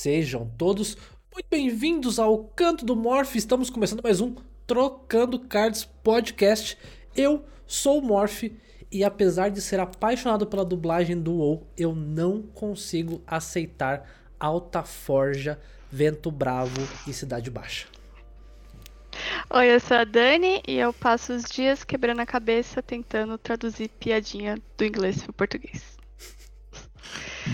Sejam todos muito bem-vindos ao Canto do Morph. Estamos começando mais um Trocando Cards Podcast. Eu sou o Morph e apesar de ser apaixonado pela dublagem do WoW, eu não consigo aceitar Alta Forja, Vento Bravo e Cidade Baixa. Oi, eu sou a Dani e eu passo os dias quebrando a cabeça tentando traduzir piadinha do inglês pro português.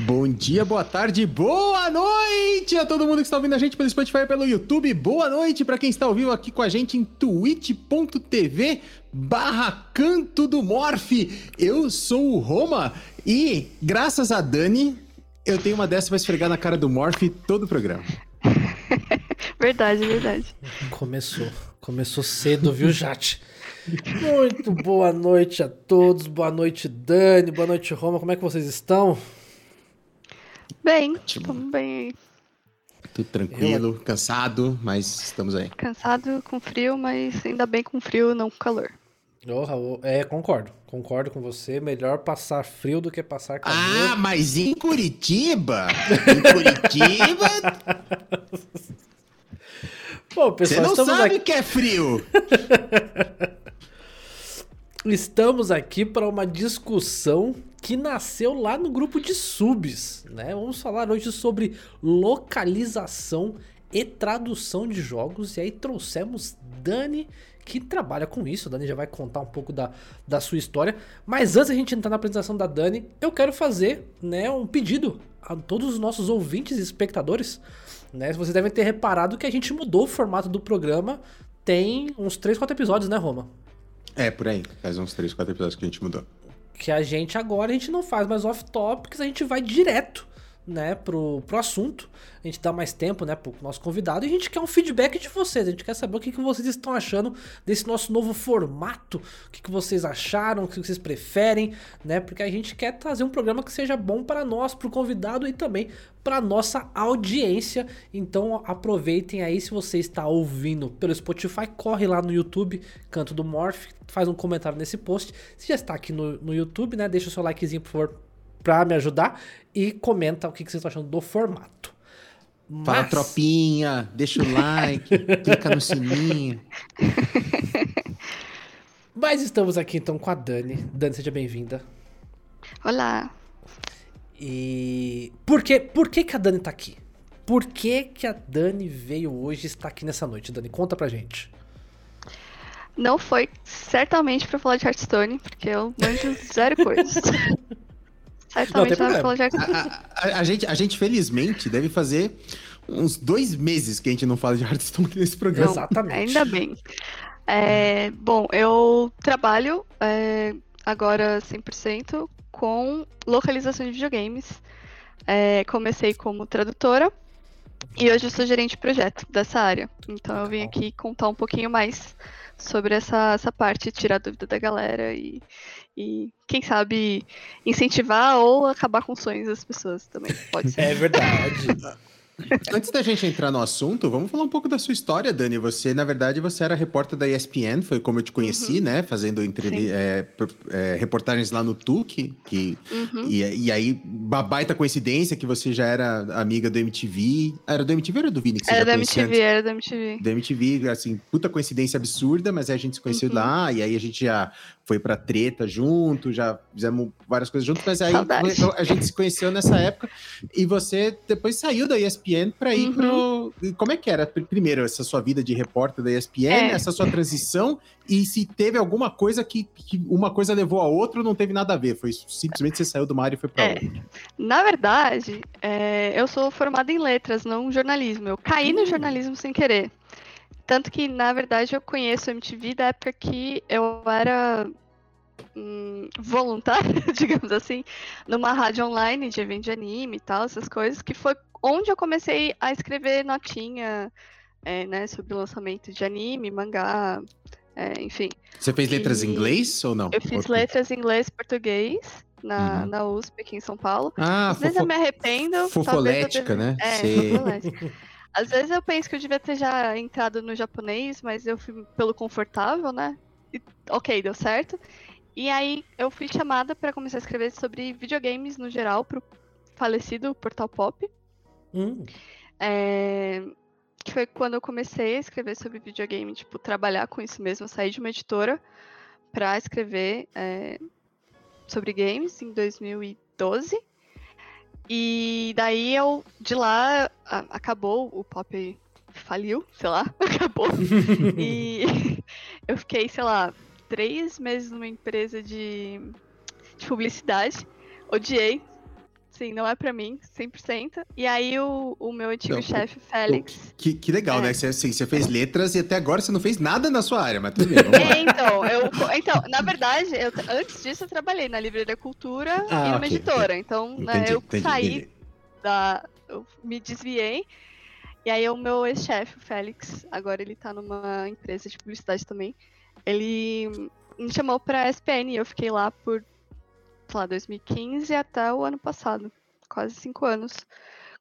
Bom dia, boa tarde, boa noite a todo mundo que está ouvindo a gente pelo Spotify e pelo YouTube. Boa noite para quem está ao vivo aqui com a gente em twitch.tv barra Canto do Morph. Eu sou o Roma e, graças a Dani, eu tenho uma dessa pra esfregar na cara do Morph todo o programa. verdade, verdade. Começou. Começou cedo, viu, Jate? Muito boa noite a todos. Boa noite, Dani. Boa noite, Roma. Como é que vocês estão? Bem, estamos bem aí. Tudo tranquilo, Eu... cansado, mas estamos aí. Cansado, com frio, mas ainda bem com frio, não com calor. Oh, é, concordo. Concordo com você. Melhor passar frio do que passar calor. Ah, mas em Curitiba? em Curitiba? Bom, pessoal, Você não sabe aqui... que é frio. estamos aqui para uma discussão que nasceu lá no grupo de subs, né? Vamos falar hoje sobre localização e tradução de jogos e aí trouxemos Dani que trabalha com isso. A Dani já vai contar um pouco da, da sua história. Mas antes a gente entrar na apresentação da Dani, eu quero fazer né, um pedido a todos os nossos ouvintes e espectadores. Né? Vocês devem ter reparado que a gente mudou o formato do programa. Tem uns 3, 4 episódios, né, Roma? É, por aí. Faz uns 3, 4 episódios que a gente mudou que a gente agora a gente não faz mais off-topics, a gente vai direto né, pro, pro assunto. A gente dá mais tempo, né, pro nosso convidado e a gente quer um feedback de vocês. A gente quer saber o que, que vocês estão achando desse nosso novo formato, o que, que vocês acharam, o que vocês preferem, né? Porque a gente quer trazer um programa que seja bom para nós, pro convidado e também para nossa audiência. Então aproveitem aí se você está ouvindo pelo Spotify, corre lá no YouTube, Canto do Morph, faz um comentário nesse post. Se já está aqui no, no YouTube, né, deixa o seu likezinho por favor para me ajudar e comenta o que, que vocês estão achando do formato. Mas... Fala tropinha, deixa o like, clica no sininho. Mas estamos aqui então com a Dani. Dani, seja bem-vinda. Olá. E por que, por que, que a Dani tá aqui? Por que, que a Dani veio hoje e está aqui nessa noite? Dani, conta pra gente. Não foi certamente pra falar de Hearthstone, porque eu manjo zero coisas. Certamente não, de Hearthstone. A, a, a, gente, a gente, felizmente, deve fazer uns dois meses que a gente não fala de Hearthstone nesse programa. Não, Exatamente. Ainda bem. É, bom, eu trabalho é, agora 100% com localização de videogames. É, comecei como tradutora e hoje eu sou gerente de projeto dessa área. Então eu vim aqui contar um pouquinho mais sobre essa, essa parte, tirar dúvida da galera e, e, quem sabe, incentivar ou acabar com sonhos das pessoas também. Pode ser. É verdade. Antes da gente entrar no assunto, vamos falar um pouco da sua história, Dani. Você, na verdade, você era repórter da ESPN, foi como eu te conheci, uhum. né? Fazendo é, é, reportagens lá no TUC, que, uhum. e, e, aí, uma baita coincidência que você já era amiga do MTV. Era do MTV ou era do Vini? Que você era da MTV, era da MTV. Da MTV, assim, puta coincidência absurda, mas aí a gente se conheceu uhum. lá, e aí a gente já foi pra treta junto, já fizemos várias coisas juntos, mas aí Saudade. a gente se conheceu nessa época e você depois saiu da ESPN para ir uhum. pro. Como é que era primeiro essa sua vida de repórter da ESPN, é. essa sua transição e se teve alguma coisa que, que, uma coisa levou a outra não teve nada a ver, foi simplesmente você saiu do mar e foi para é. outra. Na verdade, é, eu sou formada em letras, não jornalismo. Eu caí no jornalismo sem querer. Tanto que, na verdade, eu conheço a MTV da época que eu era hum, voluntária, digamos assim, numa rádio online de evento de anime e tal, essas coisas, que foi onde eu comecei a escrever notinha é, né, sobre o lançamento de anime, mangá, é, enfim. Você fez letras em inglês ou não? Eu fiz letras em inglês e português na, uhum. na USP aqui em São Paulo. Ah, Às vezes eu me arrependo. Fofolética, né? É, fofolética. Às vezes eu penso que eu devia ter já entrado no japonês, mas eu fui pelo confortável, né? E, ok, deu certo. E aí eu fui chamada para começar a escrever sobre videogames no geral pro falecido Portal Pop. Hum. É, que foi quando eu comecei a escrever sobre videogame, tipo, trabalhar com isso mesmo. Saí de uma editora para escrever é, sobre games em 2012. E daí eu, de lá, a, acabou, o pop faliu, sei lá, acabou. e eu fiquei, sei lá, três meses numa empresa de, de publicidade. Odiei, Sim, não é pra mim, 100%. E aí o, o meu antigo chefe, Félix... Que, que legal, é. né? Você, assim, você fez letras e até agora você não fez nada na sua área, mas tudo bem, é, então, eu, então, na verdade, eu, antes disso eu trabalhei na Livraria Cultura ah, e numa okay, editora. Então, né, entendi, né, eu entendi, saí entendi. da... Eu me desviei. E aí o meu ex-chefe, o Félix, agora ele tá numa empresa de publicidade também, ele me chamou pra SPN e eu fiquei lá por lá, 2015 até o ano passado, quase cinco anos,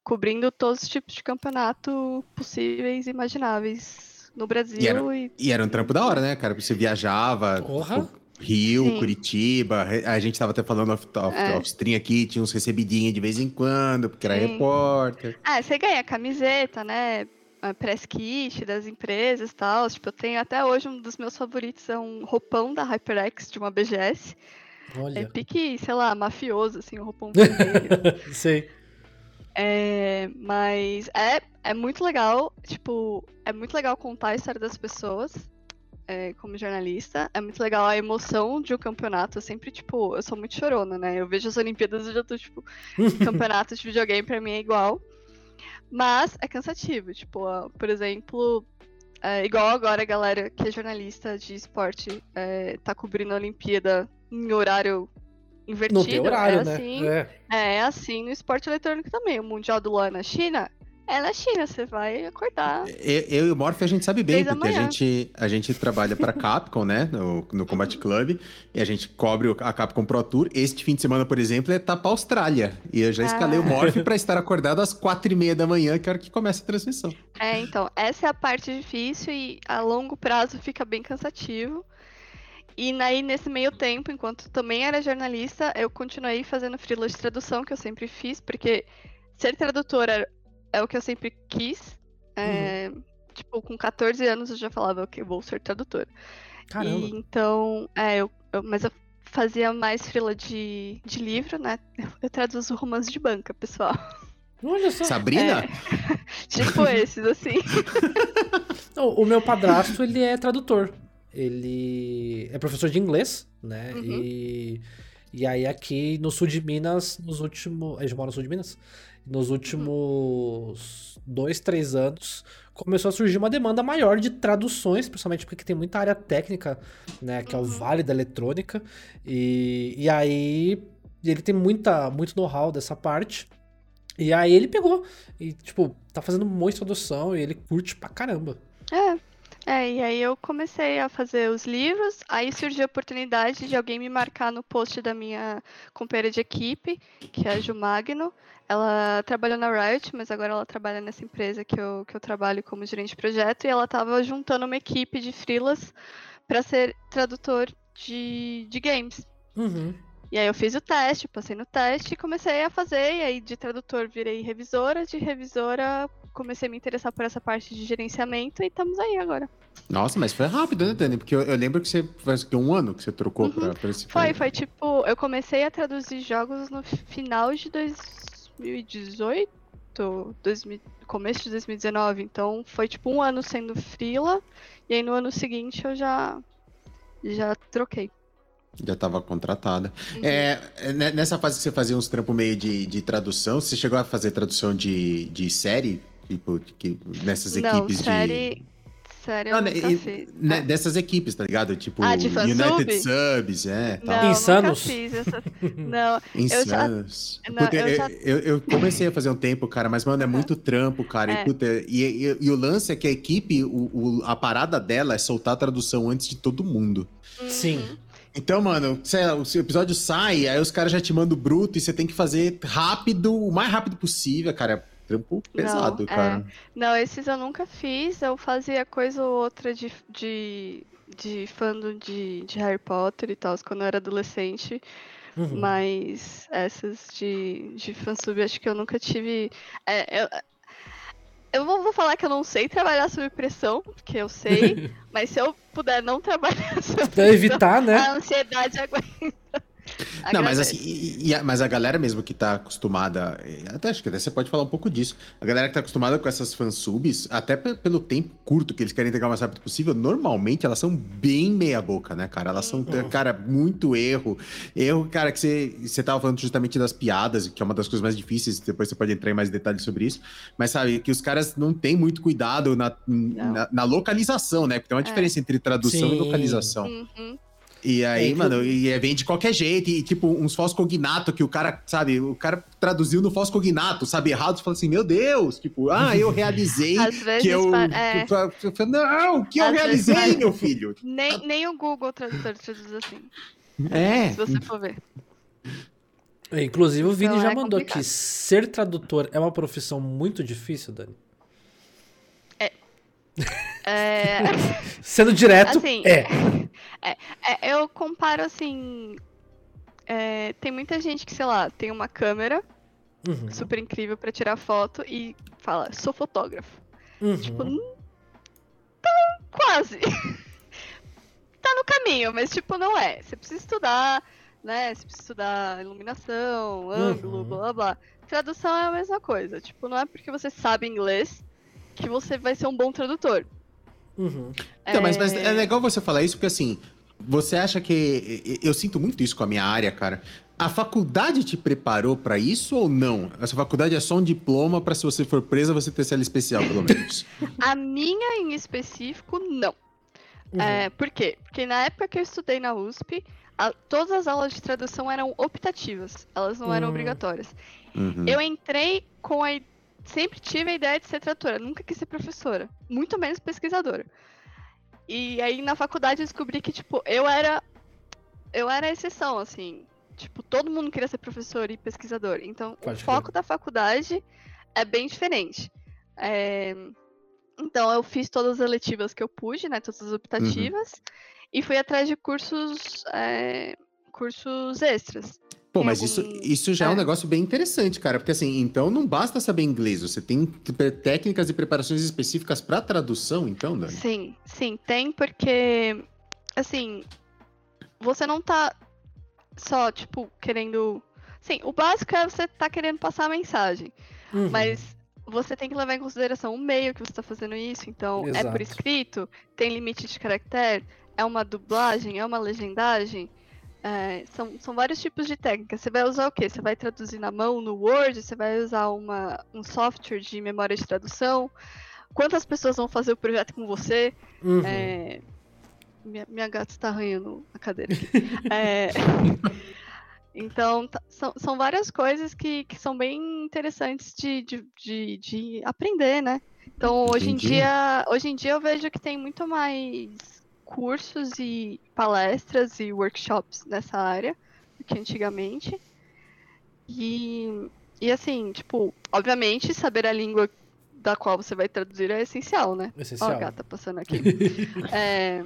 cobrindo todos os tipos de campeonato possíveis e imagináveis no Brasil. E era, e... e era um trampo da hora, né, cara? Você viajava. Porra. Rio, Sim. Curitiba, a gente tava até falando off, off, é. off stream aqui, tinha uns recebidinhos de vez em quando, porque Sim. era repórter. Ah, você ganha camiseta, né? Press kit das empresas e tal. Tipo, eu tenho até hoje um dos meus favoritos, é um roupão da HyperX de uma BGS. Olha. É pique, sei lá, mafioso, assim, o roupão vermelho. Sei. É, mas é, é muito legal, tipo, é muito legal contar a história das pessoas é, como jornalista. É muito legal a emoção de um campeonato. Eu sempre, tipo, eu sou muito chorona, né? Eu vejo as Olimpíadas e já tô, tipo, campeonato de videogame pra mim é igual. Mas é cansativo, tipo, por exemplo, é, igual agora a galera que é jornalista de esporte é, tá cobrindo a Olimpíada em horário invertido. Não tem horário, é né? Assim, é. é assim no esporte eletrônico também. O Mundial do é na China, é na China, você vai acordar. Eu, eu e o Morph a gente sabe bem, porque a gente, a gente trabalha para Capcom, né? No, no Combat Club, e a gente cobre a Capcom Pro Tour. Este fim de semana, por exemplo, é tá pra Austrália. E eu já escalei ah. o Morph para estar acordado às quatro e meia da manhã, que é a hora que começa a transmissão. É, então, essa é a parte difícil e a longo prazo fica bem cansativo. E aí, nesse meio tempo, enquanto também era jornalista, eu continuei fazendo freela de tradução, que eu sempre fiz, porque ser tradutora é o que eu sempre quis. É, uhum. Tipo, com 14 anos eu já falava que eu vou ser tradutora. Caramba. E, então, é, eu, eu, mas eu fazia mais freela de, de livro, né? Eu, eu traduzo romances de banca, pessoal. Olha só. Sabrina? É, tipo esses, assim. o meu padrasto, ele é tradutor ele é professor de inglês, né? Uhum. E, e aí aqui no sul de Minas, nos últimos... A gente mora no sul de Minas? Nos últimos uhum. dois, três anos, começou a surgir uma demanda maior de traduções, principalmente porque tem muita área técnica, né? Que é o uhum. Vale da Eletrônica. E, e aí ele tem muita, muito know-how dessa parte. E aí ele pegou e, tipo, tá fazendo um monte de tradução e ele curte pra caramba. É, é, e aí eu comecei a fazer os livros, aí surgiu a oportunidade de alguém me marcar no post da minha companheira de equipe, que é a Ju Magno. Ela trabalhou na Riot, mas agora ela trabalha nessa empresa que eu, que eu trabalho como gerente de projeto, e ela estava juntando uma equipe de freelas para ser tradutor de, de games. Uhum. E aí eu fiz o teste, passei no teste e comecei a fazer, e aí de tradutor virei revisora, de revisora comecei a me interessar por essa parte de gerenciamento e estamos aí agora. Nossa, mas foi rápido, né, Dani? Porque eu, eu lembro que você faz um ano que você trocou uhum. pra, pra esse Foi, foi tipo, eu comecei a traduzir jogos no final de 2018, 2000, começo de 2019, então foi tipo um ano sendo frila, e aí no ano seguinte eu já, já troquei. Já estava contratada. Uhum. É, é né, nessa fase que você fazia uns trampos meio de, de tradução, você chegou a fazer tradução de, de série Tipo, que, nessas não, equipes série... de. Série não, eu nunca e, fiz. Né, dessas equipes, tá ligado? Tipo, ah, de United Subs, é. Tal. Não, Insanos. Nunca fiz essa... Não, Insanos. Eu, já... Puta, eu, já... eu, eu, comecei a fazer um tempo, cara, mas, mano, é muito trampo, cara. É. E, puta, e, e, e, o lance é que a equipe, o, o, a parada dela é soltar a tradução antes de todo mundo. Uhum. Sim. Então, mano, sei lá, o episódio sai, aí os caras já te mandam bruto e você tem que fazer rápido, o mais rápido possível, cara trampo pesado, não, cara. É... Não, esses eu nunca fiz. Eu fazia coisa ou outra de, de, de fandom de, de Harry Potter e tal, quando eu era adolescente. Uhum. Mas essas de, de fansub, acho que eu nunca tive. É, eu, eu vou, vou, falar que eu não sei trabalhar sob pressão, porque eu sei, mas se eu puder não trabalhar sob pressão, evitar, né? a ansiedade aguenta. Não, mas assim, e, e, mas a galera mesmo que tá acostumada, até acho que até você pode falar um pouco disso. A galera que tá acostumada com essas fansubs, até pelo tempo curto que eles querem entregar o mais rápido possível, normalmente elas são bem meia boca, né, cara? Elas são, uhum. cara, muito erro. Erro, cara, que você, você tava falando justamente das piadas, que é uma das coisas mais difíceis, depois você pode entrar em mais detalhes sobre isso. Mas sabe, que os caras não têm muito cuidado na, na, na, localização, né? Porque tem uma é. diferença entre tradução Sim. e localização. Uhum. E aí, é, mano, e é, vem de qualquer jeito. E, tipo, uns falsos cognato que o cara, sabe, o cara traduziu no falso cognato, sabe, errado, fala assim, meu Deus, tipo, ah, eu realizei que eu... É. eu não, que eu realizei, meu filho. Nem, nem o Google Tradutor traduz assim. É. Se você for ver. Inclusive, o Vini então, já é mandou complicado. que ser tradutor é uma profissão muito difícil, Dani. É. é... Sendo direto, assim, é. É, é, eu comparo assim. É, tem muita gente que, sei lá, tem uma câmera uhum. super incrível para tirar foto e fala, sou fotógrafo. Uhum. Tipo, tá quase. tá no caminho, mas tipo, não é. Você precisa estudar, né? Você precisa estudar iluminação, ângulo, uhum. blá blá blá. Tradução é a mesma coisa. Tipo, não é porque você sabe inglês que você vai ser um bom tradutor. Uhum. Então, é... mas, mas é legal você falar isso, porque assim, você acha que. Eu sinto muito isso com a minha área, cara. A faculdade te preparou para isso ou não? Essa faculdade é só um diploma para se você for presa você ter cela especial, pelo menos. a minha em específico, não. Uhum. É, por quê? Porque na época que eu estudei na USP, a, todas as aulas de tradução eram optativas, elas não eram uhum. obrigatórias. Uhum. Eu entrei com a. Sempre tive a ideia de ser tradutora, nunca quis ser professora, muito menos pesquisadora. E aí na faculdade eu descobri que, tipo, eu era. Eu era a exceção, assim. Tipo, todo mundo queria ser professor e pesquisador. Então, Pode o foco da faculdade é bem diferente. É... Então, eu fiz todas as eletivas que eu pude, né? Todas as optativas. Uhum. E fui atrás de cursos, é... cursos extras. Pô, mas algum... isso, isso já é. é. um negócio bem interessante, cara. Porque assim, então não basta saber inglês, você tem técnicas e preparações específicas para tradução, então, Dani? Sim, sim, tem, porque assim, você não tá só, tipo, querendo. Sim, o básico é você tá querendo passar a mensagem. Uhum. Mas você tem que levar em consideração o meio que você está fazendo isso. Então, Exato. é por escrito, tem limite de caractere, é uma dublagem, é uma legendagem. É, são, são vários tipos de técnicas. Você vai usar o quê? Você vai traduzir na mão no Word? Você vai usar uma, um software de memória de tradução? Quantas pessoas vão fazer o projeto com você? Uhum. É, minha, minha gata está arranhando a cadeira aqui. é, então, são, são várias coisas que, que são bem interessantes de, de, de, de aprender, né? Então, hoje em, dia, hoje em dia eu vejo que tem muito mais cursos e palestras e workshops nessa área do que antigamente. E, e assim, tipo, obviamente saber a língua da qual você vai traduzir é essencial, né? Essencial. Ó, a gata passando aqui. é,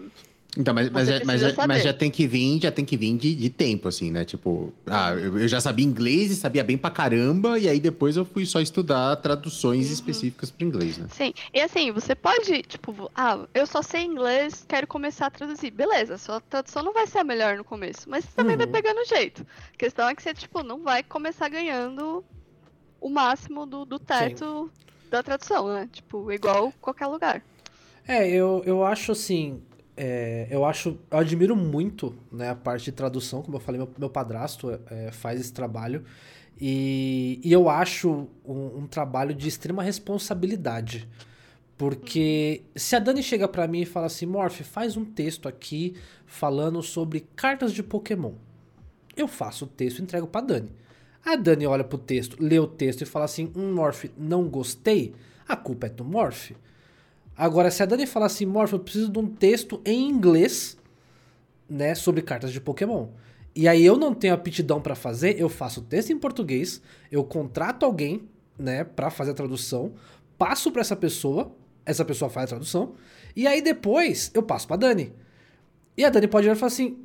então, mas, mas, já, mas, já, mas, já, tem que vir, já tem que vir de, de tempo, assim, né? Tipo, ah, eu, eu, já sabia inglês e sabia bem pra caramba, e aí depois eu fui só estudar traduções uhum. específicas para inglês, né? Sim, e assim, você pode, tipo, ah, eu só sei inglês, quero começar a traduzir. Beleza, sua tradução não vai ser a melhor no começo, mas você também uhum. vai pegando jeito. A questão é que você, tipo, não vai começar ganhando o máximo do, do teto Sim. da tradução, né? Tipo, igual qualquer lugar. É, eu, eu acho assim, é, eu acho, eu admiro muito né, a parte de tradução, como eu falei, meu, meu padrasto é, faz esse trabalho. E, e eu acho um, um, trabalho de extrema responsabilidade. Porque se a Dani chega para mim e fala assim, Morph, faz um texto aqui falando sobre cartas de Pokémon. Eu faço o texto e entrego pra Dani. A Dani olha pro texto, lê o texto e fala assim, um Morph, não gostei. A culpa é do Morph. Agora, se a Dani falar assim, Morph, eu preciso de um texto em inglês, né, sobre cartas de Pokémon. E aí eu não tenho aptidão para fazer, eu faço o texto em português, eu contrato alguém, né, para fazer a tradução, passo para essa pessoa, essa pessoa faz a tradução, e aí depois eu passo para Dani. E a Dani pode ir e falar assim: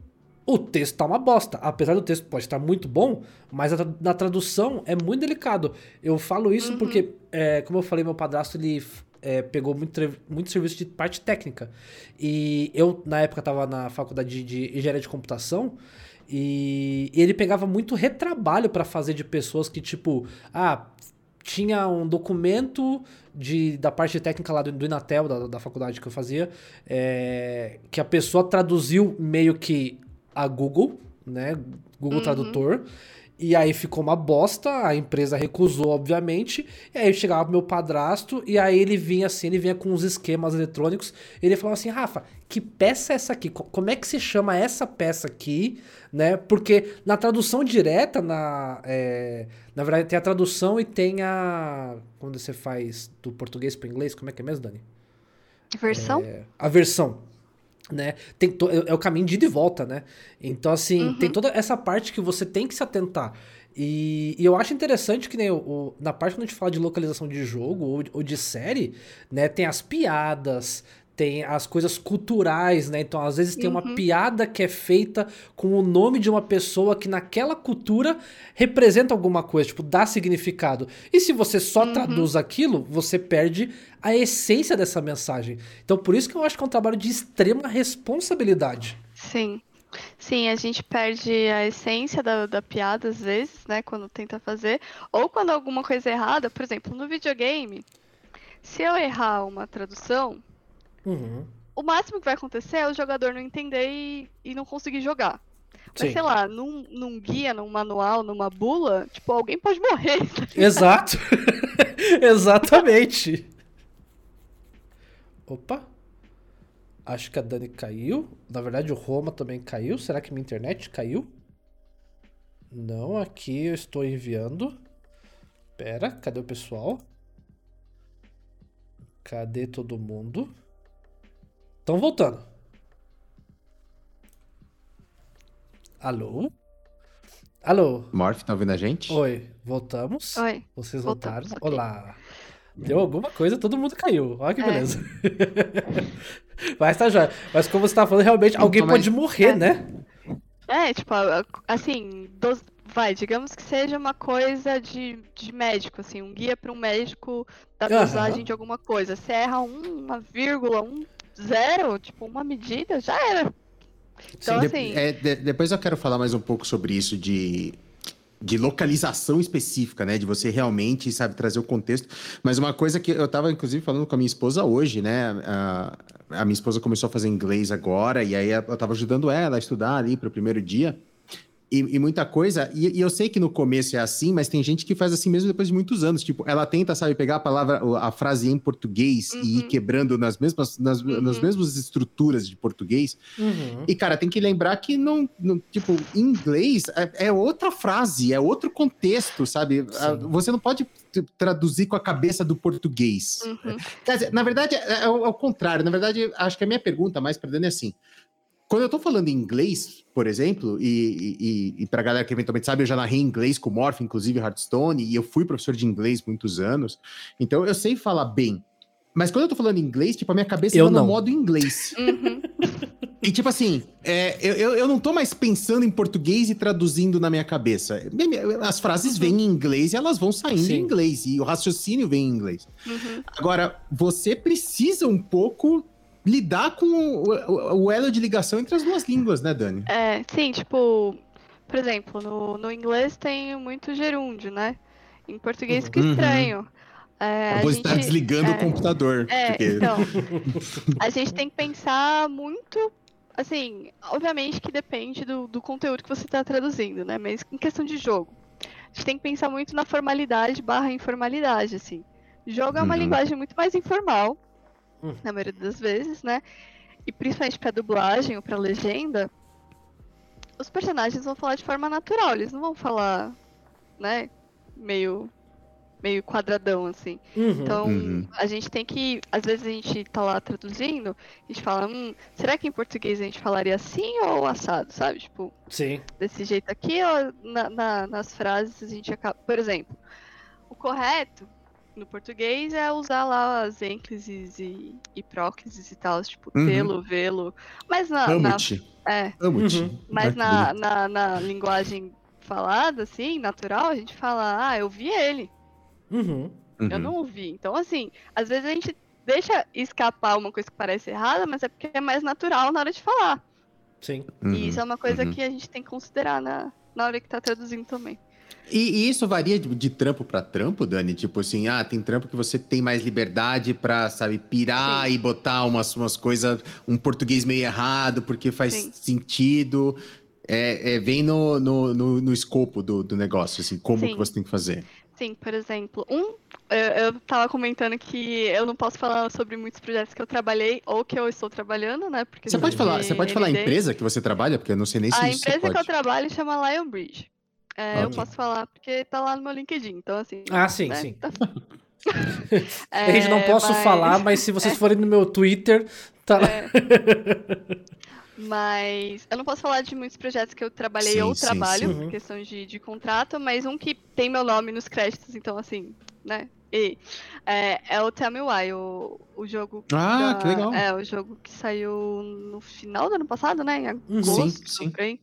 o texto tá uma bosta. Apesar do texto pode estar muito bom, mas a, na tradução é muito delicado. Eu falo isso uhum. porque, é, como eu falei, meu padrasto ele é, pegou muito, muito serviço de parte técnica. E eu, na época, estava na faculdade de engenharia de computação. E, ele pegava muito retrabalho para fazer de pessoas que, tipo, ah, tinha um documento de, da parte técnica lá do, do Inatel, da, da faculdade que eu fazia, é, que a pessoa traduziu meio que a Google, né? Google uhum. Tradutor. E aí ficou uma bosta, a empresa recusou, obviamente. E aí chegava meu padrasto, e aí ele vinha assim, ele vinha com uns esquemas eletrônicos. ele falava assim: Rafa, que peça é essa aqui? Como é que se chama essa peça aqui? Né? Porque na tradução direta, na, é, na verdade, tem a tradução e tem a. Quando você faz do português para inglês, como é que é mesmo, Dani? Versão? É, a versão né? Tem to, é, é, o caminho de ida e volta, né? Então, assim, uhum. tem toda essa parte que você tem que se atentar. E, e eu acho interessante que nem o, o, na parte quando a gente fala de localização de jogo ou, ou de série, né? Tem as piadas, tem as coisas culturais, né? Então, às vezes tem uhum. uma piada que é feita com o nome de uma pessoa que naquela cultura representa alguma coisa, tipo, dá significado. E se você só uhum. traduz aquilo, você perde a essência dessa mensagem. Então, por isso que eu acho que é um trabalho de extrema responsabilidade. Sim. Sim, a gente perde a essência da, da piada às vezes, né? Quando tenta fazer. Ou quando alguma coisa é errada, por exemplo, no videogame, se eu errar uma tradução Uhum. O máximo que vai acontecer é o jogador não entender e, e não conseguir jogar. Mas, Sim. sei lá, num, num guia, num manual, numa bula, tipo, alguém pode morrer. Tá Exato. Exatamente. Opa. Acho que a Dani caiu. Na verdade, o Roma também caiu. Será que minha internet caiu? Não, aqui eu estou enviando. Pera, cadê o pessoal? Cadê todo mundo? Estão voltando. Alô? Alô? Morph, tá ouvindo a gente? Oi, voltamos. Oi. Vocês voltaram. Okay. Olá. Deu alguma coisa, todo mundo caiu. Olha que é. beleza. Mas tá já. Mas como você tá falando, realmente alguém então, pode morrer, é. né? É, tipo, assim, dos... vai, digamos que seja uma coisa de, de médico, assim, um guia para um médico da dosagem uhum. de alguma coisa. Você erra um, uma vírgula, um zero, tipo, uma medida, já era. Então, Sim, assim... De, é, de, depois eu quero falar mais um pouco sobre isso de, de localização específica, né? De você realmente, sabe, trazer o contexto. Mas uma coisa que eu estava, inclusive, falando com a minha esposa hoje, né? A, a minha esposa começou a fazer inglês agora, e aí eu estava ajudando ela a estudar ali para o primeiro dia e, e muita coisa. E, e, eu sei que no começo é assim, mas tem gente que faz assim mesmo depois de muitos anos. Tipo, ela tenta, sabe, pegar a palavra, a frase em português uhum. e ir uhum. quebrando nas mesmas, nas, uhum. nas mesmas estruturas de português. Uhum. E, cara, tem que lembrar que não, não tipo, em inglês é, é, outra frase, é outro contexto, sabe? Sim. Você não pode traduzir com a cabeça do português. Uhum. Quer dizer, na verdade, é, é, o, é o contrário. Na verdade, acho que a minha pergunta mais para Dani é assim. Quando eu tô falando em inglês, por exemplo, e, e, e pra galera que eventualmente sabe, eu já narrei inglês com Morph, inclusive Hearthstone, e eu fui professor de inglês muitos anos, então eu sei falar bem. Mas quando eu tô falando inglês, tipo, a minha cabeça eu tá no modo inglês. Uhum. E tipo assim, é, eu, eu não tô mais pensando em português e traduzindo na minha cabeça. As frases uhum. vêm em inglês e elas vão saindo Sim. em inglês. E o raciocínio vem em inglês. Uhum. Agora, você precisa um pouco lidar com o, o, elo de ligação entre as duas línguas, né, Dani? É, sim, tipo, por exemplo, no, no inglês tem muito gerúndio, né? Em português fica uhum. estranho. É, vou estar desligando é, o computador. É, porque... então, a gente tem que pensar muito, assim, obviamente que depende do, do conteúdo que você está traduzindo, né? Mas em questão de jogo, a gente tem que pensar muito na formalidade barra informalidade, assim. Jogo é uma uhum. linguagem muito mais informal, Hum. na maioria das vezes, né? E principalmente pra dublagem ou pra legenda, os personagens vão falar de forma natural, eles não vão falar, né, meio meio quadradão, assim. Uhum, então, uhum. a gente tem que. Às vezes a gente tá lá traduzindo, a gente fala, hum, será que em português a gente falaria assim ou assado, sabe? Tipo, Sim. desse jeito aqui, ou na, na, nas frases a gente acaba. Por exemplo, o correto no português é usar lá as ênclises e, e próclises e tal, tipo, uhum. tê-lo, vê-lo. Mas na. Amo-te. É. Amo-te. Uhum. Mas na, na, na, linguagem falada, assim, natural, a gente fala, ah, eu vi ele. Uhum. Eu uhum. não ouvi. Então, assim, às vezes a gente deixa escapar uma coisa que parece errada, mas é porque é mais natural na hora de falar. Sim. E isso é uma coisa uhum. que a gente tem que considerar na, na hora que tá traduzindo também. E, e, isso varia de, de trampo para trampo, Dani? Tipo assim, ah, tem trampo que você tem mais liberdade pra, sabe, pirar Sim. e botar umas, umas coisas, um português meio errado, porque faz Sim. sentido. É, é, vem no, no, no, no escopo do, do negócio, assim, como que você tem que fazer. Sim, por exemplo, um, eu, eu tava comentando que eu não posso falar sobre muitos projetos que eu trabalhei ou que eu estou trabalhando, né? Porque você pode falar, você pode falar a empresa que você trabalha, porque eu não sei nem se a empresa que eu trabalho chama Lionbridge. É, okay. Eu posso falar porque tá lá no meu LinkedIn, então assim. Ah, sim, né? sim. Tá... é, Gente, não posso mas... falar, mas se vocês forem no meu Twitter, tá lá. É. Mas eu não posso falar de muitos projetos que eu trabalhei sim, ou sim, trabalho, sim. por questão de, de contrato, mas um que tem meu nome nos créditos, então assim, né? E, é, é o Tell Me Why, o, o jogo. Ah, da, que legal. É, o jogo que saiu no final do ano passado, né? Em agosto. Sim, sim.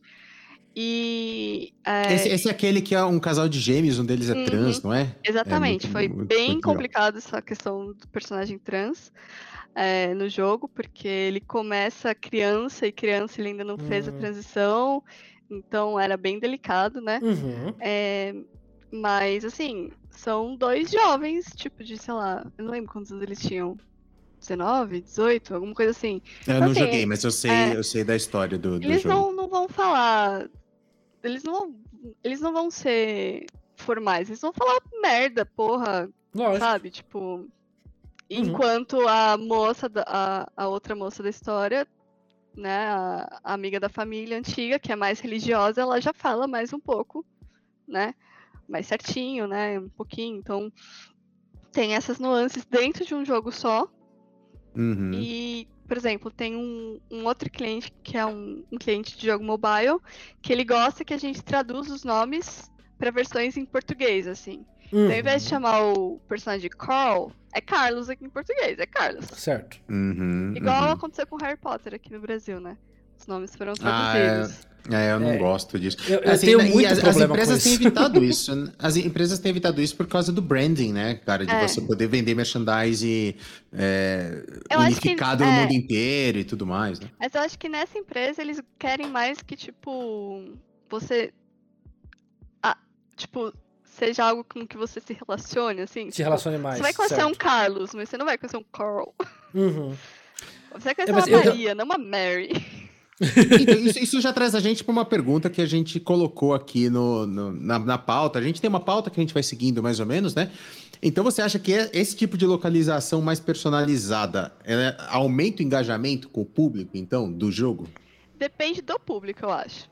E. É... Esse, esse, é aquele que é um casal de gêmeos, um deles é uhum. trans, não é? Exatamente. É muito, foi muito, bem muito complicado essa questão do personagem trans é, no jogo, porque ele começa criança e criança ele ainda não uhum. fez a hum. transição, então era bem delicado, né? Uhum. É, mas, assim, são dois jovens, tipo de, sei lá, eu não lembro quantos eles tinham. 19, 18, alguma coisa assim. Eu então, não assim, joguei, mas eu sei, é, eu sei da história do, do eles jogo. Eles não, não vão falar. Eles não, eles não vão ser formais, eles vão falar merda, porra. Lógico. Sabe? Tipo, Uhum. Enquanto a moça, da, a, a outra moça da história, né, a, a, amiga da família antiga, que é mais religiosa, ela já fala mais um pouco, né, mais certinho, né, um pouquinho. Então, tem essas nuances dentro de um jogo só. Uhum. E, por exemplo, tem um, um outro cliente que é um, um cliente de jogo mobile, que ele gosta que a gente traduz os nomes para versões em português, assim. Uhum. Então, ao invés de chamar o personagem de Carl, é Carlos aqui em português, é Carlos. Certo. Uhum, Igual uhum. aconteceu com Harry Potter aqui no Brasil, né? Os nomes foram traduzidos. Ah, é. É. eu não é. gosto disso. Eu, eu assim, tenho muito as, problema as empresas têm evitado isso. As empresas têm evitado isso por causa do branding, né, cara? De é. você poder vender merchandise é, unificado que, no é. mundo inteiro e tudo mais, né? Mas eu acho que nessa empresa eles querem mais que, tipo, você. Ah, tipo, seja algo com que você se relacione, assim. Se tipo, relacione mais. Você vai conhecer certo. um Carlos, mas você não vai conhecer um Carl. Uhum. Você vai conhecer é, uma Maria, eu... não uma Mary. Então, isso, isso, já traz a gente para uma pergunta que a gente colocou aqui no, no na, na, pauta. A gente tem uma pauta que a gente vai seguindo mais ou menos, né? Então você acha que esse tipo de localização mais personalizada aumenta o engajamento com o público, então, do jogo? Depende do público, eu acho.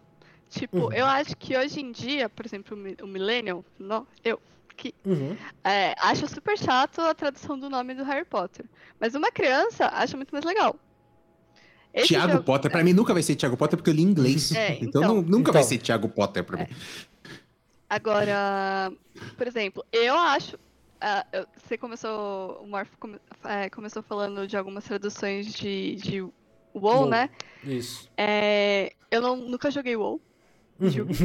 Tipo, uhum. eu acho que hoje em dia, por exemplo, o Millennial, não, eu, que uhum. é, acha super chato a tradução do nome do Harry Potter. Mas uma criança acha muito mais legal. Esse Tiago jogo... Potter, pra mim nunca vai ser Tiago Potter porque eu li inglês. É, então, então, nunca então. vai ser Tiago Potter pra é. mim. Agora, por exemplo, eu acho. Uh, você começou. O Morph come, é, começou falando de algumas traduções de, de WoW, WoW. né? Isso. É, eu não, nunca joguei WoW.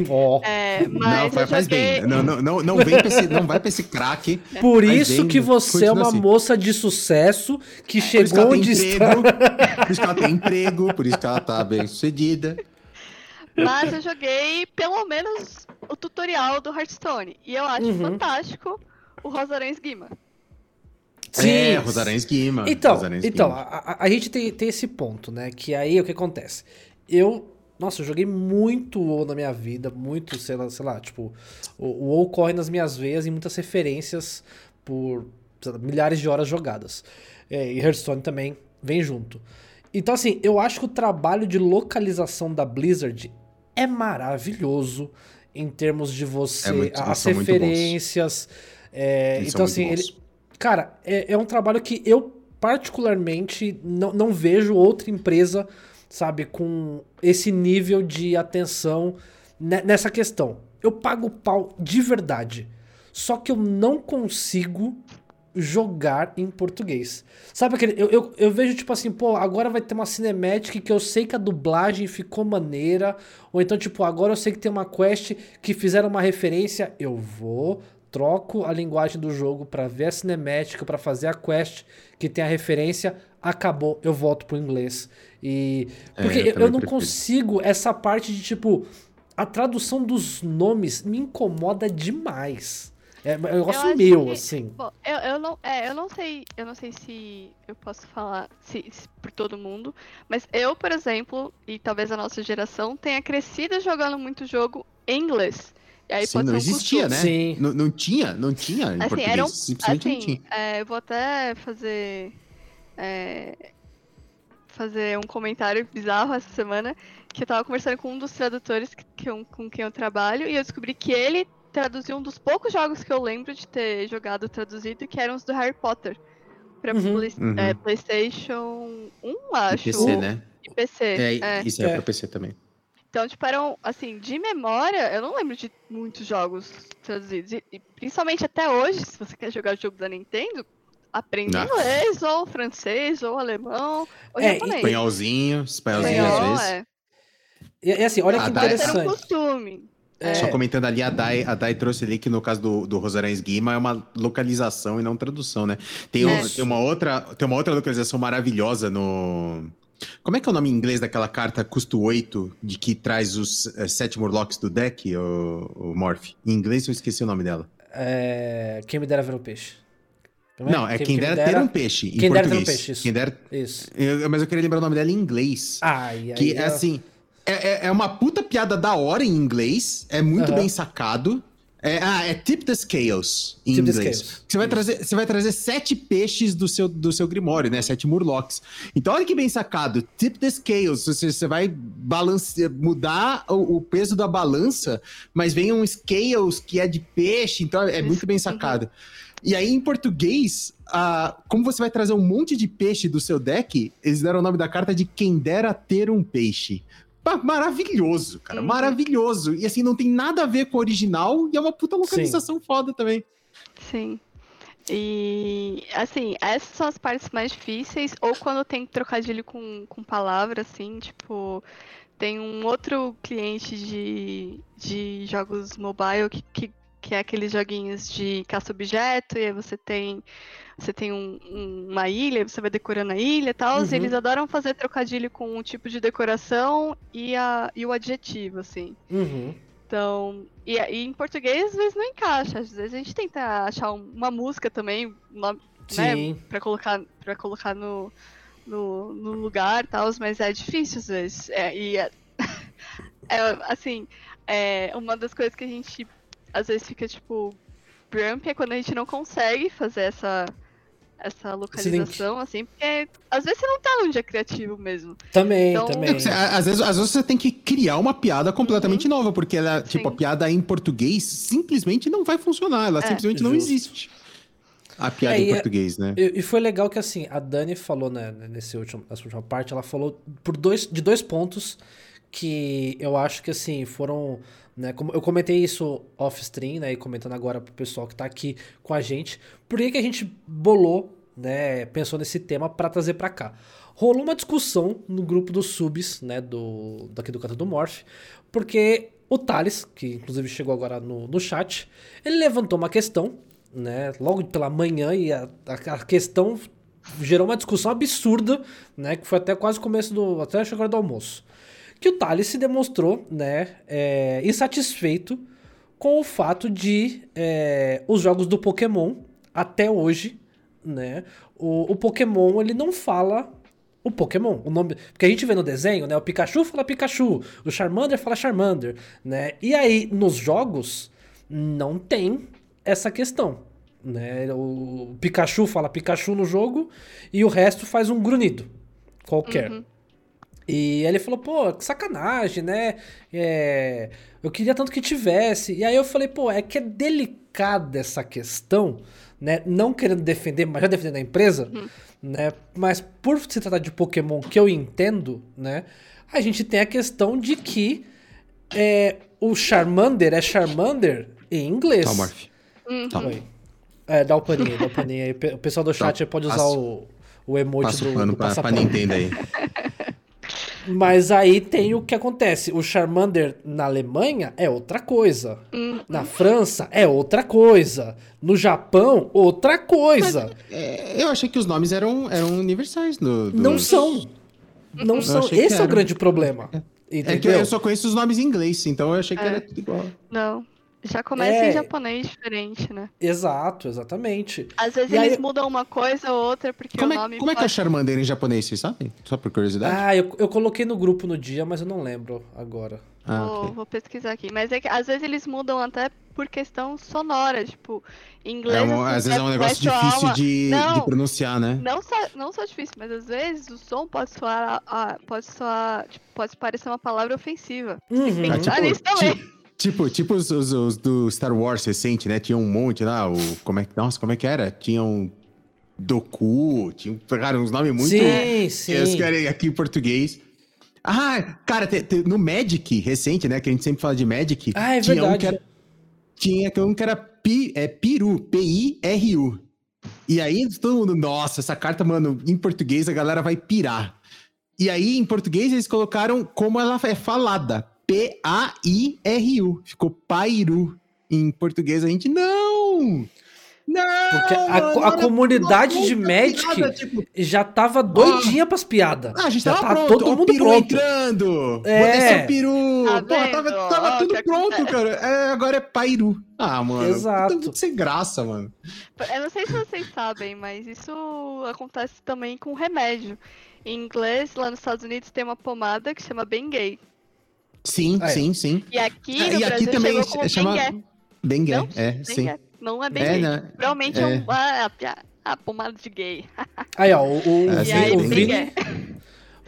Oh. É, mas não, faz, joguei... bem. Não, não, não, não, vem esse, não vai pra esse craque. Por isso bem, que você é uma assim. moça de sucesso que chegou onde está. Por isso que ela tem emprego, por isso que ela tá bem sucedida. Mas eu joguei pelo menos o tutorial do Hearthstone. E eu acho uhum. fantástico o Rosarães Guima. Sim. É, Rosarães Guima. Então, Rosarães então A, a, a, gente tem, tem esse ponto, né? Que aí o que acontece? Eu nossa, eu joguei muito WoW na minha vida, muito, sei lá, sei lá tipo, o, o WoW corre nas minhas veias e muitas referências por lá, milhares de horas jogadas. É, e Hearthstone também vem junto. Então, assim, eu acho que o trabalho de localização da Blizzard é maravilhoso em termos de você. É muito, as referências. É, então, assim, ele. Cara, é, é um trabalho que eu, particularmente, não, não vejo outra empresa sabe, com esse nível de atenção nessa questão. Eu pago pau de verdade. Só que eu não consigo jogar em português. Sabe aquele. Eu, eu, eu, vejo tipo assim, pô, agora vai ter uma cinemática que eu sei que a dublagem ficou maneira. Ou então, tipo, agora eu sei que tem uma quest que fizeram uma referência. Eu vou, troco a linguagem do jogo para ver a cinemática, para fazer a quest que tem a referência. Acabou, eu volto pro inglês. E. É, porque é, eu, eu não prefiro. consigo essa parte de tipo. A tradução dos nomes me incomoda demais. É, um negócio meu, que, assim. Bom, eu, eu, não, é, eu não sei, eu não sei se eu posso falar se, se, por todo mundo, mas eu, por exemplo, e talvez a nossa geração tenha crescido jogando muito jogo em inglês. E aí Sim, não existia, né? Sim. Não, não tinha, não tinha em assim, português. Um, simplesmente assim, não tinha. É, eu vou até fazer é, fazer um comentário bizarro essa semana, que eu tava conversando com um dos tradutores que, que eu, com quem eu trabalho, e eu descobri que ele traduziu um dos poucos jogos que eu lembro de ter jogado traduzido, que eram os do Harry Potter. Pra uhum. Play, uhum. É, PlayStation 1, acho. E PC, né? E PC. É, é. Isso é, é pra PC também. Então, tipo, eram, assim, de memória, eu não lembro de muitos jogos traduzidos. E, e principalmente até hoje, se você quer jogar jogo da Nintendo, aprende não. inglês, ou francês, ou alemão, ou é, japonês. Espanholzinho, espanholzinho Espanhol, às vezes. É. E, e assim, olha que interessante. Era um costume. É. Só comentando ali, a Dai, a Dai trouxe ali que no caso do, do Rosarão Esguima é uma localização e não tradução, né? Tem, um, tem, uma outra, tem uma outra localização maravilhosa no. Como é que é o nome em inglês daquela carta custo 8 de que traz os é, sete Murlocs do deck, o, o Morph? Em inglês eu esqueci o nome dela. É... Quem me dera ver um peixe. É? Não, é quem, quem dera, dera, ter um peixe. Quem dera ter um peixe, isso. Quem dera... isso. Eu, mas eu queria lembrar o nome dela em inglês. Ai, que é assim. É, é, é, uma puta piada da hora em inglês. É muito bem sacado. É, ah, é Tip the Scales em Tip inglês. Scales. Você vai, trazer, você vai trazer sete peixes do seu, do seu Grimório, né? Sete Murlocs. Então, olha que bem sacado. Tip the Scales. Você, você vai balance, mudar o, o, peso da balança, mas vem um Scales que é de peixe. Então, é muito bem sacado. E aí, em português, ah, como você vai trazer um monte de peixe do seu deck, eles deram o nome da carta de Quem Dera Ter um Peixe maravilhoso, cara. Uhum. Maravilhoso. E assim, não tem nada a ver com o original e é uma puta localização Sim. foda também. Sim. E assim, essas são as partes mais difíceis, ou quando tem trocadilho com, com palavra, assim, tipo, tem um outro cliente de, de jogos mobile que, que, que é aqueles joguinhos de caça-objeto, e aí você tem você tem um, um, uma ilha, você vai decorando a ilha e tal. Uhum. Eles adoram fazer trocadilho com o tipo de decoração e, a, e o adjetivo, assim. Uhum. Então, e, e, em português às vezes não encaixa. Às vezes a gente tenta achar uma música também, uma, né, pra colocar, pra colocar no, no, no lugar e tal, mas é difícil às vezes. É, e é, é, assim, é uma das coisas que a gente às vezes fica tipo. Brump é quando a gente não consegue fazer essa essa localização, assim, porque às vezes você não tá num dia criativo mesmo. Também, então... também. É, às, vezes, às vezes você tem que criar uma piada completamente uhum. nova, porque ela, tipo, a piada em português simplesmente não vai funcionar, ela é, simplesmente justo. não existe. A piada é, em é, português, né? E, e, foi legal que, assim, a Dani falou, né, nesse último, nessa última parte, ela falou por dois, de dois pontos que eu acho que, assim, foram né? Como eu comentei isso off-stream, né? E comentando agora pro pessoal que tá aqui com a gente. Por que, que a gente bolou, né? Pensou nesse tema para trazer para cá? Rolou uma discussão no grupo dos subs, né? Do, daqui do canto do Morph. Porque o Thales, que inclusive chegou agora no, no chat, ele levantou uma questão, né? Logo pela manhã, e a, a, questão gerou uma discussão absurda, né? Que foi até quase o começo do. até a chegada do almoço que o Thales se demonstrou né, é, insatisfeito com o fato de é, os jogos do Pokémon, até hoje, né, o, o, Pokémon ele não fala o Pokémon, o nome, porque a gente vê no desenho, né, o Pikachu fala Pikachu, o Charmander fala Charmander, né, e aí nos jogos não tem essa questão, né, o Pikachu fala Pikachu no jogo e o resto faz um grunhido qualquer. Uhum. E ele falou, pô, que sacanagem, né? É, eu queria tanto que tivesse. E aí eu falei, pô, é que é delicada essa questão, né? Não querendo defender, mas já defendendo a empresa, uhum. né? Mas por se tratar de Pokémon que eu entendo, né? A gente tem a questão de que é, o Charmander é Charmander em inglês. Tá, Morph. Uhum. Tá. É, dá o paninho, dá o paninho aí. O pessoal do chat tá, pode usar passo, o, o emoji passo do, pano do pra, pra Nintendo aí. Mas aí tem o que acontece. O Charmander na Alemanha é outra coisa. Uhum. Na França é outra coisa. No Japão, outra coisa. Mas, é, eu achei que os nomes eram, eram universais. No, do... Não são. Não eu são. Esse é o grande problema. É, é que eu só conheço os nomes em inglês, então eu achei que é. era tudo igual. Não. Já começa é... em japonês diferente, né? Exato, exatamente. Às vezes e eles aí... mudam uma coisa ou outra, porque como o nome. É, como pode... é que é Charmander em japonês, vocês sabem? Só por curiosidade. Ah, eu, eu coloquei no grupo no dia, mas eu não lembro agora. Ah, vou, okay. vou, pesquisar aqui. Mas é que às vezes eles mudam até por questão sonora, tipo, em inglês. É um, assim, às vezes é um negócio difícil de, não, de, pronunciar, né? Não só, não só difícil, mas às vezes o som pode soar, pode soar, tipo, pode parecer uma palavra ofensiva. Uhum. Tem que pensar ah, tipo, nisso também. Tipo, Tipo, tipo os, os, os, do Star Wars recente, né? Tinha um monte lá, o. Como é que. Nossa, como é que era? Tinha um. Doku, tinha, cara, uns nomes muito. Sim, sim. Eu querem aqui em português. Ah, cara, te, te, no Magic recente, né? Que a gente sempre fala de Magic. Ah, é tinha verdade. Um que era, tinha um que era pi, é, Piru, P-I-R-U. E aí todo mundo, nossa, essa carta, mano, em português a galera vai pirar. E aí, em português, eles colocaram como ela é falada. P-A-I-R-U. Ficou Pairu. Em português a gente, não! Não! Porque a, a comunidade de Magic piada, tipo, já tava doidinha ah, pras piadas. Ah, a gente já tava, tava pronto. todo mundo peru pronto. entrando. É. o peru. Tá Pô, tava, tava tudo pronto, cara. É, agora é Pairu. Ah, mano. Exato. Sem graça, mano. Eu não sei se vocês sabem, mas isso acontece também com remédio. Em inglês, lá nos Estados Unidos, tem uma pomada que chama Bengay. Sim, ah, é. sim, sim. E aqui é, no e Brasil aqui também chama Bengué. Não, é, sim. Não é bem é, né? Provavelmente é, é um, a, a, pomada de gay. Aí, ó, o, o, é, o Vini...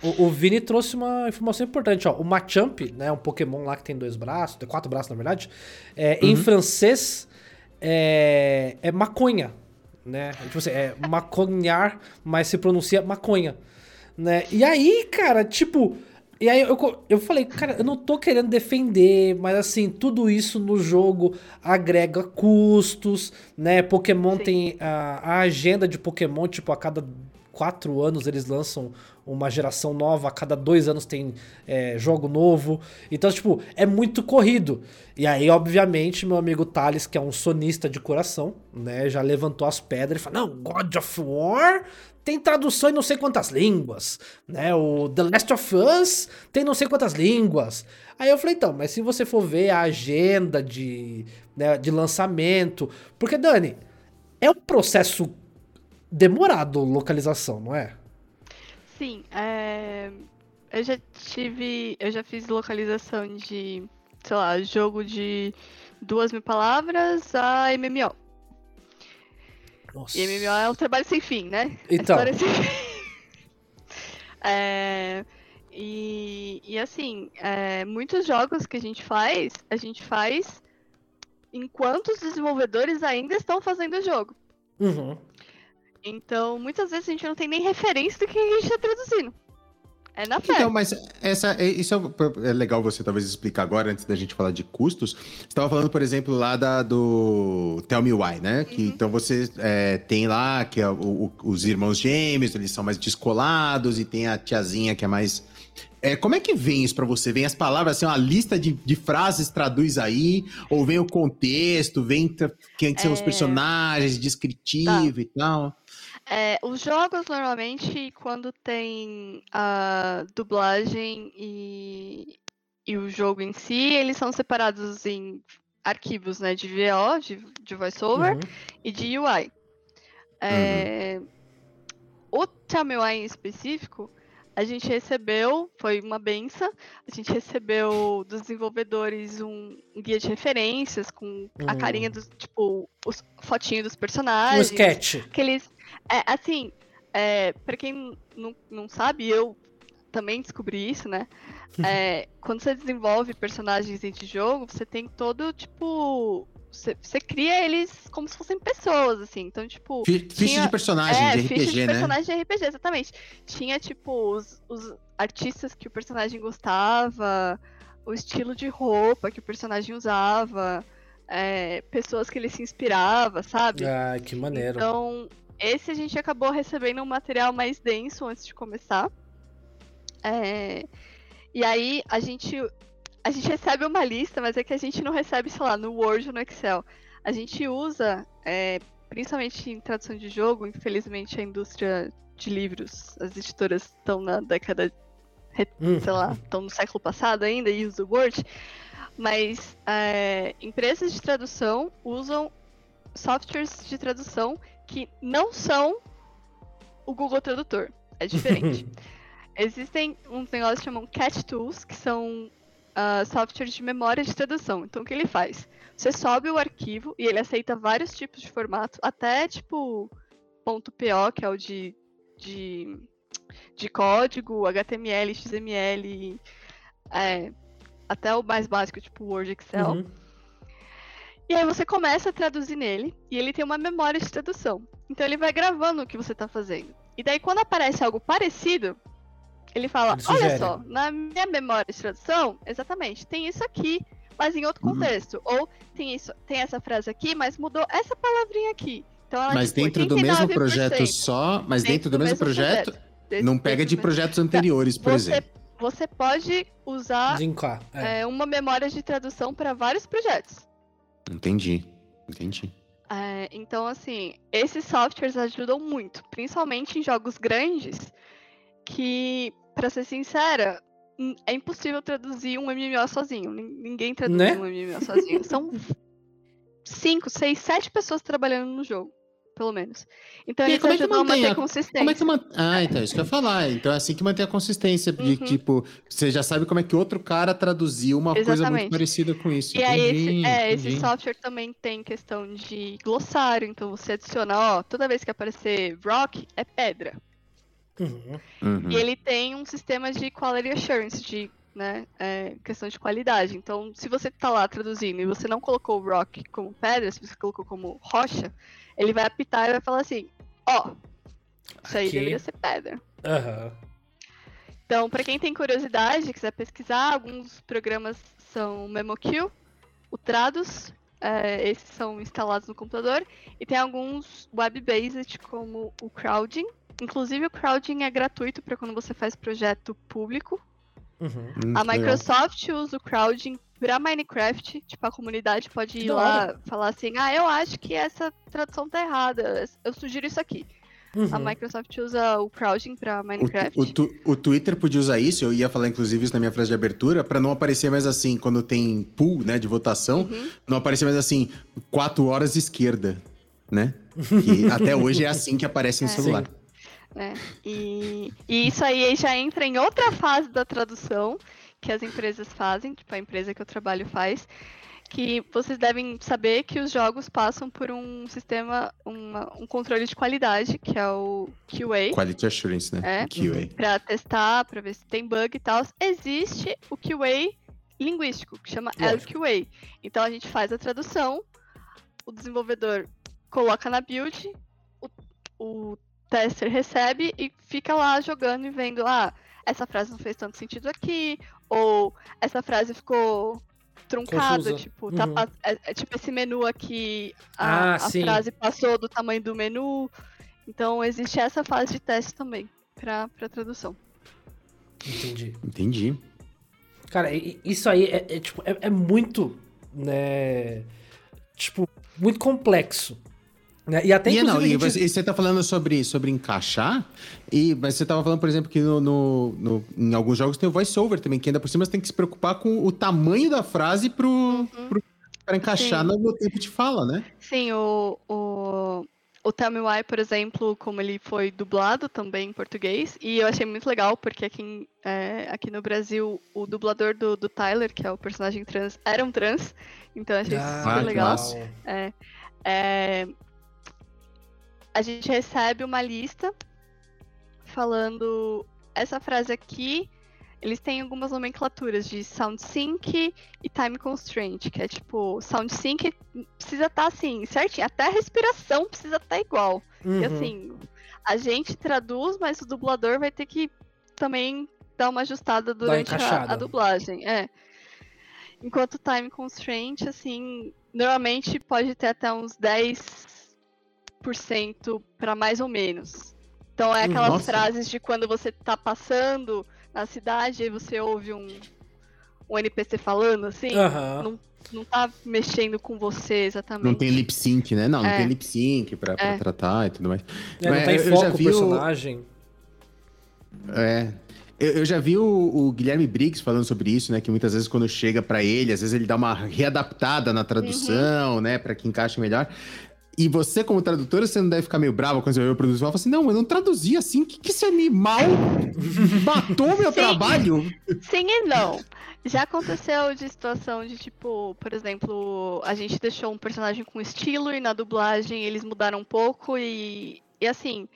O, o, Vini trouxe uma informação importante, ó. O Machamp, né? Um Pokémon lá que tem dois braços, tem quatro braços, na verdade. É, uhum. Em francês é, é maconha, né? Tipo assim, é maconhar, mas se pronuncia maconha, né? E aí, cara, tipo, e aí eu, eu falei, cara, eu não tô querendo defender, mas assim, tudo isso no jogo agrega custos, né? Pokémon Sim. tem a, a, agenda de Pokémon, tipo, a cada quatro anos eles lançam uma geração nova, a cada dois anos tem é, jogo novo. Então, tipo, é muito corrido. E aí, obviamente, meu amigo Thales, que é um sonista de coração, né, já levantou as pedras e falou: Não, God of War tem tradução em não sei quantas línguas, né? O The Last of Us tem não sei quantas línguas. Aí eu falei, então, mas se você for ver a agenda de, né, de lançamento. Porque, Dani, é um processo demorado localização, não é? Sim, é... eu já tive. Eu já fiz localização de, sei lá, jogo de duas mil palavras a MMO. Nossa. E MMO é um trabalho sem fim, né? Então. Sem fim. é, e, e assim, é, muitos jogos que a gente faz, a gente faz enquanto os desenvolvedores ainda estão fazendo o jogo. Uhum. Então, muitas vezes a gente não tem nem referência do que a gente está traduzindo. É na fé. Então, mas essa, isso é, é, legal você talvez explicar agora, antes da gente falar de custos. Você estava falando, por exemplo, lá da, do Tell Me Why, né? Que, uhum. Então você é, tem lá que é o, o, os irmãos gêmeos, eles são mais descolados, e tem a tiazinha que é mais. É, como é que vem isso para você? Vem as palavras, assim, uma lista de, de frases traduz aí? Ou vem o contexto, vem quem são os é. personagens, descritivo tá. e tal? É, os jogos normalmente, quando tem a dublagem e, e o jogo em si, eles são separados em arquivos né, de VO, de, de voiceover, uhum. e de UI. É, uhum. O Tamuai em específico, a gente recebeu, foi uma benção, a gente recebeu dos desenvolvedores um guia de referências com a carinha dos, tipo, os fotinhos dos personagens. Um sketch. Aqueles, é, assim, é, pra quem não, não sabe, eu também descobri isso, né? É, quando você desenvolve personagens dentro de jogo, você tem todo, tipo. Você, você, cria eles como se fossem pessoas, assim. Então, tipo. Ficha tinha, de personagem é, de RPG, ficha de né? personagem de RPG, exatamente. Tinha, tipo, os, os artistas que o personagem gostava, o estilo de roupa que o personagem usava. é, pessoas que ele se inspirava, sabe? Ah, que maneiro. Então, esse a gente acabou recebendo um material mais denso antes de começar. É, e aí a gente a gente recebe uma lista, mas é que a gente não recebe, sei lá, no Word ou no Excel. A gente usa, é, principalmente em tradução de jogo, infelizmente a indústria de livros, as editoras estão na década, hum. sei lá, estão no século passado ainda e usam o Word, mas é, empresas de tradução usam softwares de tradução que não são o Google Tradutor. É diferente. Existem uns negócios que chamam Cat Tools, que são uh, softwares de memória de tradução. Então, o que ele faz? Você sobe o arquivo e ele aceita vários tipos de formato, até tipo .po, que é o de, de, de código, HTML, XML, é, até o mais básico, tipo Word, Excel. Uhum. E aí você começa a traduzir nele e ele tem uma memória de tradução. Então ele vai gravando o que você está fazendo. E daí quando aparece algo parecido, ele fala, ele olha só, na minha memória de tradução, exatamente, tem isso aqui, mas em outro uhum. contexto. Uhum. Ou tem isso, tem essa frase aqui, mas mudou essa palavrinha aqui. Então, ela, mas tipo, dentro do mesmo projeto só, mas dentro, dentro do, do, mesmo, projeto, projeto não pega de projetos anteriores, por você, exemplo. Você pode usar é. É, uma memória de tradução para vários projetos. Entendi, entendi. É, então, assim, esses softwares ajudam muito, principalmente em jogos grandes, que Pra ser sincera, é impossível traduzir um MMO sozinho. Ninguém traduz né? um MMO sozinho. São cinco, seis, sete pessoas trabalhando no jogo, pelo menos. Então e eles como é que a manter a consistência. Como é que man... Ah, então, isso que eu ia falar. Então é assim que mantém a consistência. De, uhum. tipo, você já sabe como é que outro cara traduziu uma Exatamente. coisa muito parecida com isso. E entendi, aí, esse, é, esse software também tem questão de glossário. Então você adiciona, ó, toda vez que aparecer rock, é pedra. Uhum. Uhum. E ele tem um sistema de quality assurance, de né, é, questão de qualidade. Então, se você está lá traduzindo e você não colocou rock como pedra, se você colocou como rocha, ele vai apitar e vai falar assim: ó, oh, isso aí Aqui. deveria ser pedra. Uhum. Então, para quem tem curiosidade, quiser pesquisar, alguns programas são MemoQ, o Trados, é, esses são instalados no computador, e tem alguns web-based como o Crowding, Inclusive, o crowding é gratuito para quando você faz projeto público. Uhum. A Microsoft legal. usa o crowding para Minecraft. Tipo, a comunidade pode ir lá falar assim: ah, eu acho que essa tradução tá errada. Eu sugiro isso aqui. Uhum. A Microsoft usa o crowding para Minecraft. O, o, tu, o, Twitter podia usar isso, eu ia falar inclusive isso na minha frase de abertura, para não aparecer mais assim, quando tem pool né, de votação, uhum. não aparecer mais assim, quatro horas esquerda, né? Que até hoje é assim que aparece no é. celular. Sim. Né? E, e isso aí já entra em outra fase da tradução que as empresas fazem, tipo a empresa que eu trabalho faz, que vocês devem saber que os jogos passam por um sistema, uma, um controle de qualidade, que é o QA. Quality Assurance, né? É, QA. Para testar, para ver se tem bug e tal. Existe o QA linguístico, que chama LQA. Então a gente faz a tradução, o desenvolvedor coloca na build, o, o tester recebe e fica lá jogando e vendo, ah, essa frase não fez tanto sentido aqui, ou essa frase ficou truncada, Confusa. tipo, tá, uhum. é, é, tipo esse menu aqui, a, ah, a frase passou do tamanho do menu. Então existe essa fase de teste também para tradução. Entendi. Entendi. Cara, isso aí é, é tipo, é, é muito, né, tipo, muito complexo. Né? E até e, não, gente... e você, e você tá falando sobre, sobre encaixar, e, mas você tava falando, por exemplo, que no, no, no em alguns jogos tem o voiceover também, que ainda por cima você tem que se preocupar com o tamanho da frase pro, uhum. pro para encaixar no, no, tempo de fala, né? Sim, o, o, o Tell Me Why, por exemplo, como ele foi dublado também em português, e eu achei muito legal, porque aqui, é, aqui no Brasil, o dublador do, do Tyler, que é o personagem trans, era um trans, então eu achei ah, super legal. É, é, a gente recebe uma lista falando essa frase aqui. Eles têm algumas nomenclaturas de sound sync e time constraint, que é tipo, sound sync precisa estar tá assim, certinho, até a respiração precisa estar tá igual. Uhum. E assim, a gente traduz, mas o dublador vai ter que também dar uma ajustada durante a, a, dublagem. É. Enquanto time constraint, assim, normalmente pode ter até uns 10% para mais ou menos. Então é aquelas Nossa. frases de quando você tá passando na cidade e você ouve um, um NPC falando, assim, uhum. não, não tá mexendo com você exatamente. Não tem lip sync, né? Não, é. não tem lip sync pra, pra é. tratar e tudo mais. É, não tá em foco o personagem. É. Eu, eu, já vi o, o, Guilherme Briggs falando sobre isso, né? Que muitas vezes quando chega para ele, às vezes ele dá uma readaptada na tradução, uhum. né? Para que encaixe melhor. E você, como tradutora, você não deve ficar meio bravo quando você vê o produtor e fala assim: não, eu não traduzi assim, que, que esse animal matou meu Sim. trabalho? Sim e não. Já aconteceu de situação de tipo, por exemplo, a gente deixou um personagem com estilo e na dublagem eles mudaram um pouco e, e assim,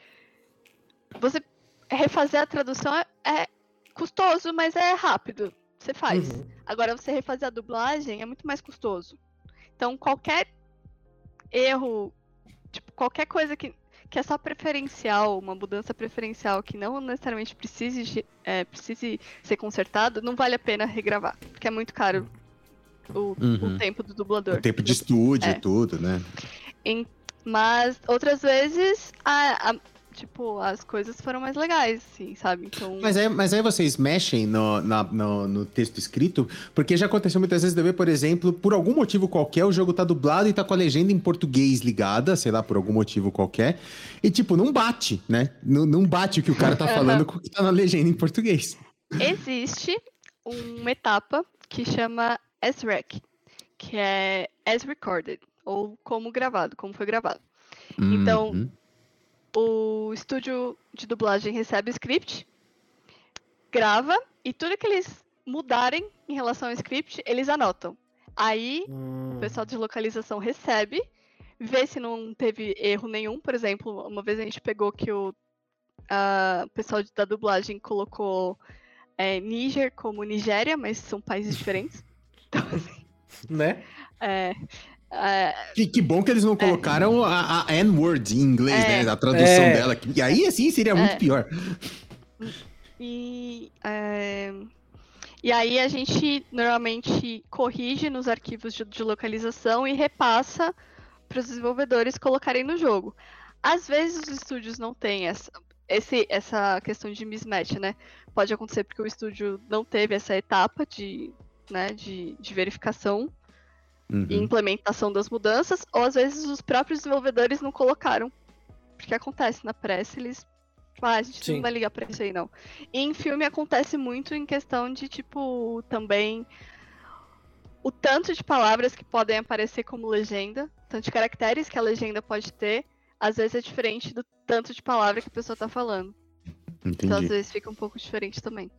você refazer a tradução é, é custoso, mas é rápido. Você faz. Uhum. Agora, você refazer a dublagem é muito mais custoso. Então, qualquer erro, tipo, qualquer coisa que, que é só preferencial, uma mudança preferencial que não necessariamente precise, é, precise ser consertado, não vale a pena regravar, porque é muito caro o, uhum. o tempo do dublador. O tempo de estúdio e é. tudo, né? Em, mas outras vezes a, a, tipo, as coisas foram mais legais, assim, sabe? Então... Mas, aí, mas aí vocês mexem no, na, no, no, texto escrito, porque já aconteceu muitas vezes de ver, por exemplo, por algum motivo qualquer, o jogo tá dublado e tá com a legenda em português ligada, sei lá, por algum motivo qualquer, e tipo, não bate, né? Não, não bate o que o cara tá falando com o que tá na legenda em português. Existe uma etapa que chama SREC, que é as recorded, ou como gravado, como foi gravado. Então, uhum o estúdio de dublagem recebe o script, grava e tudo que eles mudarem em relação ao script, eles anotam. Aí hum. o pessoal de localização recebe, vê se não teve erro nenhum. Por exemplo, uma vez a gente pegou que o uh, pessoal da dublagem colocou é, Níger como Nigéria, mas são países diferentes. Então, assim, né? É, é... Que, que, bom que eles não é. colocaram é. a, a N-word em inglês, é. né? A tradução é. dela. E aí, assim, seria muito é. pior. E, e aí a gente normalmente corrige nos arquivos de, de localização e repassa para os desenvolvedores colocarem no jogo. Às vezes os estúdios não têm essa, esse, essa questão de mismatch, né? Pode acontecer porque o estúdio não teve essa etapa de, né, de, de verificação uhum. e implementação das mudanças, ou às vezes os próprios desenvolvedores não colocaram. Porque acontece na pressa, eles. Ah, a gente Sim. não vai ligar pra isso aí, não. E em filme acontece muito em questão de, tipo, também. O tanto de palavras que podem aparecer como legenda, tanto de caracteres que a legenda pode ter, às vezes é diferente do tanto de palavra que a pessoa tá falando. Entendi. Então às vezes fica um pouco diferente também.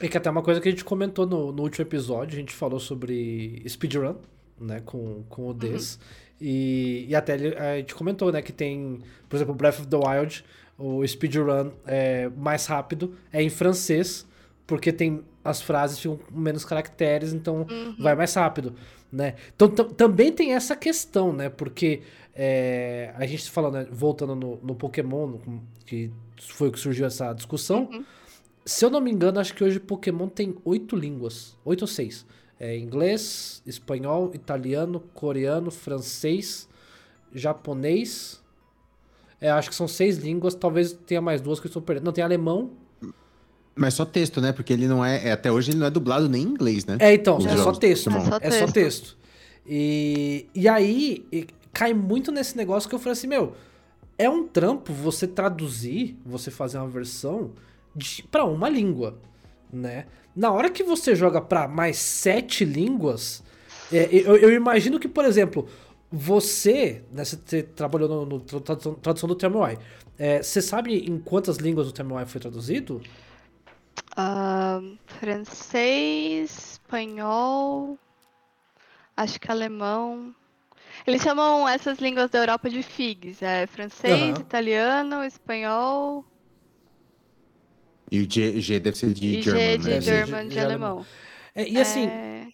É que até uma coisa que a gente comentou no, no último episódio, a gente falou sobre speedrun, né, com, com o Des. Uhum. E, e até a gente comentou, né, que tem, por exemplo, Breath of the Wild, o speedrun é mais rápido, é em francês, porque tem as frases ficam com menos caracteres, então uhum. vai mais rápido, né? Então também tem essa questão, né? Porque é, a gente falando, né, voltando no, no Pokémon, no, que foi o que surgiu essa discussão. Uhum. Se eu não me engano, acho que hoje Pokémon tem oito línguas, oito ou seis. É inglês, espanhol, italiano, coreano, francês, japonês. É, acho que são seis línguas, talvez tenha mais duas que eu estou perdendo. Não, tem alemão. Mas só texto, né? Porque ele não é, é. Até hoje ele não é dublado nem em inglês, né? É, então, é só texto. É só, é só texto. E, e aí e cai muito nesse negócio que eu falei assim, meu, é um trampo você traduzir, você fazer uma versão para uma língua, né? Na hora que você joga para mais sete línguas, é, eu, eu, imagino que, por exemplo, você, né, você trabalhou no, no tradução, tradução, do Termoai. É, você sabe em quantas línguas o Termoai foi traduzido? Uh, francês, espanhol, acho que alemão. Eles chamam essas línguas da Europa de FIGs, é francês, uhum. italiano, espanhol, e o G, G deve ser de e German, G de né? German, de, de alemão. É, e assim. É...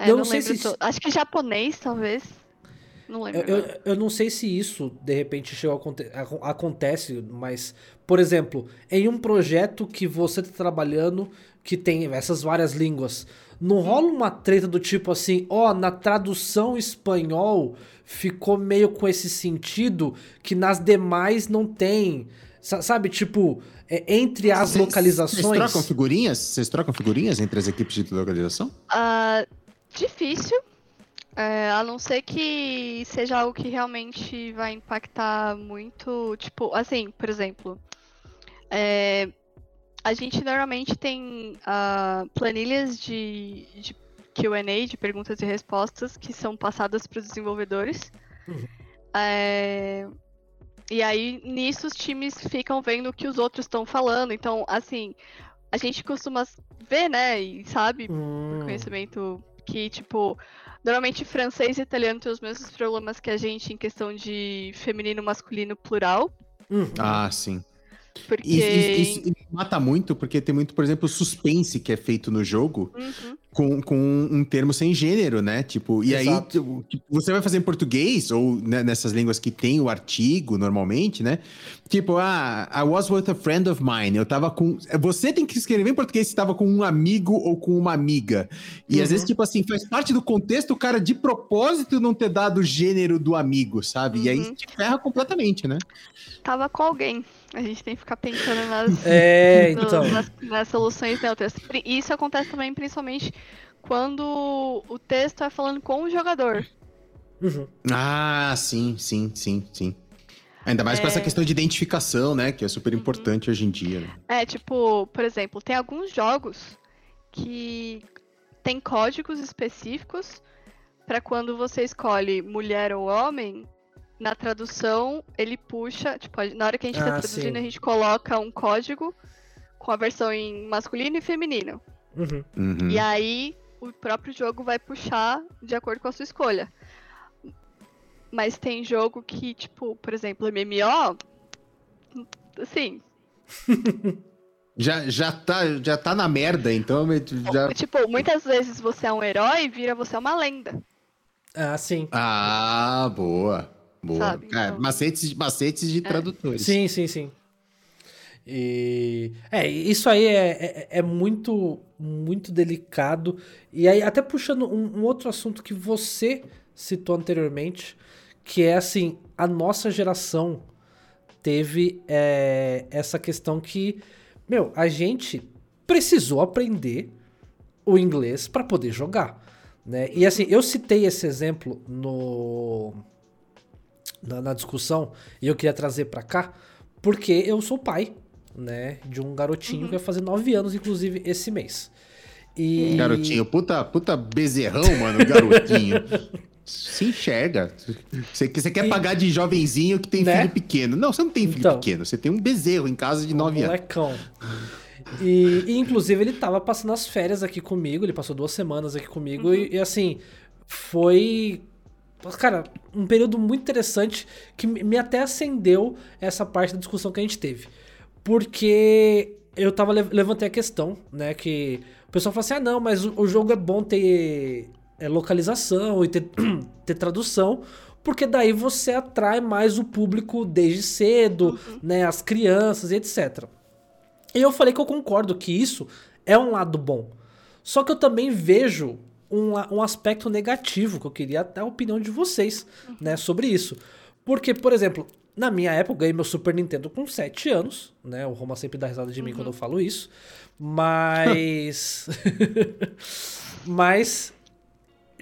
Eu, não, não sei se. To... Acho que japonês, talvez. Não lembro. Eu, eu, eu, não sei se isso, de repente, chegou a, acontece, mas, por exemplo, em um projeto que você está trabalhando, que tem essas várias línguas, não rola uma treta do tipo assim, ó, oh, na tradução espanhol ficou meio com esse sentido que nas demais não tem. Sabe, tipo, é, entre as cês, localizações. Vocês trocam figurinhas? Vocês trocam figurinhas entre as equipes de localização? Uh, difícil. É, a não ser que seja algo que realmente vai impactar muito. Tipo, assim, por exemplo. É, a gente normalmente tem uh, planilhas de, de QA, de perguntas e respostas, que são passadas para os desenvolvedores. Uhum. É, e aí, nisso, os times ficam vendo o que os outros estão falando. Então, assim, a gente costuma ver, né, e sabe, hum. por conhecimento, que, tipo, normalmente francês e italiano têm os mesmos problemas que a gente em questão de feminino, masculino, plural. Uhum. Ah, sim. Porque... Isso, isso, mata muito, porque tem muito, por exemplo, suspense que é feito no jogo uhum. Com, com um termo sem gênero, né? Tipo, e Exato. aí você vai fazer em português, ou né, nessas línguas que tem o artigo normalmente, né? Tipo, ah, I was with a friend of mine. Eu tava com. Você tem que escrever em português se tava com um amigo ou com uma amiga. E uhum. às vezes, tipo assim, faz parte do contexto o cara de propósito não ter dado o gênero do amigo, sabe? Uhum. E aí uhum. te ferra completamente, né? Tava com alguém. A gente tem que ficar pensando nas, é, então. nas, nas soluções neutras. Isso acontece também, principalmente, quando o texto é falando com o jogador. Uhum. Ah, sim, sim, sim, sim. Ainda mais é... com essa questão de identificação, né? Que é super uhum. importante uhum. hoje em dia. Né? É, tipo, por exemplo, tem alguns jogos que tem códigos específicos para quando você escolhe mulher ou homem, na tradução, ele puxa, tipo, na hora que a gente está ah, traduzindo, sim. a gente coloca um código com a versão em masculino e feminino. Uhum. Uhum. E aí o próprio jogo vai puxar de acordo com a sua escolha. Mas tem jogo que, tipo, por exemplo, MMO, assim. já, já, tá, já tá na merda, então. Já... Tipo, muitas vezes você é um herói e vira você é uma lenda. Ah, sim. Ah, boa. Boa. Sabe? É, então... macetes, macetes de é. tradutores. Sim, sim, sim. E é, isso aí é, é, é, muito, muito delicado. E aí, até puxando um, um, outro assunto que você citou anteriormente, que é assim, a nossa geração teve é, essa questão que, meu, a gente precisou aprender o inglês para poder jogar. Né? E assim, eu citei esse exemplo no na, na discussão e eu queria trazer para cá, porque eu sou pai, né, de um garotinho uhum. que vai fazer nove anos, inclusive, esse mês. E... Garotinho, puta, puta bezerrão, mano, garotinho. Se enxerga. Você, você quer e... pagar de jovenzinho que tem né? filho pequeno. Não, você não tem filho então, pequeno. Você tem um bezerro em casa de um nove molecão. anos. E, e, inclusive, ele tava passando as férias aqui comigo. Ele passou duas semanas aqui comigo. Uhum. E, e, assim, foi Cara, um período muito interessante que me até acendeu essa parte da discussão que a gente teve. Porque eu tava levantei a questão, né, que o pessoal fala assim: "Ah, não, mas o, jogo é bom ter é, localização e ter, ter tradução, porque daí você atrai mais o público desde cedo, uhum. né, as crianças e etc". E eu falei que eu concordo que isso é um lado bom. Só que eu também vejo um, um aspecto negativo que eu queria até a opinião de vocês, uhum. né, sobre isso. Porque, por exemplo, na minha época eu ganhei meu Super Nintendo com 7 anos, né? O Roma sempre dá risada de mim quando eu uhum. falo isso. Mas. mas.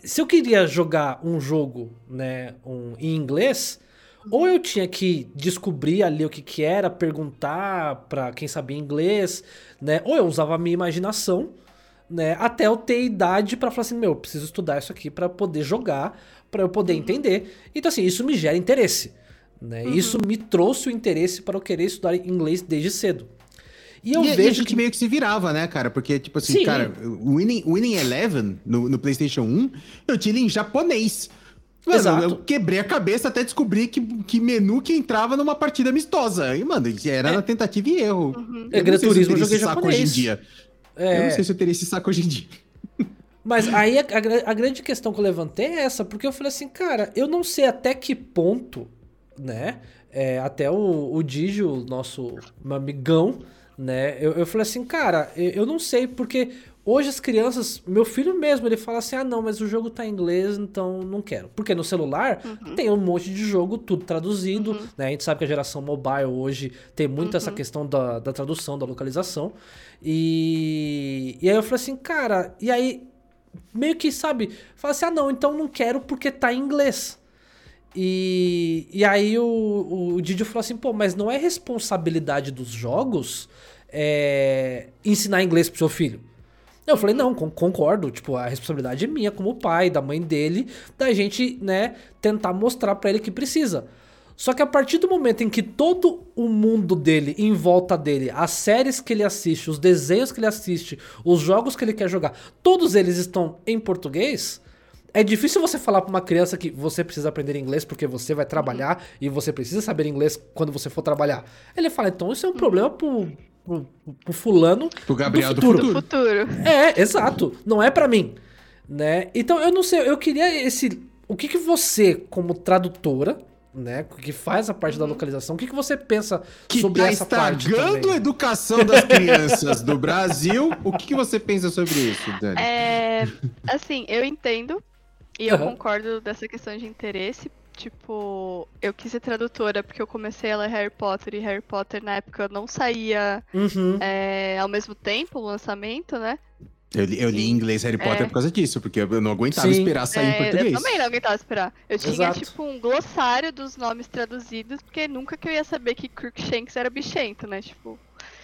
Se eu queria jogar um jogo, né, um, em inglês, ou eu tinha que descobrir ali o que, que era, perguntar para quem sabia inglês, né? Ou eu usava a minha imaginação, né? Até eu ter idade para falar assim, meu, eu preciso estudar isso aqui para poder jogar, para eu poder uhum. entender. Então assim, isso me gera interesse, né? Uhum. Isso me trouxe o interesse para eu querer estudar inglês desde cedo. E eu e, vejo e a gente que... meio que se virava, né, cara? Porque, tipo assim, Sim. cara, o Winning, Winning Eleven no, no PlayStation 1, eu tinha ele em japonês. Mano, Exato. eu quebrei a cabeça até descobrir que, que menu que entrava numa partida amistosa. E, mano, era é. na tentativa e erro. Uhum. É, Gran Turismo eu joguei japonês. Hoje em dia. É... Eu não sei se eu teria esse saco hoje em dia. Mas aí a, a, a, grande questão que eu levantei é essa, porque eu falei assim, cara, eu não sei até que ponto, né? É, até o, o Digio, nosso amigão, né? Eu, eu falei assim, cara, eu, eu não sei, porque Hoje as crianças, meu filho mesmo, ele fala assim: ah, não, mas o jogo tá em inglês, então não quero. Porque no celular uhum. tem um monte de jogo, tudo traduzido, uhum. né? A gente sabe que a geração mobile hoje tem muito uhum. essa questão da, da tradução, da localização. E, e aí eu falei assim, cara, e aí meio que, sabe, fala assim: ah, não, então não quero porque tá em inglês. E, e aí o, o Didi falou assim: pô, mas não é responsabilidade dos jogos é, ensinar inglês pro seu filho. Eu falei, não, concordo, tipo, a responsabilidade é minha como pai, da mãe dele, da gente, né, tentar mostrar para ele que precisa. Só que a partir do momento em que todo o mundo dele, em volta dele, as séries que ele assiste, os desenhos que ele assiste, os jogos que ele quer jogar, todos eles estão em português, é difícil você falar para uma criança que você precisa aprender inglês porque você vai trabalhar e você precisa saber inglês quando você for trabalhar. Ele fala, então isso é um problema pro, pro, pro fulano. Pro Gabriel do futuro. Do futuro. É, exato. Não é para mim. Né? Então eu não sei, eu queria esse. O que, que você, como tradutora, né, que faz a parte da uhum. localização, o que, que você pensa que sobre tá essa parte? a educação das crianças do Brasil. O que, que você pensa sobre isso, Dani? É, assim, eu entendo e eu concordo dessa questão de interesse, Tipo, eu quis ser tradutora porque eu comecei a ler Harry Potter e Harry Potter na época não saía uhum. é, ao mesmo tempo o lançamento, né? Eu li, eu li em inglês Harry Potter é. por causa disso, porque eu não aguentava Sim. esperar sair é, em português. Eu também não aguentava esperar. Eu tinha, Exato. tipo, um glossário dos nomes traduzidos, porque nunca que eu ia saber que Crookshanks era bichento, né? Tipo.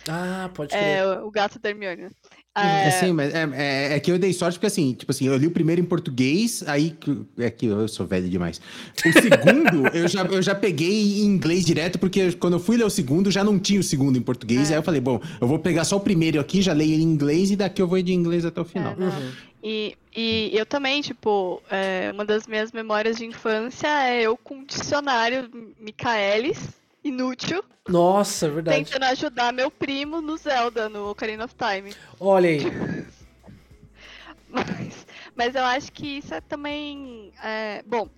Ah, pode é, crer. É, o gato da Hermione. É... Sim, mas é, é, é, que eu dei sorte porque assim, tipo assim, eu li o primeiro em português, aí é que eu sou velho demais. O segundo, eu, já, eu já peguei em inglês direto, porque quando eu fui ler o segundo, já não tinha o segundo em português. É. Aí eu falei, bom, eu vou pegar só o primeiro aqui, já leio em inglês e daqui eu vou de inglês até o final. É, uhum. E, e eu também, tipo, é, uma das minhas memórias de infância é eu com o dicionário Michaelis inútil. Nossa, verdade. Tentando ajudar meu primo no Zelda, no Ocarina of Time. Olha aí. mas, mas eu acho que isso é também. É, bom,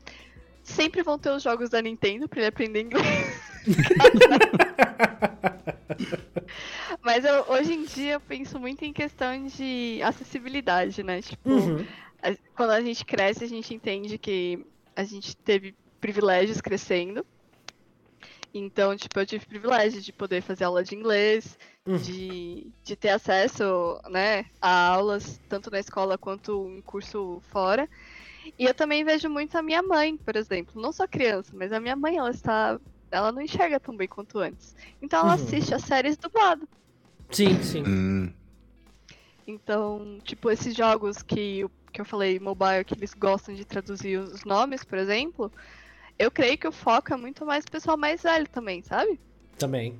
sempre vão ter os jogos da Nintendo pra ele aprender inglês. mas eu, hoje em dia eu penso muito em questão de acessibilidade, né? Tipo, uhum. a, quando a gente cresce, a gente entende que a gente teve privilégios crescendo. Então, tipo, eu tive o privilégio de poder fazer aula de inglês, uhum. de, de ter acesso, né, a aulas, tanto na escola quanto em curso fora. E eu também vejo muito a minha mãe, por exemplo, não só criança, mas a minha mãe, ela está, ela não enxerga tão bem quanto antes. Então ela uhum. assiste as séries dublado. Sim, sim. Hum. Então, tipo, esses jogos que, que eu falei, mobile, que eles gostam de traduzir os nomes, por exemplo, eu creio que o foco é muito mais o pessoal mais velho também, sabe? Também.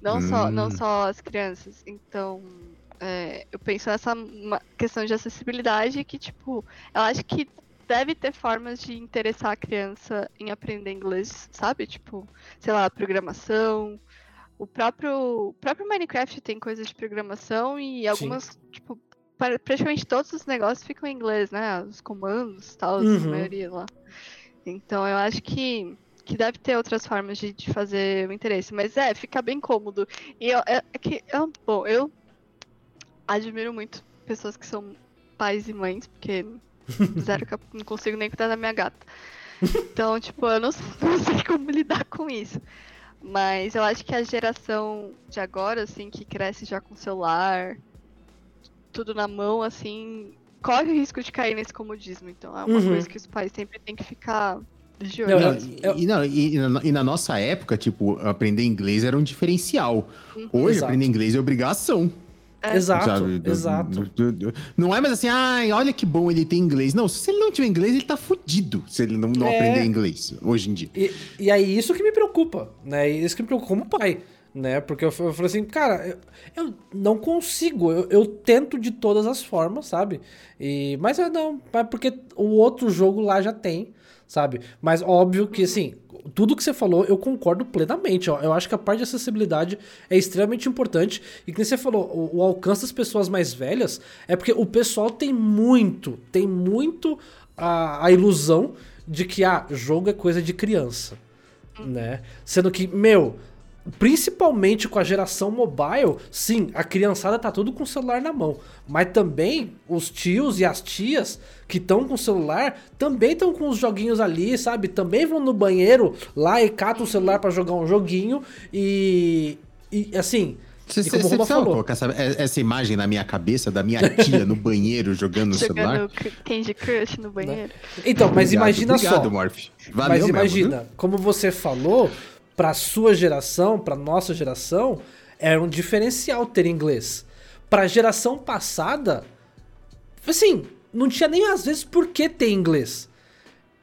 Não, hum. só, não só as crianças. Então, é, eu penso nessa questão de acessibilidade que, tipo, eu acho que deve ter formas de interessar a criança em aprender inglês, sabe? Tipo, sei lá, programação. O próprio, o próprio Minecraft tem coisas de programação e algumas, Sim. tipo, praticamente todos os negócios ficam em inglês, né? Os comandos e tal, uhum. a maioria lá. Então eu acho que, que deve ter outras formas de, de fazer o interesse. Mas é, fica bem cômodo. E eu, é, é que eu, bom, eu admiro muito pessoas que são pais e mães, porque zero que eu não consigo nem cuidar da minha gata. Então, tipo, eu não, não sei como lidar com isso. Mas eu acho que a geração de agora, assim, que cresce já com celular, tudo na mão, assim, corre o risco de cair nesse comodismo. Então é uma uhum. coisa que os pais sempre têm que ficar de olho. Não, e, não, e, e, na nossa época, tipo, aprender inglês era um diferencial. Uhum. Hoje, Exato. aprender inglês é obrigação. É. Exato, exato. Não é mais assim, ai, olha que bom ele tem inglês. Não, se ele não tiver inglês, ele tá fudido se ele não, não é... aprender inglês hoje em dia. E, e aí, isso que me preocupa, né? Isso que me preocupa como pai né? Porque eu, eu falei assim, cara, eu, eu não consigo, eu, eu, tento de todas as formas, sabe? E, mas eu não, é porque o outro jogo lá já tem, sabe? Mas óbvio que, assim, tudo que você falou, eu concordo plenamente. Ó. Eu acho que a parte de acessibilidade é extremamente importante. E que você falou, o, o, alcance das pessoas mais velhas é porque o pessoal tem muito, tem muito a, a ilusão de que, ah, jogo é coisa de criança. Né? Sendo que, meu, principalmente com a geração mobile, sim, a criançada tá tudo com o celular na mão. Mas também os tios e as tias que estão com o celular também estão com os joguinhos ali, sabe? Também vão no banheiro lá e catam o celular para jogar um joguinho e, e assim. Você sabe colocar essa, essa imagem na minha cabeça da minha tia no banheiro jogando no celular? Jogando Candy Crush no banheiro. Então, mas obrigado, imagina obrigado, só. Morph. Valeu mas imagina, mesmo, como você falou, para sua geração, para nossa geração, era um diferencial ter inglês. Para a geração passada, assim, não tinha nem às vezes por que ter inglês.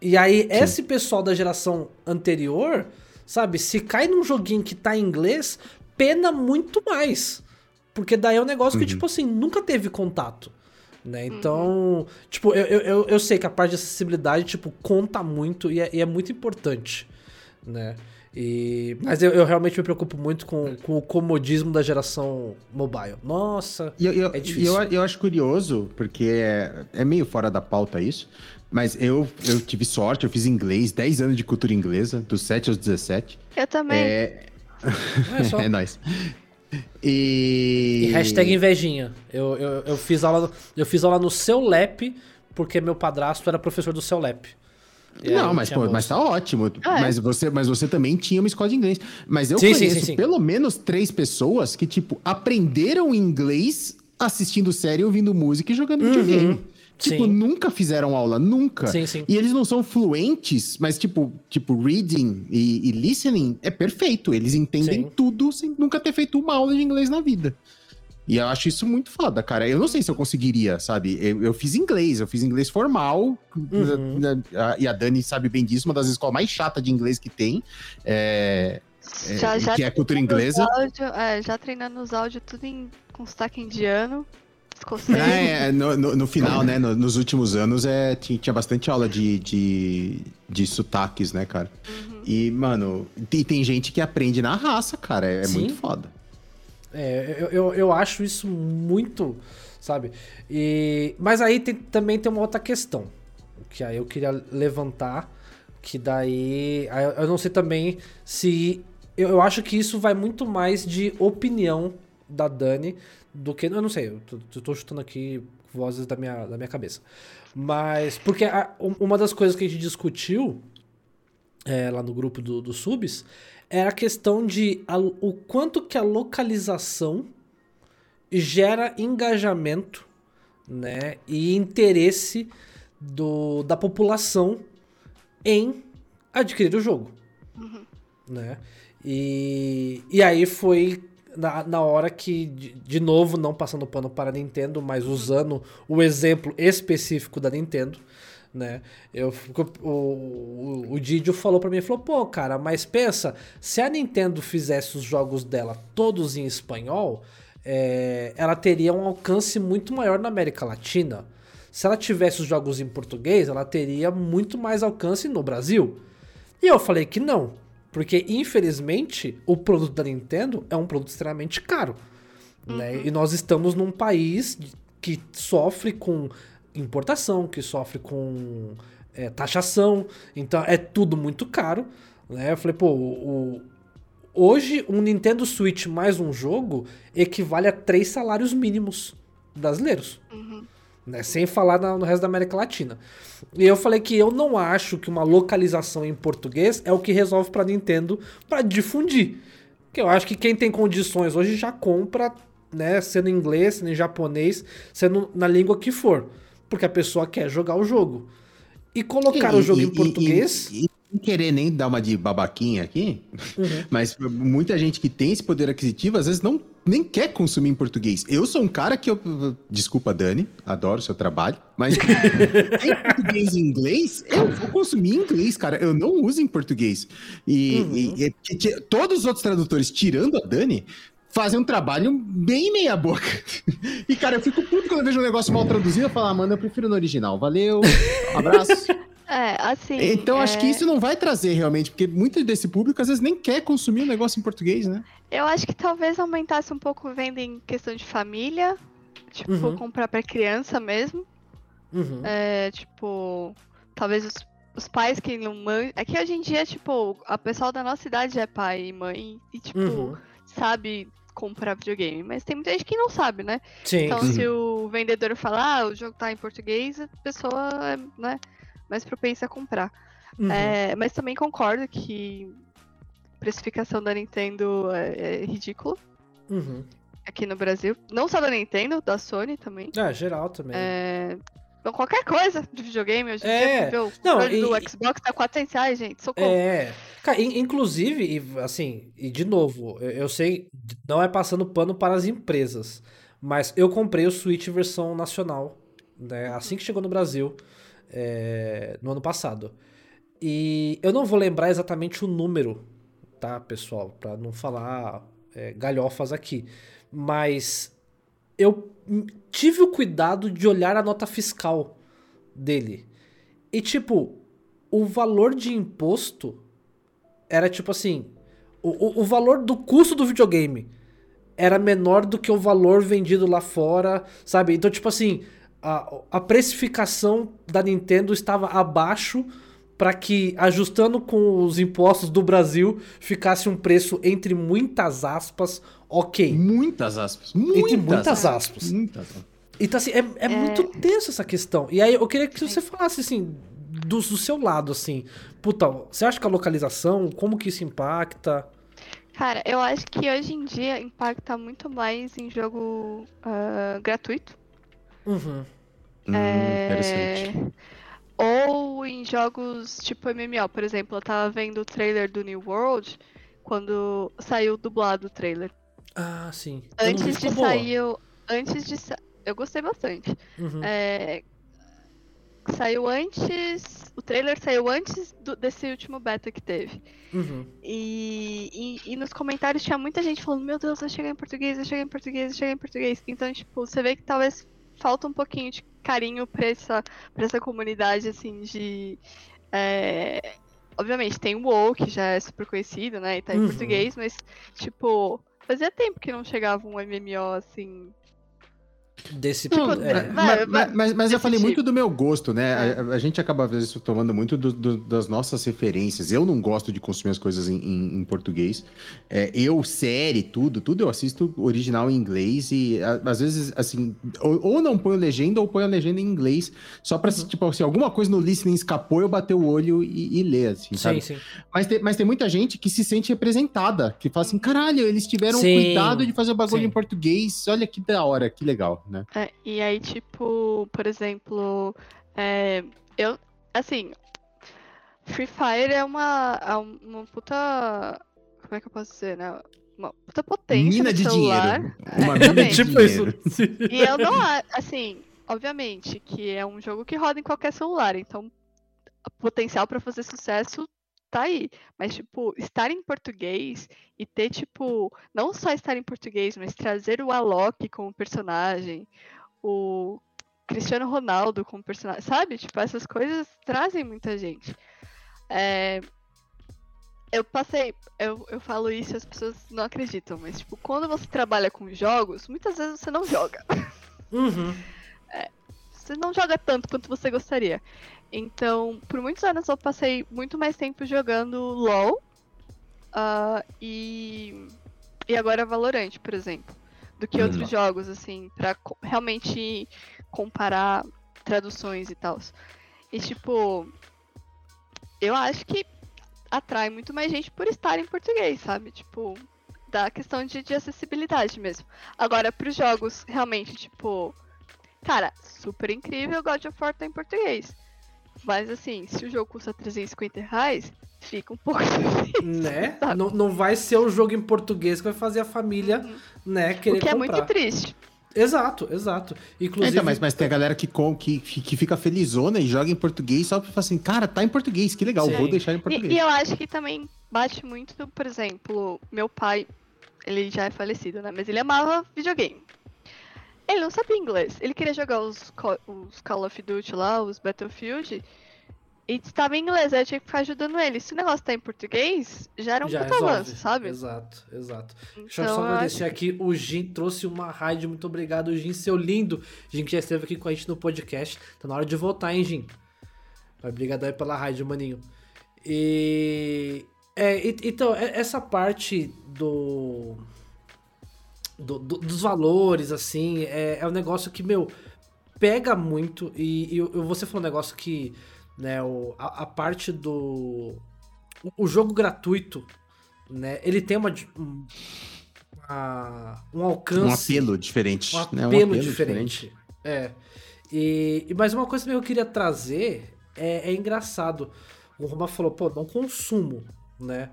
E aí, Sim. esse pessoal da geração anterior, sabe, se cai num joguinho que tá em inglês, pena muito mais. Porque daí é um negócio uhum. que, tipo assim, nunca teve contato. Né? Então, uhum. tipo, eu, eu, eu sei que a parte de acessibilidade, tipo, conta muito e é, e é muito importante, né? E, mas eu, eu, realmente me preocupo muito com, com o comodismo da geração mobile. Nossa, eu, eu, é difícil. Eu, eu acho curioso, porque é, é meio fora da pauta isso, mas eu, eu tive sorte, eu fiz inglês, 10 anos de cultura inglesa, dos 7 aos 17. Eu também. É, é, é nóis. E... e hashtag invejinha. Eu, eu, eu, fiz aula, eu fiz aula no seu lap, porque meu padrasto era professor do seu lap. Não, mas, pô, mas tá ótimo. Ah, é. mas, você, mas você também tinha uma escola de inglês. Mas eu sim, conheço sim, sim, pelo menos três pessoas que, tipo, aprenderam inglês assistindo série, ouvindo música e jogando uhum. videogame. Tipo, sim. nunca fizeram aula, nunca. Sim, sim. E eles não são fluentes, mas tipo, tipo reading e, e listening é perfeito. Eles entendem sim. tudo sem nunca ter feito uma aula de inglês na vida. E eu acho isso muito foda, cara. Eu não sei se eu conseguiria, sabe? Eu, eu fiz inglês, eu fiz inglês formal. Uhum. Né, e a Dani sabe bem disso, uma das escolas mais chatas de inglês que tem. É, é, já, já que é cultura inglesa. Áudio, é, já treinando os áudios tudo em, com sotaque indiano. É, no, no, no, final, né? No, nos últimos anos é, tinha, tinha bastante aula de, de, de sotaques, né, cara? Uhum. E, mano, e tem gente que aprende na raça, cara. É, é muito foda. É, eu, eu, eu acho isso muito, sabe? E, mas aí tem, também tem uma outra questão, que aí eu queria levantar, que daí eu não sei também se eu, eu acho que isso vai muito mais de opinião da Dani do que eu não sei, eu tô, tô chutando aqui vozes da minha, da minha cabeça. Mas porque a, uma das coisas que a gente discutiu é, lá no grupo do, do subs era a questão de a, o quanto que a localização gera engajamento né, e interesse do, da população em adquirir o jogo. Uhum. Né? E, e aí foi na, na hora que, de, de novo, não passando pano para a Nintendo, mas usando o exemplo específico da Nintendo, né? Eu, o, o, o Didio falou para mim, falou, pô, cara, mas pensa, se a Nintendo fizesse os jogos dela todos em espanhol, é, ela teria um alcance muito maior na América Latina. Se ela tivesse os jogos em português, ela teria muito mais alcance no Brasil. E eu falei que não, porque infelizmente o produto da Nintendo é um produto extremamente caro. Né? Uhum. E nós estamos num país que sofre com importação, que sofre com é, taxação, então é tudo muito caro. Né? Eu falei, pô, o, hoje um Nintendo Switch mais um jogo equivale a três salários mínimos brasileiros. Uhum. Né? Sem falar no resto da América Latina. E eu falei que eu não acho que uma localização em português é o que resolve para Nintendo para difundir. Que eu acho que quem tem condições hoje já compra, né, sendo em inglês, sendo em japonês, sendo na língua que for porque a pessoa quer jogar o jogo. E colocar e, o jogo e, em português. E, sem querer nem dar uma de babaquinha aqui, uhum. mas muita gente que tem esse poder aquisitivo às vezes não nem quer consumir em português. Eu sou um cara que eu. Desculpa, Dani, adoro o seu trabalho, mas em português e inglês, eu vou consumir em inglês, cara. Eu não uso em português. E, uhum. e, e, todos os outros tradutores, tirando a Dani, fazem um trabalho bem meia boca. E, cara, eu fico puto quando eu vejo um negócio mal traduzido. Eu falo, ah, mano, eu prefiro no original. Valeu, um abraço. É, assim. Então é... acho que isso não vai trazer realmente, porque muito desse público às vezes nem quer consumir um negócio em português, né? Eu acho que talvez aumentasse um pouco venda em questão de família, tipo, uhum. comprar para criança mesmo. Uhum. É, tipo, talvez os, os pais que não manjam. É que hoje em dia, tipo, a pessoal da nossa idade é pai e mãe e, tipo, uhum. sabe comprar videogame. Mas tem muita gente que não sabe, né? Sim. Então, se o vendedor falar, ah, o jogo tá em português, a pessoa é, né, mais propensa a comprar. Uhum. É, mas também concordo que a precificação da Nintendo é, é ridícula. Uhum. Aqui no Brasil. Não só da Nintendo, da Sony também. É, geral também. É, então, qualquer coisa de videogame hoje em é. dia, o não, e, do Xbox tá 400 reais, gente, socorro. É, Cara, inclusive, assim, e de novo, eu sei, não é passando pano para as empresas, mas eu comprei o Switch versão nacional, né, assim que chegou no Brasil, é, no ano passado. E eu não vou lembrar exatamente o número, tá, pessoal, para não falar é, galhofas aqui, mas eu tive o cuidado de olhar a nota fiscal dele. E, tipo, o valor de imposto era tipo assim: o, o, o valor do custo do videogame era menor do que o valor vendido lá fora, sabe? Então, tipo assim, a, a precificação da Nintendo estava abaixo para que, ajustando com os impostos do Brasil, ficasse um preço entre muitas aspas ok. Muitas aspas. Muitas, entre muitas aspas. Muitas. Então, assim, é, é, é, muito tenso essa questão. E aí eu queria que você falasse, assim, do, do seu lado, assim. Puta, você acha que a localização, como que isso impacta? Cara, eu acho que hoje em dia impacta muito mais em jogo uh, gratuito. Uhum. É... Hum, interessante ou em jogos tipo MMO, por exemplo, eu tava vendo o trailer do New World quando saiu dublado o trailer. Ah, sim. Antes de sair. Antes de sa... Eu gostei bastante. Uhum. É... Saiu antes. O trailer saiu antes do, desse último beta que teve. Uhum. E, e, e, nos comentários tinha muita gente falando: Meu Deus, eu cheguei em português, eu cheguei em português, eu cheguei em português. Então, tipo, você vê que talvez falta um pouquinho de carinho pra essa, pra essa comunidade, assim, de. É... Obviamente, tem o WoW, que já é super conhecido, né? E tá em uhum. português, mas, tipo, fazia tempo que não chegava um MMO, assim, Desse tipo, é. mas, mas, mas, mas eu falei tipo. muito do meu gosto, né? É. A, a, gente acaba, às vezes, tomando muito do, do, das nossas referências. Eu não gosto de consumir as coisas em, em, em português. É, eu, série, tudo, tudo eu assisto original em inglês e, a, às vezes, assim, ou, ou, não ponho legenda ou ponho a legenda em inglês, só pra, uhum. tipo, assim, alguma coisa no listening escapou, eu bater o olho e, e ler, assim, sabe? Sim, sim. Mas, tem, mas tem muita gente que se sente representada, que fala assim, caralho, eles tiveram sim, cuidado de fazer o bagulho sim. em português, olha que da hora, que legal, né? É, e aí, tipo, por exemplo, é, eu, assim, Free Fire é uma, é uma puta. Como é que eu posso dizer, né? Uma puta potência mina de celular. dinheiro. Uma é, mina de tipo dinheiro. isso. E eu não, assim, obviamente, que é um jogo que roda em qualquer celular, então o potencial para fazer sucesso tá aí. Mas, tipo, estar em português e ter, tipo, não só estar em português, mas trazer o Alok como personagem, o Cristiano Ronaldo como personagem, sabe? Tipo, essas coisas trazem muita gente. É... Eu passei, eu, eu falo isso e as pessoas não acreditam, mas, tipo, quando você trabalha com jogos, muitas vezes você não joga. Uhum. É, você não joga tanto quanto você gostaria. Então, por muitos anos eu passei muito mais tempo jogando LoL uh, e, e agora Valorant, por exemplo, do que outros jogos, assim, para co realmente comparar traduções e tal. E, tipo, eu acho que atrai muito mais gente por estar em português, sabe? Tipo, da questão de, de acessibilidade mesmo. Agora, para os jogos, realmente, tipo, cara, super incrível God of War tá em português. Mas assim, se o jogo custa 350 reais, fica um pouco difícil. Né? Não, não vai ser o jogo em português que vai fazer a família, uhum. né, querer O que comprar. é muito triste. Exato, exato. Inclusive. Então, mas, mas tem a galera que, que, que fica felizona e joga em português só pra falar assim, cara, tá em português, que legal, Sim. vou deixar em português. E, e, eu acho que também bate muito, por exemplo, meu pai, ele já é falecido, né? Mas ele amava videogame. Ele não sabia inglês. Ele queria jogar os, os Call of Duty lá, os Battlefield. E estava em inglês, aí eu tinha que ficar ajudando ele. Se o negócio tá em português, já era um Já puta avanço, sabe? Exato, exato. Deixa eu Então, só agradecer acho- aqui. O Gin trouxe uma raid. Muito obrigado, Gin, seu lindo. Gin que já esteve aqui com a gente no podcast. Tá na hora de voltar, hein, Gin? Obrigado aí pela raid, maninho. E. É, então, é- essa parte do. Do- do- dos valores, assim, é, é um negócio que, meu, pega muito. E, e você falou um negócio que, né, o, a, a parte do. o- jogo gratuito, né, ele tem uma. um- uma- um alcance. Um apelo diferente. Um né? apelo, diferente. É. E, e- mas uma coisa que eu queria trazer é, é engraçado. O Roma falou, pô, não consumo, né?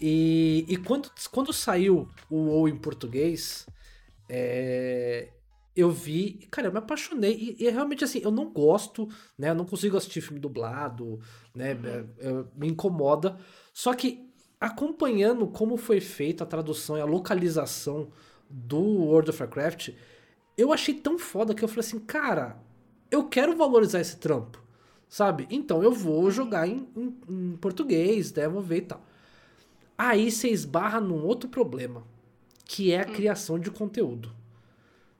E, e quando, quando saiu o WoW em português, é, eu vi, cara, eu me apaixonei. E, e realmente, assim, eu não gosto, né? Eu não consigo assistir filme dublado, né? é- é- me incomoda. Só que acompanhando como foi feita a tradução e a localização do World of Warcraft, eu achei tão foda que eu falei assim, cara, eu quero valorizar esse trampo, sabe? Então eu vou jogar em, em- em português, né? Vou ver e tal. Aí você esbarra num outro problema, que é a criação de conteúdo.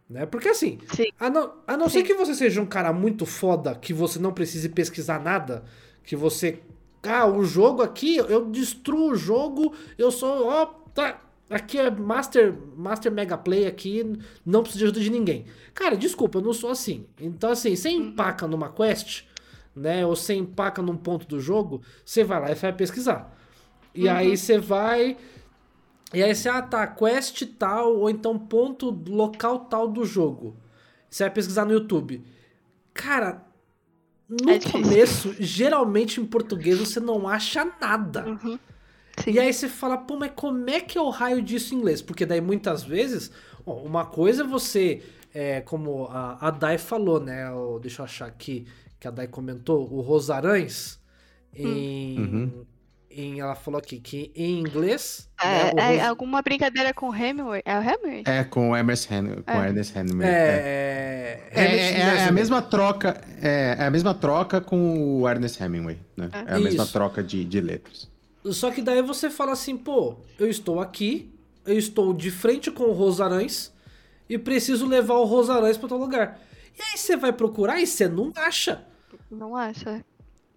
Né? Porque assim, Sim. a não, a não ser que você seja um cara muito foda, que você não precise pesquisar nada, que você. Ah, o jogo aqui, eu destruo o jogo, eu sou. Ó, tá. Aqui é Master, Master Mega Play aqui, não preciso de ajuda de ninguém. Cara, desculpa, eu não sou assim. Então, assim, você empaca numa quest, né? Ou você empaca num ponto do jogo, você vai lá e vai pesquisar. E aí você vai. E aí você, ah tá, quest tal, ou então ponto local tal do jogo. Você vai pesquisar no YouTube. Cara, no É começo, geralmente em português você não acha nada. Uhum. E aí você fala, pô, mas como é que é o raio disso em inglês? Porque daí muitas vezes, ó, uma coisa é você, é, como a, a Dai falou, né? o- deixa eu achar aqui, que a Dai comentou, o Rosarães, em, Uhum. Em- ela falou aqui que em inglês. É, né, é alguma brincadeira com o Hemingway? É o Hemingway? É, com o Ernest Hemingway. Com É. Ernest Hemingway. É, É, é, é, é- é a mesma troca. É, é a mesma troca com o Ernest Hemingway, né? É, a mesma Isso. troca de, de letras. Só que daí você fala assim, pô, eu estou aqui, eu estou de frente com o Rosarães e preciso levar o Rosarães para outro lugar. E aí você vai procurar e você não acha. Não acha?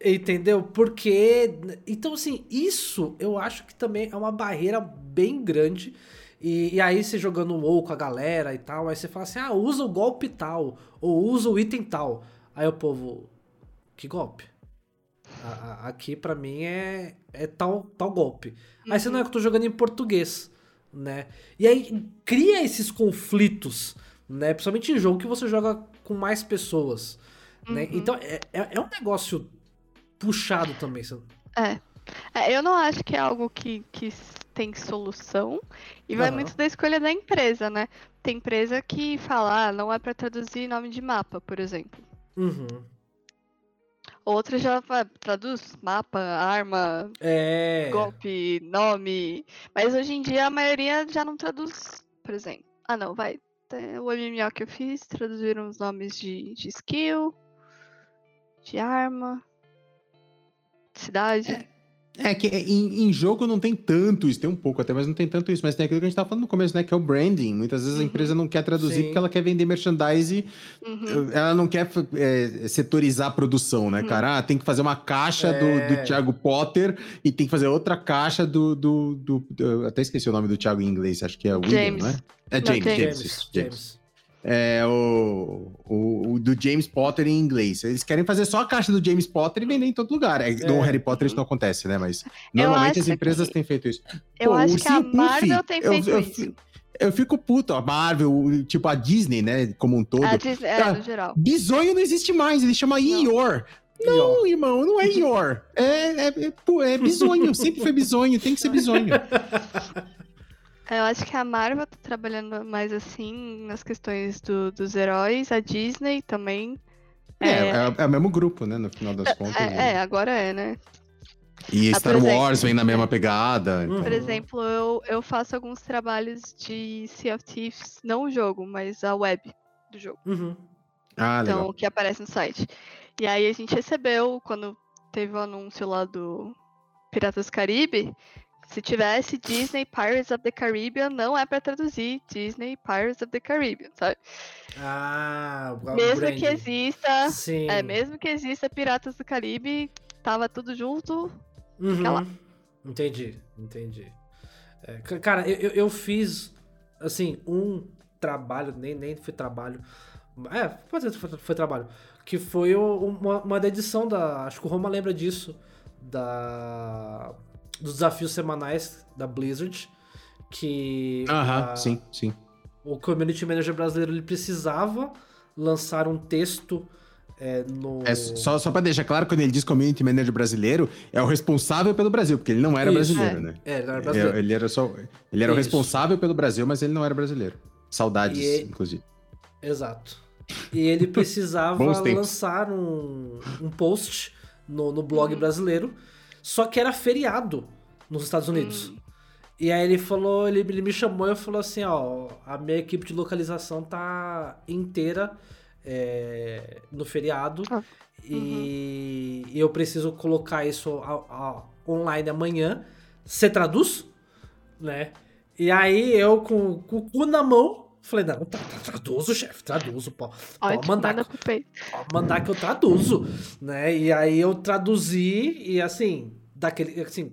Entendeu? Porque. Então, assim, isso eu acho que também é uma barreira bem grande. E, e aí você jogando WoW com a galera e tal, aí você fala assim: ah, usa o golpe tal, ou usa o item tal. Aí o povo. Que golpe? A- a- aqui pra mim é, é tal, tal golpe. Aí você não é que eu tô jogando em português, né? E aí cria esses conflitos, né? Principalmente em jogo que você joga com mais pessoas. Né? Uhum. Então é, é, é um negócio puxado também. sabe? É. É, Eu não acho que é algo que, que tem solução. E vai Aham. muito da escolha da empresa, né? Tem empresa que fala, ah, não é pra traduzir nome de mapa, por exemplo. Uhum. Outra já vai, traduz mapa, arma, É. golpe, nome. Mas hoje em dia a maioria já não traduz, por exemplo. Ah, não, vai. O MMO que eu fiz, traduziram os nomes de, de skill, de arma, cidade. É que em, em jogo não tem tanto isso, tem um pouco até, mas não tem tanto isso. Mas tem aquilo que a gente tava falando no começo, né? Que é o branding. Muitas vezes a Uhum. empresa não quer traduzir Sim. porque ela quer vender merchandise, Uhum. ela não quer é, setorizar a produção, né, Uhum. cara? Ah, tem que fazer uma caixa É. do, do Thiago Potter e tem que fazer outra caixa do, do, do- do- Até esqueci o nome do Thiago em inglês, acho que é William, James. não é? É Não, James, James. James, James. É o, o, o do James Potter em inglês. Eles querem fazer só a caixa do James Potter e vender em todo lugar. É, No É. Harry Potter isso não acontece, né? Mas normalmente as empresas que- têm feito isso. Eu Pô, acho que a Marvel tem eu- feito eu isso. fi- Eu fico puto, a Marvel, tipo a Disney, né, como um todo. A Disney, é, no geral. Bisonho não existe mais, ele chama Ior. Não, irmão, não é Ior. É, é, é, pô, é bisonho, sempre foi bisonho, tem que ser bisonho. Eu acho que a Marvel tá trabalhando mais assim nas questões do- dos heróis, a Disney também. É, é, é o mesmo grupo, né, no final das contas. É, é, agora é, né? E Ah, Star exemplo, Wars vem na mesma pegada. Uhum. então- Por exemplo, eu, eu faço alguns trabalhos de Sea of Thieves, não o jogo, mas a web do jogo. Uhum. Ah, Então, legal. o que aparece no site. E aí a gente recebeu, quando teve o anúncio lá do Piratas do Caribe, se tivesse Disney Pirates of the Caribbean, não é para traduzir Disney Pirates of the Caribbean, sabe? Ah, mesmo brand. que exista, Sim. é, mesmo que exista Piratas do Caribe, tava tudo junto. Uhum. Entendi, entendi. É, cara, eu, eu fiz assim um trabalho, nem nem foi trabalho, é, pode ser foi, foi trabalho, que foi uma, uma da edição da, acho que o Roma lembra disso, da dos desafios semanais da Blizzard, que Aham, a, sim, sim. O community manager brasileiro ele precisava lançar um texto é, no... é, só só para deixar claro, quando ele diz community manager brasileiro, é o responsável pelo Brasil, porque ele não era Isso, brasileiro, é. né? É, ele, era brasileiro. ele era só, ele era Isso. o responsável pelo Brasil, mas ele não era brasileiro. Saudades, e... inclusive. Exato. E ele precisava lançar um, um post no, no blog uhum. brasileiro só que era feriado nos Estados Unidos. Hum. E aí ele falou, ele, ele me chamou e falou assim, ó, a minha equipe de localização tá inteira é, no feriado ah. e, e, eu preciso colocar isso a, a, online amanhã. Você traduz? Né? E aí eu com, com o cu na mão Falei, não, traduzo, chefe, traduzo, pô. Pode mandar, manda pode mandar que eu traduzo, né? E aí eu traduzi e assim, daquele, assim,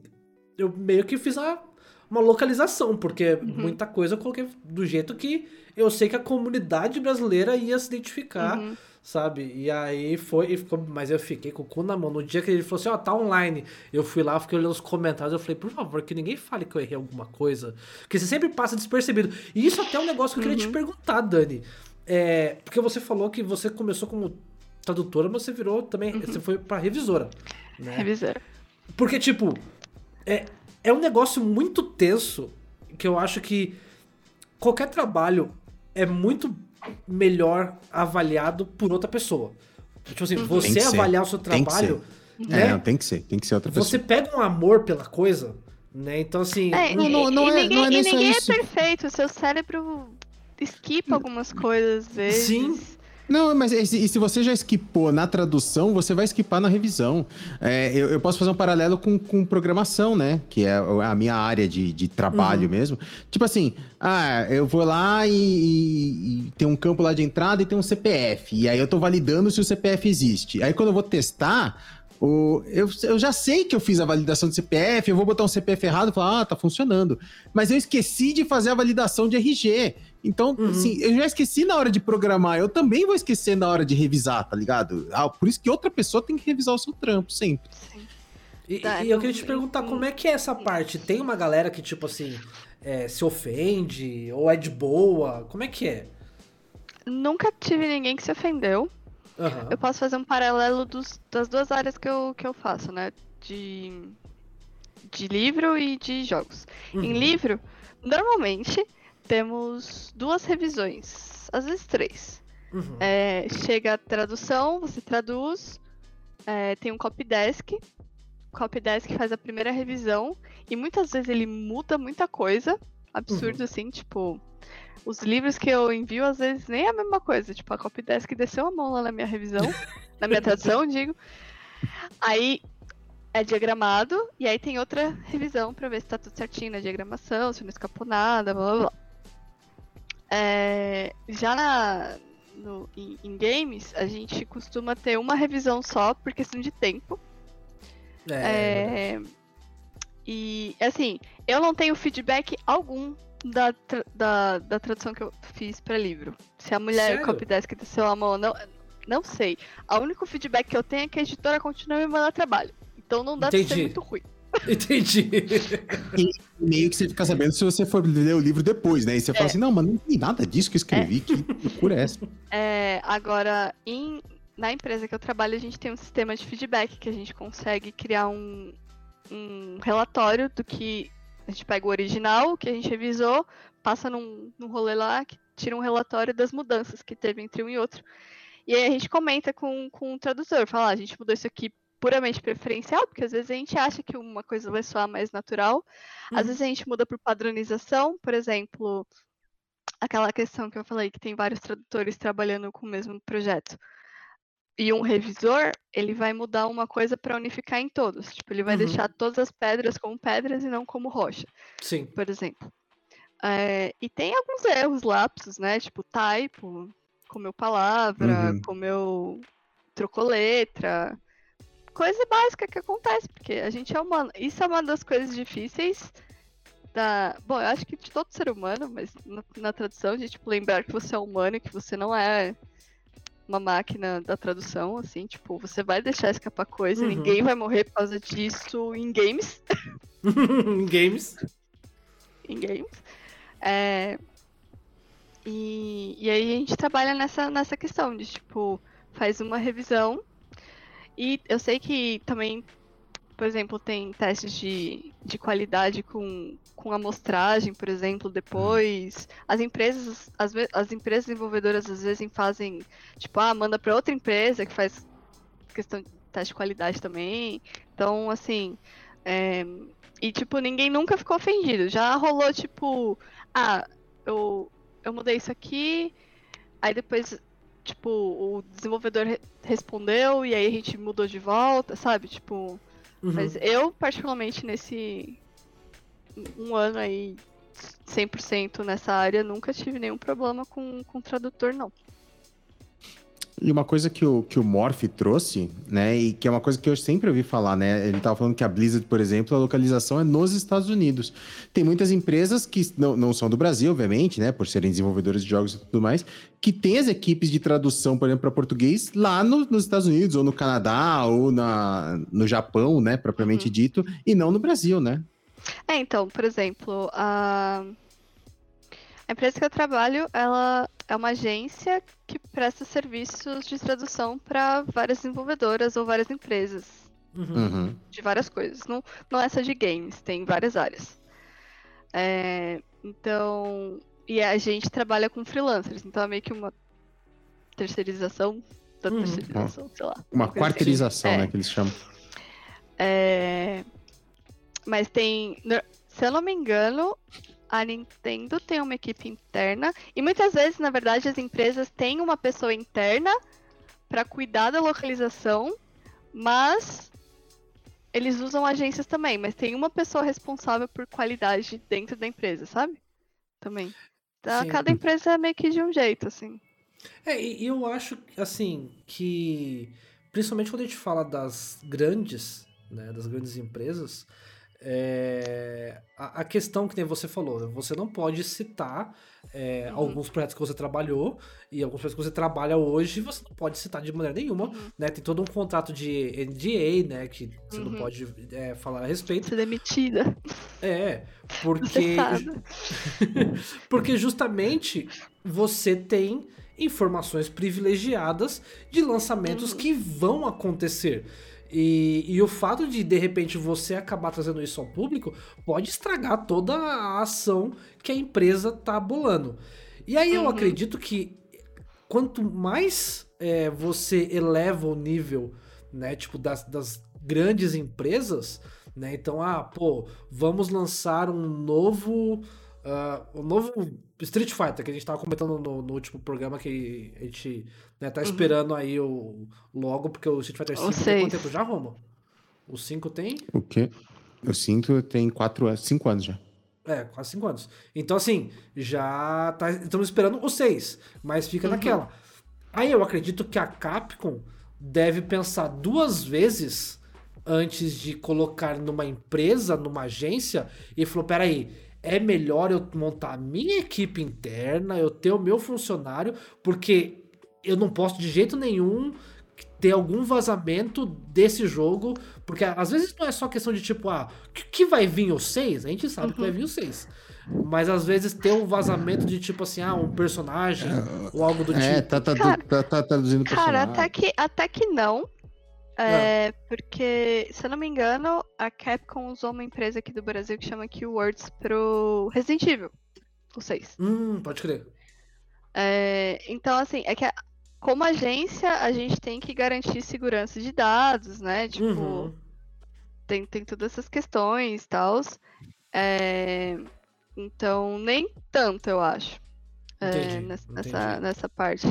eu meio que fiz uma, uma localização, porque uhum. muita coisa eu coloquei do jeito que eu sei que a comunidade brasileira ia se identificar. Uhum sabe? E aí foi, e ficou, mas eu fiquei com o cu na mão. No dia que ele falou assim, ó, oh, tá online. Eu fui lá, fiquei olhando os comentários, eu falei, por favor, que ninguém fale que eu errei alguma coisa. Porque você sempre passa despercebido. E isso até é um negócio que eu queria uhum. te perguntar, Dani. É, porque você falou que você começou como tradutora, mas você virou também, uhum. você foi pra revisora. Né? Revisora. Porque, tipo, é, é um negócio muito tenso que eu acho que qualquer trabalho é muito melhor avaliado por outra pessoa. Tipo assim, uhum. você avaliar o seu trabalho. Né? É, tem que ser, tem que ser outra pessoa. Você pega um amor pela coisa, né? Então, assim. É, não, não, não, é, ninguém, não é nem e ninguém é perfeito, o seu cérebro esquipa algumas coisas às vezes. Sim. Não, mas e se, você já esquipou na tradução, você vai esquipar na revisão. É, eu, eu, posso fazer um paralelo com, com programação, né? Que é a minha área de, de trabalho uhum. mesmo. Tipo assim, ah, eu vou lá e, e, e, tem um campo lá de entrada e tem um CPF. E aí eu tô validando se o CPF existe. Aí quando eu vou testar, o, eu, eu já sei que eu fiz a validação de CPF, eu vou botar um CPF errado e falar, ah, tá funcionando. Mas eu esqueci de fazer a validação de RG. Então, uhum. assim, eu já esqueci na hora de programar, eu também vou esquecer na hora de revisar, tá ligado? Ah, por isso que outra pessoa tem que revisar o seu trampo sempre. E, tá, e eu queria te perguntar como é que é essa parte? Tem uma galera que, tipo assim, é, se ofende ou é de boa? Como é que é? Nunca tive ninguém que se ofendeu. Uhum. Eu posso fazer um paralelo dos, das duas áreas que eu, que eu faço, né? De, de livro e de jogos. Uhum. Em livro, normalmente temos duas revisões, às vezes três. Uhum. É, chega a tradução, você traduz, é, tem um copydesk, o copydesk faz a primeira revisão e muitas vezes ele muda muita coisa, absurdo uhum. assim, tipo, os livros que eu envio às vezes nem é a mesma coisa, tipo, a copydesk desceu a mão lá na minha revisão, na minha tradução, digo. Aí é diagramado e aí tem outra revisão para ver se tá tudo certinho na diagramação, se não escapou nada, blá blá blá. É, já na, no, em, em, games, a gente costuma ter uma revisão só por questão de tempo. É. é e assim, eu não tenho feedback algum da, da, da tradução que eu fiz para livro. Se a mulher Sério? copydesk desceu a mão, não, não sei. O único feedback que eu tenho é que a editora continua me mandando trabalho. Então não dá Entendi. pra ser muito ruim. Entendi. E meio que você fica sabendo se você for ler o livro depois, né? E você é. fala assim, não, mas não tem nada disso que eu escrevi, é. que loucura é essa? É, agora, em, na empresa que eu trabalho, a gente tem um sistema de feedback que a gente consegue criar um, um relatório do que a gente pega o original, que a gente revisou, passa num, num rolê lá, que tira um relatório das mudanças que teve entre um e outro. E aí a gente comenta com, com o tradutor, fala, ah, a gente mudou isso aqui puramente preferencial, porque às vezes a gente acha que uma coisa vai soar mais natural, às uhum. vezes a gente muda por padronização, por exemplo, aquela questão que eu falei que tem vários tradutores trabalhando com o mesmo projeto. e um revisor, ele vai mudar uma coisa para unificar em todos. Tipo, ele vai uhum. deixar todas as pedras como pedras e não como rocha. Sim. Por exemplo. É, e tem alguns erros, lapsos, né? Tipo, typo, comeu palavra, uhum. comeu. trocou letra. Coisa básica que acontece, porque a gente é humano. Isso é uma das coisas difíceis da. Bom, eu acho que de todo ser humano, mas na, na tradução, de tipo, lembrar que você é humano e que você não é uma máquina da tradução, assim, tipo, você vai deixar escapar coisa, uhum. ninguém vai morrer por causa disso em games. em games. em games. É... E, e aí a gente trabalha nessa, nessa questão de, tipo, faz uma revisão. E eu sei que também por exemplo, tem testes de, de qualidade com, com amostragem, por exemplo, depois. As empresas, as, as empresas desenvolvedoras às vezes fazem, tipo, ah, manda para outra empresa que faz questão de teste de qualidade também. Então, assim. É, e, tipo, ninguém nunca ficou ofendido. Já rolou, tipo, ah, eu, eu mudei isso aqui, aí depois, tipo, o desenvolvedor re respondeu e aí a gente mudou de volta, sabe? Tipo. Uhum. Mas eu, particularmente, nesse um ano aí, 100% nessa área, nunca tive nenhum problema com, com tradutor, não. E uma coisa que o, que o Morph trouxe, né, e que é uma coisa que eu sempre ouvi falar, né, ele estava falando que a Blizzard, por exemplo, a localização é nos Estados Unidos. Tem muitas empresas que não, não são do Brasil, obviamente, né, por serem desenvolvedores de jogos e tudo mais, que tem as equipes de tradução, por exemplo, para português lá no, nos Estados Unidos, ou no Canadá, ou na, no Japão, né, propriamente uhum. dito, e não no Brasil, né? É, então, por exemplo, a... a empresa que eu trabalho, ela é uma agência que presta serviços de tradução para várias desenvolvedoras ou várias empresas. Uhum. uhum. De várias coisas. Não, não é só de games, tem várias áreas. É, então. E a gente trabalha com freelancers, então é meio que uma terceirização da uhum. terceirização, sei lá. Uma quarteirização, assim. né, que eles chamam. É, mas tem. Se eu não me engano, a Nintendo tem uma equipe interna e muitas vezes, na verdade, as empresas têm uma pessoa interna para cuidar da localização, mas eles usam agências também, mas tem uma pessoa responsável por qualidade dentro da empresa, sabe? Também. Então, cada empresa é meio que de um jeito, assim. É, e eu acho, assim, que principalmente quando a gente fala das grandes, né, das grandes empresas, é, a, a, questão que nem você falou, você não pode citar é, uhum. alguns projetos que você trabalhou e alguns projetos que você trabalha hoje, você não pode citar de maneira nenhuma, uhum. né? Tem todo um contrato de NDA, né? Que você uhum. não pode é, falar a respeito. Ser demitida. É, porque. porque justamente você tem informações privilegiadas de lançamentos uhum. que vão acontecer. E, e, o fato de, de repente, você acabar trazendo isso ao público pode estragar toda a ação que a empresa tá bolando. E aí eu uhum. acredito que quanto mais é, você eleva o nível, né, tipo, das, das grandes empresas, né, então, ah, pô, vamos lançar um novo Uh, o novo Street Fighter, que a gente tava comentando no, no último programa, que a gente né, tá uhum. esperando aí o logo, porque o Street Fighter 5 tem quanto tempo já, Roma? O 5 tem? O quê? O 5 tem 4 5 anos já. É, quase 5 anos. Então, assim, já tá, estamos esperando o 6, mas fica uhum. naquela. Aí eu acredito que a Capcom deve pensar duas vezes antes de colocar numa empresa, numa agência, e falou: peraí, é melhor eu montar a minha equipe interna, eu ter o meu funcionário, porque eu não posso de jeito nenhum ter algum vazamento desse jogo, porque às vezes não é só questão de tipo, ah, que, que vai vir o 6? A gente sabe uhum. que vai vir o 6. Mas às vezes ter um vazamento de tipo assim, ah, um personagem é, ou algo do é, tipo. É, tá, tá, cara, tá, tá, traduzindo personagem. Cara, até que, até que não. É, é, porque, se eu não me engano, a Capcom usou uma empresa aqui do Brasil que chama Keywords pro Resident Evil, o 6. Hum, pode crer. É, então, assim, é que a, como agência, a gente tem que garantir segurança de dados, né? Tipo, uhum. tem, tem todas essas questões e tal. É, então, nem tanto, eu acho. É, nessa, nessa parte.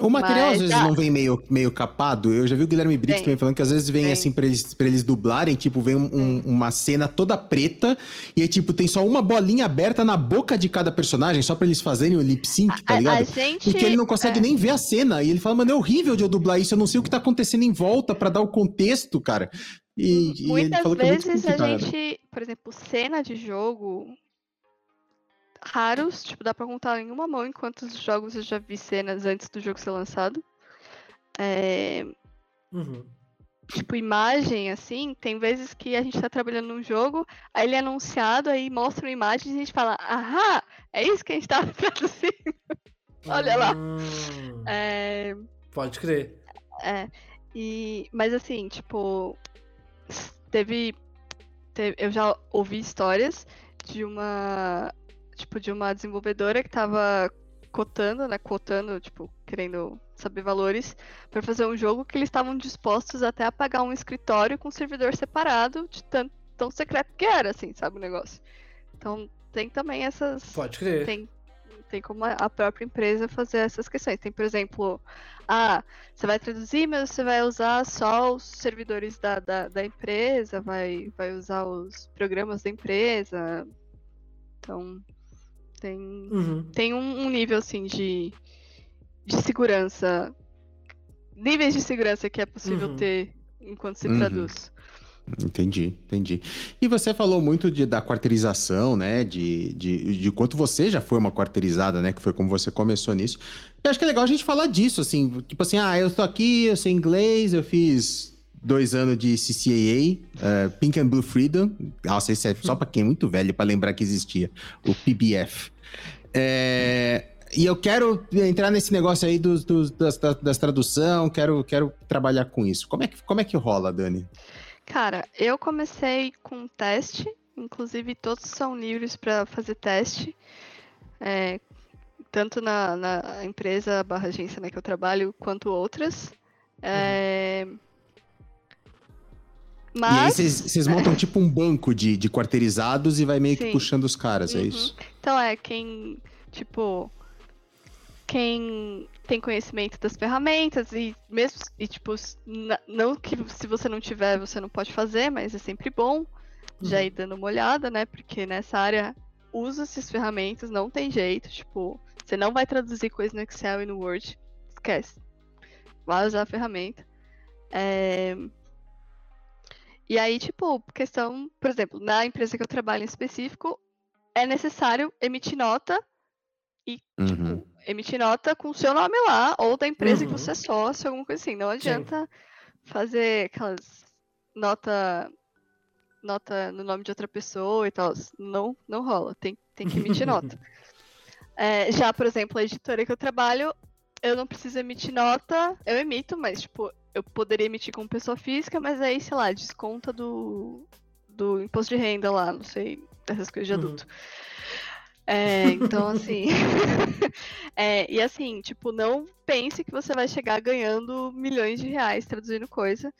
O material Mas, às vezes não vem meio, meio capado. Eu já vi o Guilherme Briggs também falando que às vezes vem, assim pra eles, pra eles dublarem, tipo, vem um, uma cena toda preta e aí, tipo, tem só uma bolinha aberta na boca de cada personagem, só pra eles fazerem o lip sync, tá ligado? A, a gente, Porque ele não consegue é. nem ver a cena. E ele fala, mano, é horrível de eu dublar isso, eu não sei o que tá acontecendo em volta para dar o contexto, cara. E, Muitas e vezes é a gente, por exemplo, cena de jogo, raros, tipo, dá pra contar em uma mão em quantos jogos eu já vi cenas antes do jogo ser lançado. É... Uhum. Tipo, imagem, assim, tem vezes que a gente tá trabalhando num jogo, aí ele é anunciado, aí mostra uma imagem e a gente fala, ahá, é isso que a gente tava traduzindo. Olha lá. Hum, é... Pode crer. É. E, mas assim, tipo, teve, teve, eu já ouvi histórias de uma tipo, de uma desenvolvedora que estava cotando, né? Cotando, tipo, querendo saber valores, para fazer um jogo que eles estavam dispostos até a pagar um escritório com um servidor separado, de tão, tão secreto que era, assim, sabe o negócio. Então tem também essas. Pode crer. Tem, tem como a própria empresa fazer essas questões. Tem, por exemplo, ah, você vai traduzir, mas você vai usar só os servidores da, da, da empresa, vai, vai usar os programas da empresa. Então, tem, uhum. tem um, um, nível, assim, de, de segurança. Níveis de segurança que é possível uhum. ter enquanto se uhum. traduz. Entendi, entendi. E você falou muito de, da quarteirização, né? De, de, de quanto você já foi uma quarteirizada, né? Que foi como você começou nisso. Eu acho que é legal a gente falar disso, assim. Tipo assim, ah, eu tô aqui, eu sei inglês, eu fiz dois anos de CCAA, uh, eh, Pink and Blue Freedom. Nossa, esse é só para quem é muito velho para lembrar que existia. O PBF. É, e eu quero entrar nesse negócio aí dos, dos das, das tradução, quero, quero trabalhar com isso. Como é, que, como é que rola, Dani? Cara, eu comecei com teste, inclusive todos são livres para fazer teste. É, tanto na, na, empresa barra agência né, que eu trabalho, quanto outras. É, uhum. Mas... E aí vocês montam tipo um banco de, de quarteirizados e vai meio Sim. que puxando os caras, é uhum. é isso? Então é, quem, tipo, quem tem conhecimento das ferramentas e mesmo, e tipo, não que se você não tiver, você não pode fazer, mas é sempre bom já uhum. ir dando uma olhada, né? Porque nessa área usa essas ferramentas, não tem jeito, tipo, você não vai traduzir coisa no Excel e no Word, esquece. Vai usar a ferramenta. É... E aí, tipo, questão, por exemplo, na empresa que eu trabalho em específico, é necessário emitir nota e, tipo, uhum. tipo, emitir nota com o seu nome lá, ou da empresa uhum. que você é sócio, alguma coisa assim. Não adianta Sim. fazer aquelas nota nota no nome de outra pessoa e tal. Não, não rola. Tem, tem que emitir nota. É, já, por exemplo, a editora que eu trabalho, eu não preciso emitir nota. Eu emito, mas, tipo, eu poderia emitir como pessoa física, mas aí, sei lá, desconta do, do imposto de renda lá, não sei, dessas coisas de uhum. adulto. Uhum. É, então, assim. é, e assim, tipo, não pense que você vai chegar ganhando milhões de reais traduzindo coisa.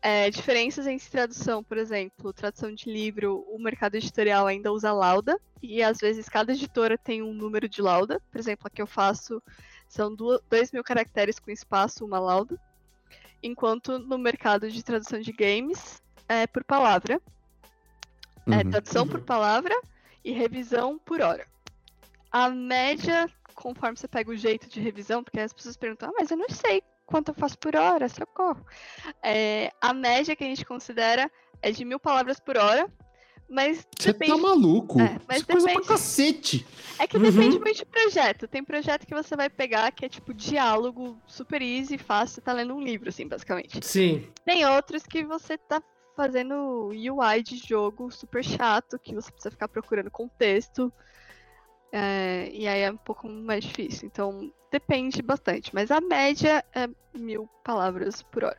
É, diferenças entre tradução, por exemplo, tradução de livro, o mercado editorial ainda usa lauda, e às vezes cada editora tem um número de lauda. Por exemplo, a que eu faço são 2 mil caracteres com espaço, uma lauda enquanto no mercado de tradução de games é por palavra. É uhum. É tradução uhum. por palavra e revisão por hora. A média, conforme você pega o jeito de revisão, porque as pessoas perguntam, ah, mas eu não sei quanto eu faço por hora, socorro. É, a média que a gente considera é de mil palavras por hora, mas Você tá maluco? É, mas Isso depende... coisa pra cacete. É que depende uhum. muito de projeto. Tem projeto que você vai pegar que é tipo diálogo super easy, fácil, tá lendo um livro, assim, basicamente. Sim. Tem outros que você tá fazendo UI de jogo super chato, que você precisa ficar procurando contexto. É, e aí é um pouco mais difícil. Então, depende bastante. Mas a média é mil palavras por hora.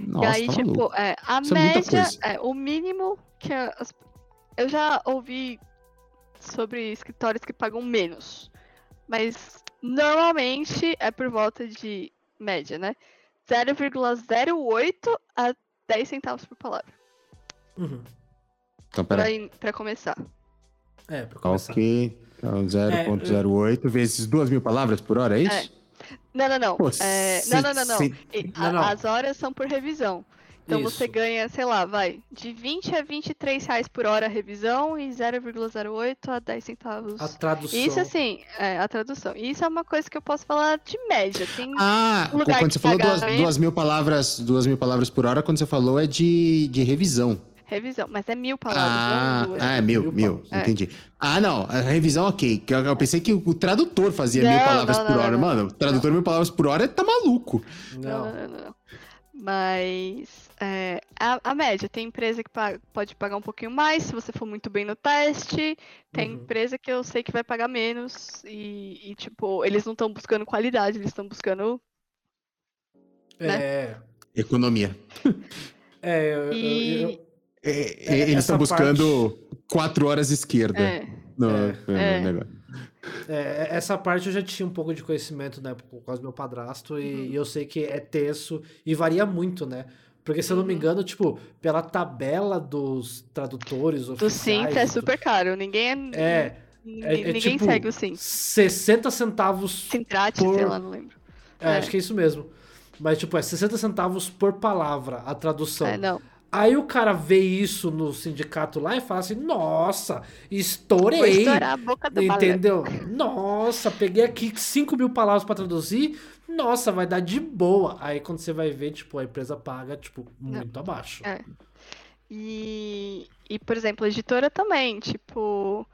Nossa, e aí, tá tipo, é, a Isso é média, é, é, o mínimo que as, eu já ouvi sobre escritórios que pagam menos, mas normalmente é por volta de média, né? 0,08 a 10 centavos por palavra. Uhum. Então, pera. Pra, pra começar. É, pra começar. Ok. Então, 0,08 é, vezes 2 mil palavras por hora, é isso? É. Não, não, não. Pô, É, se- não, não, não, não. se- Não, não. As horas são por revisão. Então você Isso. ganha, sei lá, vai, de 20 a 23 reais por hora a revisão e 0,08 a 10 centavos. A tradução. Isso assim, é, a tradução. Isso é uma coisa que eu posso falar de média. Tem Ah, lugar quando você falou duas, duas mil palavras, duas mil palavras por hora, quando você falou é de, de revisão. revisão, mas é mil palavras, Ah, não duas. ah, é mil, Mil mil. É. entendi. Ah, não, a revisão ok. Eu, eu pensei que o tradutor fazia mil Não, palavras não, por não, hora. não, não. Mano, o tradutor mil palavras por hora tá maluco. Não, Não. não, não, não. Mas é, a, a média, tem empresa que paga- pode pagar um pouquinho mais se você for muito bem no teste. Tem Uhum. empresa que eu sei que vai pagar menos. E, e, tipo, eles não estão buscando qualidade, eles estão buscando. É. Economia. É, eu- eu- E- eu- É, É, eles essa estão buscando quatro horas esquerda É, no, É. no É. negócio. É, essa parte eu já tinha um pouco de conhecimento, né, por causa do meu padrasto, e, Uhum. e eu sei que é tenso e varia muito, né? Porque se eu não me engano, tipo, pela tabela dos tradutores do oficiais... Cinta é super caro. Ninguém é. É, ninguém é, é ninguém tipo, segue o Cinta. 60 centavos Sintrate, por- sei lá, não lembro. É, É. acho que é isso mesmo. Mas, tipo, é 60 centavos por palavra a tradução. É, não. Aí o cara vê isso no sindicato lá e fala assim: Nossa, Vou estourei. estourar a boca do balão. Entendeu? Nossa, peguei aqui 5 mil palavras pra traduzir. Nossa, vai dar de boa. Aí quando você vai ver, tipo, a empresa paga, tipo, muito abaixo. É. E, e, por exemplo, a editora também, tipo,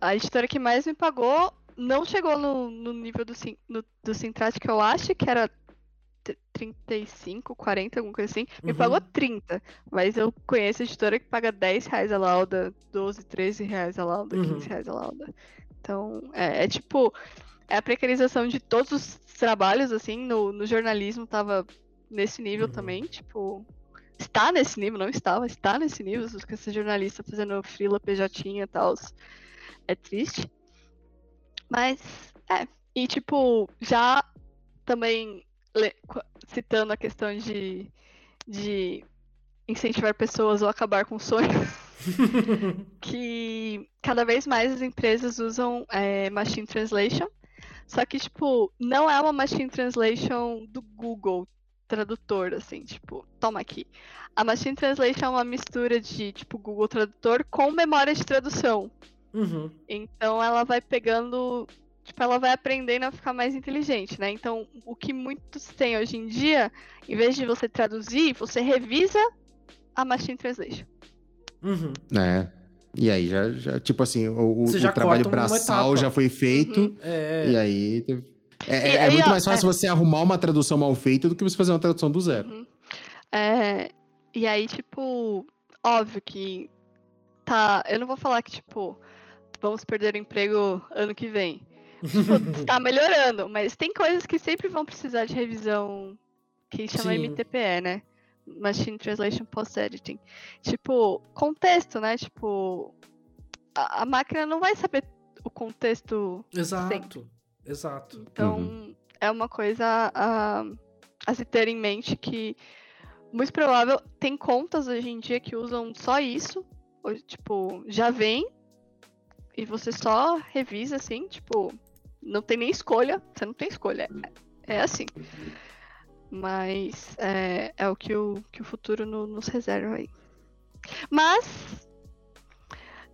a editora que mais me pagou não chegou no, no nível do, no, do Sintrate que eu acho, que era t- 35, 40, alguma coisa assim. Me Uhum. pagou 30, mas eu conheço editora que paga 10 reais a lauda, 12, 13 reais a lauda, Uhum. 15 reais a lauda. Então, é, é tipo, é a precarização de todos os trabalhos, assim, no, no jornalismo tava nesse nível Uhum. também, tipo, está nesse nível, não estava, está nesse nível, ser jornalista fazendo frila, PJ e tal, é triste. Mas, é, e tipo, já também citando a questão de, de incentivar pessoas ou acabar com sonhos, que cada vez mais as empresas usam é, Machine Translation, só que, tipo, não é uma Machine Translation do Google Tradutor, assim, tipo, toma aqui. A Machine Translation é uma mistura de, tipo, Google Tradutor com memória de tradução. Uhum. Então ela vai pegando, tipo, ela vai aprendendo a ficar mais inteligente, né? Então, o que muitos têm hoje em dia, em vez de você traduzir, você revisa a Machine Translation. Uhum. É. E aí, já, já tipo assim, o, o- trabalho braçal já foi feito. Uhum. É, E aí. É, é- E é muito mais fácil você arrumar uma tradução mal feita do que você fazer uma tradução do zero. Uhum. É, e aí, tipo, óbvio que tá. Eu não vou falar que, tipo, vamos perder o emprego ano que vem. Tipo, tá melhorando, mas tem coisas que sempre vão precisar de revisão que chama Sim. MTPE, né? Machine Translation Post Editing. Tipo, contexto, né? Tipo, a, a máquina não vai saber o contexto exato. Exato. então, Uhum. é uma coisa a, a se ter em mente que, muito provável, tem contas hoje em dia que usam só isso. ou, tipo, já vem e você só revisa assim, tipo, não tem nem escolha. Você não tem escolha. É, é assim. Mas é, é o que o, que o futuro no- nos reserva aí. Mas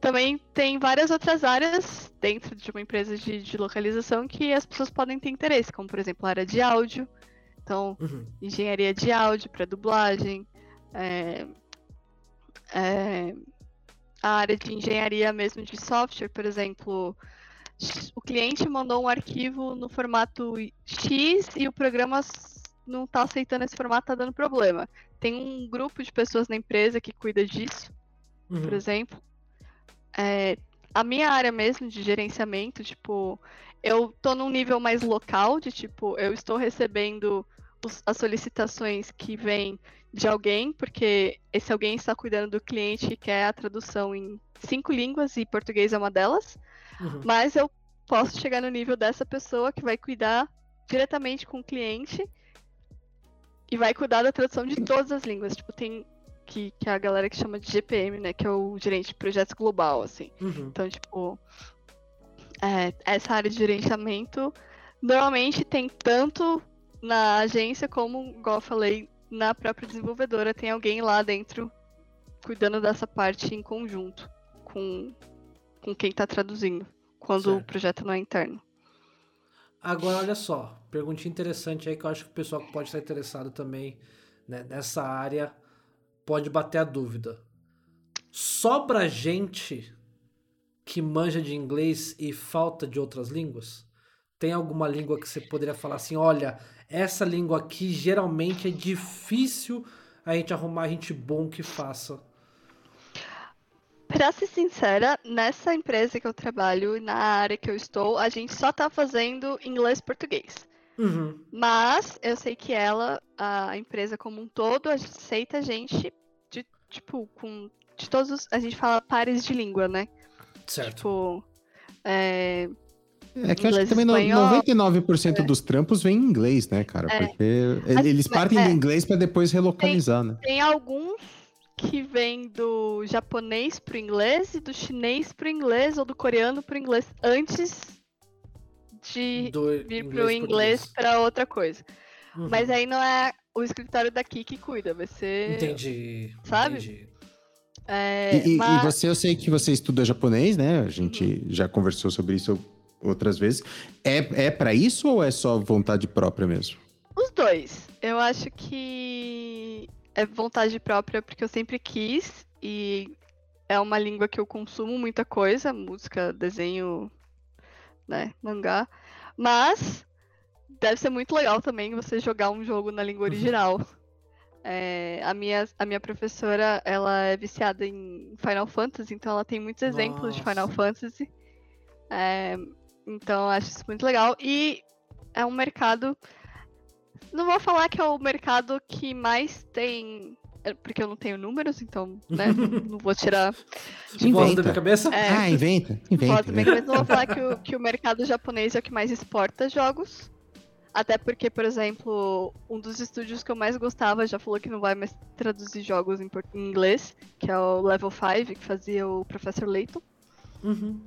também tem várias outras áreas dentro de uma empresa de, de localização que as pessoas podem ter interesse, como por exemplo a área de áudio, então Uhum. engenharia de áudio para dublagem, é, é, a área de engenharia mesmo de software, por exemplo, o cliente mandou um arquivo no formato X e o programa não está aceitando esse formato, está dando problema. Tem um grupo de pessoas na empresa que cuida disso por Uhum. exemplo. É, a minha área mesmo de gerenciamento, tipo, eu tô num nível mais local, de tipo, eu estou recebendo os- as solicitações que vêm de alguém, porque esse alguém está cuidando do cliente e quer a tradução em cinco línguas e português é uma delas. Uhum. Mas eu posso chegar no nível dessa pessoa que vai cuidar diretamente com o cliente e vai cuidar da tradução de todas as línguas. Tipo, tem que, que é a galera que chama de GPM, né? Que é o gerente de projetos global, assim. Uhum. Então, tipo, é, essa área de gerenciamento Normalmente tem tanto na agência como, igual eu falei, na própria desenvolvedora tem alguém lá dentro cuidando dessa parte em conjunto com, com quem está traduzindo, quando certo. o projeto não é interno. Agora, olha só, perguntinha interessante aí que eu acho que o pessoal que pode estar interessado também né, nessa área pode bater a dúvida. Sobra gente que manja de inglês e falta de outras línguas? Tem alguma língua que você poderia falar assim, olha, essa língua aqui geralmente é difícil a gente arrumar gente bom que faça? Pra ser sincera, nessa empresa que eu trabalho, na área que eu estou, a gente só tá fazendo inglês-português. Uhum. Mas eu sei que ela, a empresa como um todo, aceita gente de, tipo, com. De todos os. A gente fala pares de língua, né? Certo. Tipo. É, é que eu acho que também espanhol, 99% é. dos trampos vem em inglês, né, cara? É. Porque eles partem é. do inglês para depois relocalizar, tem, né? Tem alguns que vêm do japonês pro inglês e do chinês pro inglês ou do coreano pro inglês antes de do vir inglês pro inglês para outra coisa. Uhum. Mas aí não é o escritório daqui que cuida, vai ser. Entendi. Sabe? Entendi. É, e, mas... e, você, eu sei que você estuda japonês, né? A gente uhum. já conversou sobre isso outras vezes. É, é para isso ou é só vontade própria mesmo? Os dois. Eu acho que é vontade própria porque eu sempre quis e é uma língua que eu consumo muita coisa, música, desenho, né, mangá. Mas deve ser muito legal também você jogar um jogo na língua original. É, a, minha, a minha professora, ela é viciada em Final Fantasy, então ela tem muitos exemplos Nossa. de Final Fantasy. É, então acho isso muito legal. E é um mercado. Não vou falar que é o mercado que mais tem. É, porque eu não tenho números, então, né? não vou tirar. Inventa. da minha cabeça? É, ah, inventa. inventa, inventa. Não vou falar que o, que o mercado japonês é o que mais exporta jogos. Até porque, por exemplo, um dos estúdios que eu mais gostava já falou que não vai mais traduzir jogos em, inglês, que é o Level 5, que fazia o Professor Layton. Uhum.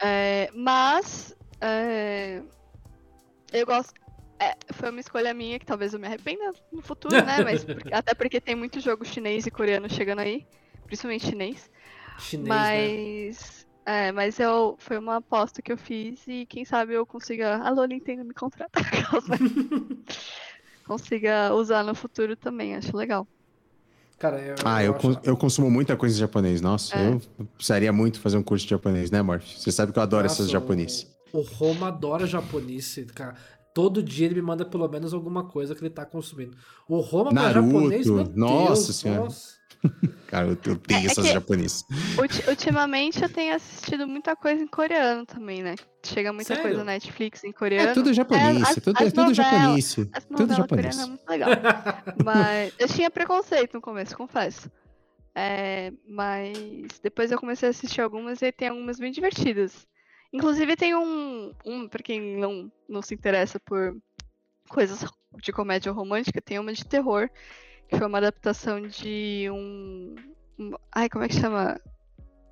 É, mas é, eu gosto. É, foi uma escolha minha que talvez eu me arrependa no futuro, né? Mas porque, até porque tem muito jogo chinês e coreano chegando aí, principalmente chinês. Chinês, mas né? é, mas eu foi uma aposta que eu fiz e quem sabe eu consiga, alô Nintendo me contratar, consiga usar no futuro também, acho legal. Cara, eu, ah, eu, eu, eu, consumo muita coisa em japonês. Nossa, é. eu precisaria muito fazer um curso de japonês, né, Morph? Você sabe que eu adoro Nossa, essas japoneses. O, o Roma adora japonês, cara. Todo dia ele me manda pelo menos alguma coisa que ele tá consumindo. O Roma Naruto, japonês, meu nossa Deus, senhora. Nossa. Cara, eu, tenho é, essas é japonesas. Ultimamente eu tenho assistido muita coisa em coreano também, né? Chega muita Sério? coisa na Netflix em coreano. É tudo japonês, é, tudo, é tudo japonês. Tudo japonês. é muito legal. mas eu tinha preconceito no começo, confesso. É, mas depois eu comecei a assistir algumas e tem algumas bem divertidas. Inclusive tem um, um para quem não, não se interessa por coisas de comédia romântica, tem uma de terror que foi uma adaptação de um, um ai, como é que chama?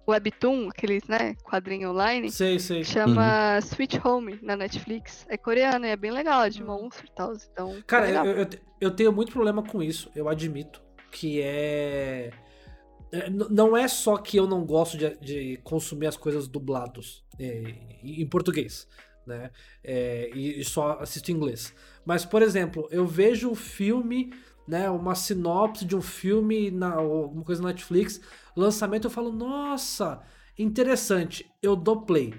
Webtoon, aqueles, né, quadrinho online. Sei, sei. Chama uhum. Sweet Home na Netflix. É coreano e é bem legal, é de uhum. monstro e tal. Então, Cara, eu, eu, eu, tenho muito problema com isso, eu admito. Que é. É não é só que eu não gosto de, de consumir as coisas dublados é, em português, né? É, e, só assisto em inglês. Mas, por exemplo, eu vejo o filme né, uma sinopse de um filme, na, alguma coisa na Netflix, lançamento, eu falo, nossa, interessante, eu dou play.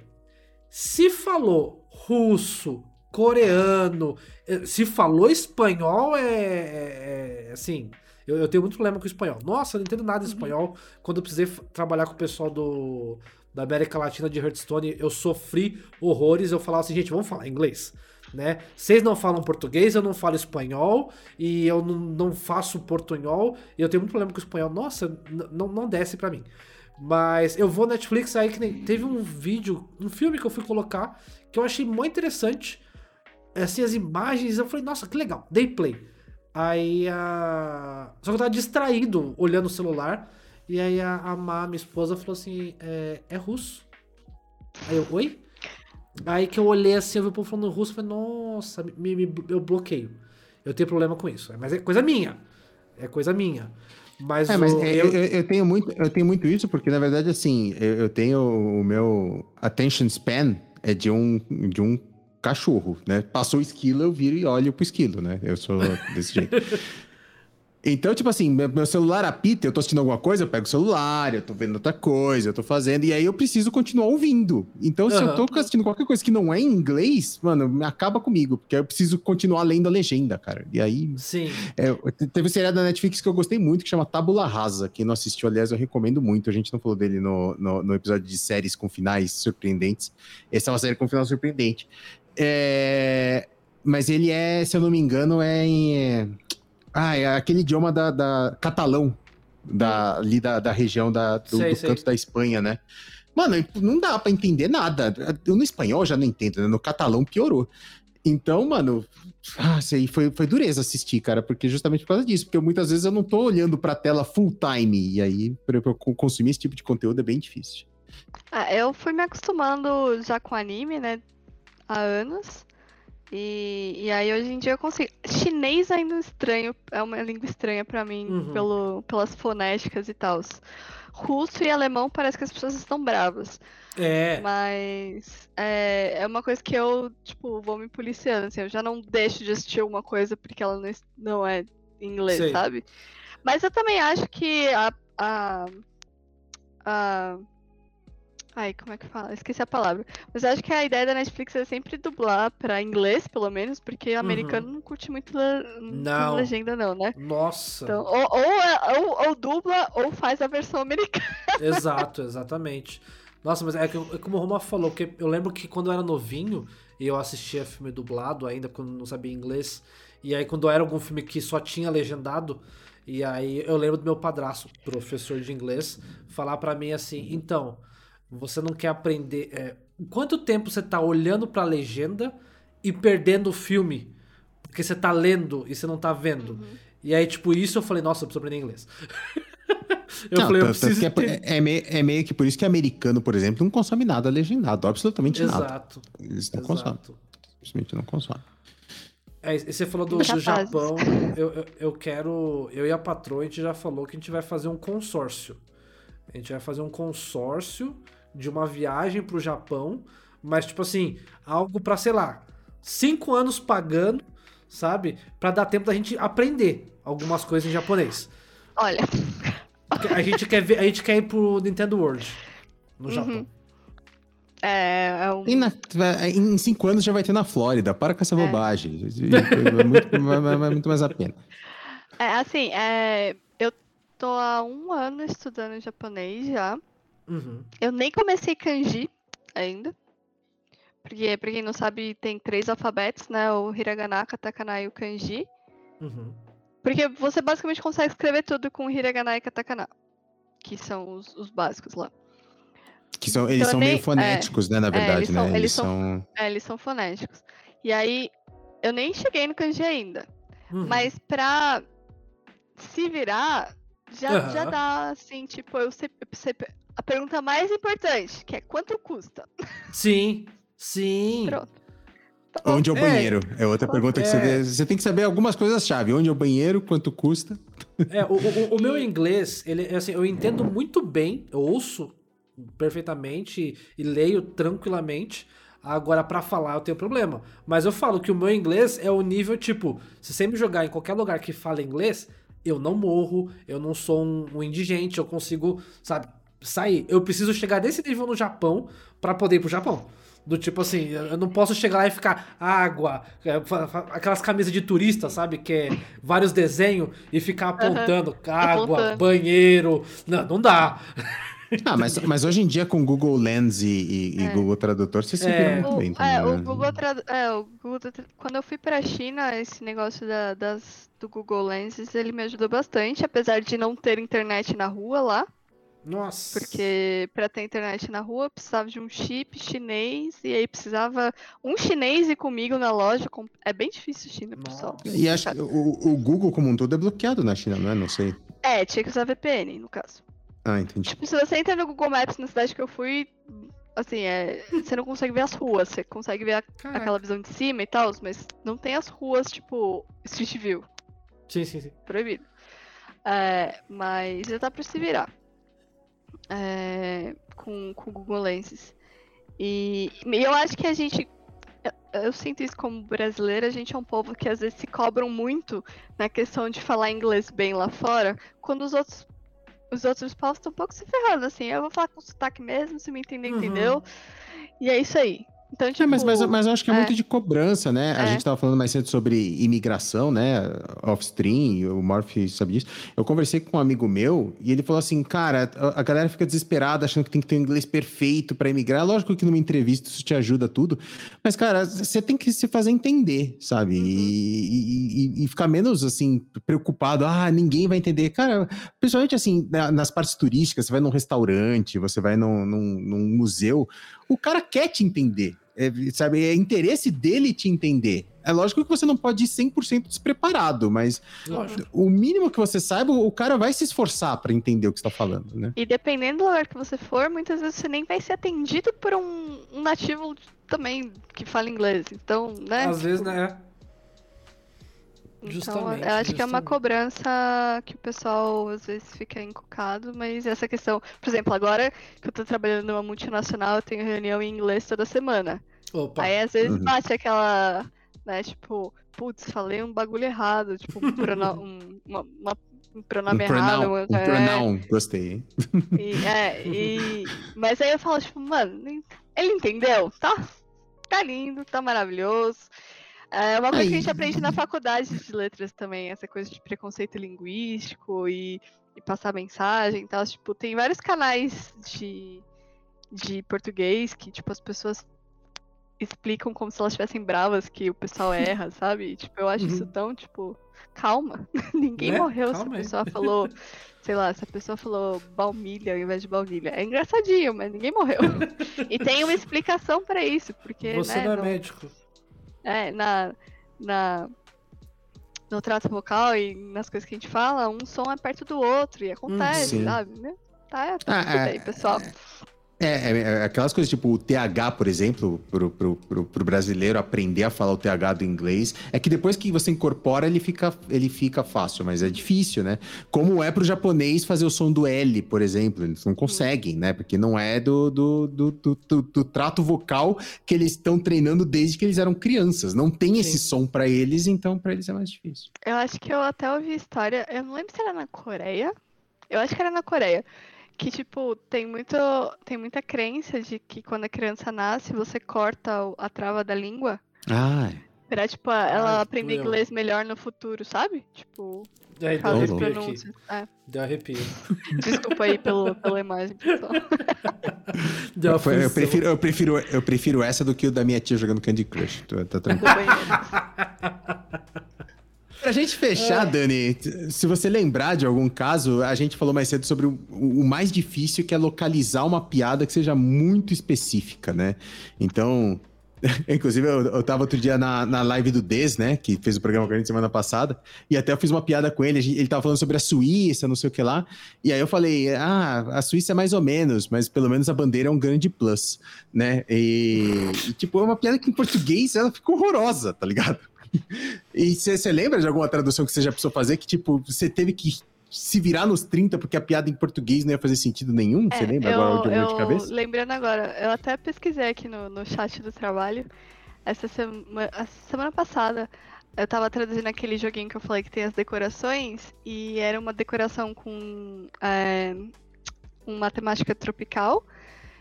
Se falou russo, coreano, eh, se falou espanhol, é, é, é assim. Eu, eu, tenho muito problema com o espanhol. Nossa, eu não entendo nada de uhum. espanhol. Quando eu precisei trabalhar com o pessoal do, da América Latina de Hearthstone, eu sofri horrores. Eu falava assim, gente, vamos falar inglês né? Vocês não falam português, eu não falo espanhol e eu não, não faço portunhol e eu tenho muito problema com o espanhol. Nossa, não, não desce para mim. Mas eu vou Netflix aí que nem, teve um vídeo, um filme que eu fui colocar que eu achei muito interessante. Assim, as imagens, eu falei, nossa, que legal, dei play. Aí a. Só que eu tava distraído olhando o celular. E aí a, a Má, minha esposa, falou assim: é, é russo. Aí eu, oi? Aí que eu olhei assim, eu vi o povo falando russo, falei, nossa, me, me, eu bloqueio. Eu tenho problema com isso. Mas é coisa minha. É coisa minha. Mas, é, mas o, eu... Eu, eu... tenho muito, eu tenho muito isso, porque na verdade, assim, eu, eu tenho o meu attention span é de um, de um cachorro, né? Passou o esquilo, eu viro e olho pro esquilo, né? Eu sou desse jeito. Então, tipo assim, meu celular apita, eu tô assistindo alguma coisa, eu pego o celular, eu tô vendo outra coisa, eu tô fazendo, e aí eu preciso continuar ouvindo. Então, se uhum. eu tô assistindo qualquer coisa que não é em inglês, mano, acaba comigo, porque eu preciso continuar lendo a legenda, cara. E aí. Sim. É, teve um seriado da Netflix que eu gostei muito, que chama Tábula Rasa. Quem não assistiu, aliás, eu recomendo muito. A gente não falou dele no, no, no episódio de séries com finais surpreendentes. Essa é uma série com final surpreendente. É mas ele é, se eu não me engano, é em. Ah, é aquele idioma da, da catalão, da, ali da, da região da, do, sei, do sei. canto da Espanha, né? Mano, não dá para entender nada. Eu no espanhol já não entendo, né? No catalão piorou. Então, mano, ah, sei, foi, foi dureza assistir, cara, porque justamente por causa disso, porque muitas vezes eu não tô olhando pra tela full time, e aí, pra eu consumir esse tipo de conteúdo é bem difícil. Ah, eu fui me acostumando já com anime, né, há anos, e, e aí hoje em dia eu consigo. Chinês ainda é estranho, é uma língua estranha para mim, uhum. pelo, pelas fonéticas e tal. Russo e alemão parece que as pessoas estão bravas. É. Mas é, é uma coisa que eu, tipo, vou me policiando, assim, eu já não deixo de assistir uma coisa porque ela não, não é em inglês, Sei. sabe? Mas eu também acho que a, a, a Ai, como é que fala? Esqueci a palavra. Mas eu acho que a ideia da Netflix é sempre dublar pra inglês, pelo menos, porque americano uhum. não curte muito le... não. legenda, não, né? Nossa. Então, ou, ou, é, ou, ou, dubla ou faz a versão americana. Exato, exatamente. Nossa, mas é, que, é como o Roma falou, que eu lembro que quando eu era novinho e eu assistia filme dublado ainda, porque eu não sabia inglês, e aí quando era algum filme que só tinha legendado, e aí eu lembro do meu padrasto, professor de inglês, falar para mim assim, então você não quer aprender. É, quanto tempo você tá olhando pra legenda e perdendo o filme? Porque você tá lendo e você não tá vendo. Uhum. E aí, tipo, isso eu falei, nossa, eu preciso aprender inglês. eu não, falei, eu preciso. É, ter... é, meio, é, meio, que por isso que americano, por exemplo, não consome nada legendado. Absolutamente Exato. nada. Exato. Eles não consomem. Simplesmente não consomem. É, você falou do, do Japão. Eu, eu, eu, quero. Eu e a patroa, a gente já falou que a gente vai fazer um consórcio. A gente vai fazer um consórcio de uma viagem pro Japão, mas tipo assim, algo para sei lá, cinco anos pagando, sabe? para dar tempo da gente aprender algumas coisas em japonês. Olha. A gente quer ver, a gente quer ir pro Nintendo World no uhum. Japão. É, é um... na, em cinco anos já vai ter na Flórida. Para com essa é. bobagem. É muito, é muito mais a pena. É, assim, é, eu tô há um ano estudando japonês já. Uhum. Eu nem comecei kanji ainda. Porque, pra quem não sabe, tem três alfabetos, né? O hiragana, katakana e o kanji. Uhum. Porque você basicamente consegue escrever tudo com hiragana e katakana. Que são os, os básicos lá. Que são, eles então, são nem, meio fonéticos, é, né? Na verdade, é, eles né? São, eles, são, É, eles são fonéticos. E aí, eu nem cheguei no kanji ainda. Uhum. Mas pra se virar, já, já dá, assim, tipo, eu sei, eu sei, a pergunta mais importante, que é quanto custa? Sim, sim. Pronto. Tá Onde é o é. banheiro? É outra pergunta que é. você, você tem que saber algumas coisas-chave. Onde é o banheiro, quanto custa? É, o, o, o meu inglês, ele, assim, eu entendo muito bem, eu ouço perfeitamente e leio tranquilamente. Agora, para falar, eu tenho problema. Mas eu falo que o meu inglês é o nível, tipo, se você me jogar em qualquer lugar que fala inglês, eu não morro, eu não sou um, um indigente, eu consigo, sabe, sair. Eu preciso chegar nesse nível no Japão para poder ir pro Japão. Do tipo assim, eu não posso chegar lá e ficar água, é, aquelas camisas de turista, sabe? Que é vários desenhos e ficar apontando uhum. água, apontando. banheiro. Não, não dá. Ah, mas, mas hoje em dia com Google Lens e, e, é. e Google Tradutor você se é. muito bem também. É, o né? Google, Tradu é, o Google Quando eu fui pra China, esse negócio da, das, do Google Lenses, ele me ajudou bastante, apesar de não ter internet na rua lá. Nossa. Porque para ter internet na rua precisava de um chip chinês e aí precisava um chinês ir comigo na loja. Com... É bem difícil China, pessoal. E acho que o, o, Google como um todo é bloqueado na China, não é? Não sei. É, tinha que usar VPN, no caso. Ah, entendi. Tipo, se você entra no Google Maps na cidade que eu fui, assim, é, você não consegue ver as ruas, você consegue ver a, aquela visão de cima e tal, mas não tem as ruas, tipo, Street View. Sim, sim, sim. Proibido. É, mas já dá pra se virar. É, com o Google Lenses. E, e eu acho que a gente eu sinto isso como brasileira, a gente é um povo que às vezes se cobram muito na questão de falar inglês bem lá fora, quando os outros os outros povos estão um pouco se ferrando, assim, eu vou falar com sotaque mesmo, se me entender, uhum. entendeu? E é isso aí. Então, tipo, é, mas, mas, tipo, mas eu acho que é, é, muito de cobrança, né? A é. gente estava falando mais cedo sobre imigração, né? Off-stream, o Morph sabe disso. Eu conversei com um amigo meu e ele falou assim: cara, a, a galera fica desesperada achando que tem que ter um inglês perfeito para imigrar. Lógico que numa entrevista isso te ajuda tudo, mas, cara, você tem que se fazer entender, sabe? Uhum. E, e, e, ficar menos, assim, preocupado. Ah, ninguém vai entender. Cara, principalmente assim, nas partes turísticas, você vai num restaurante, você vai num, num, num museu o cara quer te entender. É, sabe, é interesse dele te entender. É lógico que você não pode ir 100% despreparado, mas lógico. o mínimo que você saiba, o cara vai se esforçar para entender o que está falando, né? E dependendo do lugar que você for, muitas vezes você nem vai ser atendido por um, um nativo também que fala inglês. Então, né? Às tipo... vezes, né? Então, justamente, eu acho justamente. que é uma cobrança que o pessoal às vezes fica encucado, mas essa questão, por exemplo, agora que eu tô trabalhando numa multinacional, eu tenho reunião em inglês toda semana. Opa. Aí às vezes uhum. bate aquela, né, tipo, putz, falei um bagulho errado, tipo, um, prono, um, uma, uma, um pronome um errado. Pronoun, um pronoun, gostei, hein? E, é, e, mas aí eu falo, tipo, mano, ele entendeu? Tá, tá lindo, tá maravilhoso. É uma coisa que a gente aprende na faculdade de letras também, essa coisa de preconceito linguístico e, e passar mensagem e tal. Tipo, tem vários canais de, de português que, tipo, as pessoas explicam como se elas estivessem bravas que o pessoal erra, sabe? tipo, eu acho uhum. isso tão, tipo, calma. Ninguém né? morreu se a pessoa aí. falou, sei lá, se a pessoa falou baunilha ao invés de baunilha. É engraçadinho, mas ninguém morreu. e tem uma explicação para isso, porque. Você né, não é não... médico. É, na, na, no trato vocal e nas coisas que a gente fala, um som é perto do outro e acontece, hum, sabe? Né? Tá, tá ah, tudo é, aí, pessoal. É. É, é, é, aquelas coisas tipo o TH, por exemplo, pro, pro, pro, pro, brasileiro aprender a falar o TH do inglês, é que depois que você incorpora, ele fica, ele fica fácil, mas é difícil, né? Como é pro japonês fazer o som do L, por exemplo, eles não conseguem, né? Porque não é do, do, do, do, do trato vocal que eles estão treinando desde que eles eram crianças. Não tem Sim. esse som para eles, então para eles é mais difícil. Eu acho que eu até ouvi história, eu não lembro se era na Coreia, eu acho que era na Coreia que, tipo, tem, muito, tem muita crença de que quando a criança nasce, você corta a trava da língua. Ah. Pra, tipo, ela ah, aprender inglês melhor no futuro, sabe? Tipo, é, deu arrepio aqui. É. Deu arrepio. Desculpa aí pelo, pela imagem, pessoal. Deu eu, eu, prefiro, eu, prefiro, eu prefiro essa do que o da minha tia jogando Candy Crush. Tá, tá tranquilo. Pra gente fechar, é. Dani, se você lembrar de algum caso, a gente falou mais cedo sobre o, o, mais difícil, que é localizar uma piada que seja muito específica, né? Então, inclusive eu, eu tava outro dia na, na live do Des, né, que fez o programa com a gente semana passada, e até eu fiz uma piada com ele, ele tava falando sobre a Suíça, não sei o que lá, e aí eu falei, ah, a Suíça é mais ou menos, mas pelo menos a bandeira é um grande plus, né? E, e tipo, é uma piada que em português ela ficou horrorosa, tá ligado? E você lembra de alguma tradução que você já precisou fazer que, tipo, você teve que se virar nos 30 porque a piada em português não ia fazer sentido nenhum? Você é, lembra eu, agora de eu, de cabeça? Lembrando agora, eu até pesquisei aqui no, no chat do trabalho. Essa semana, semana passada eu tava traduzindo aquele joguinho que eu falei que tem as decorações e era uma decoração com é, uma temática tropical.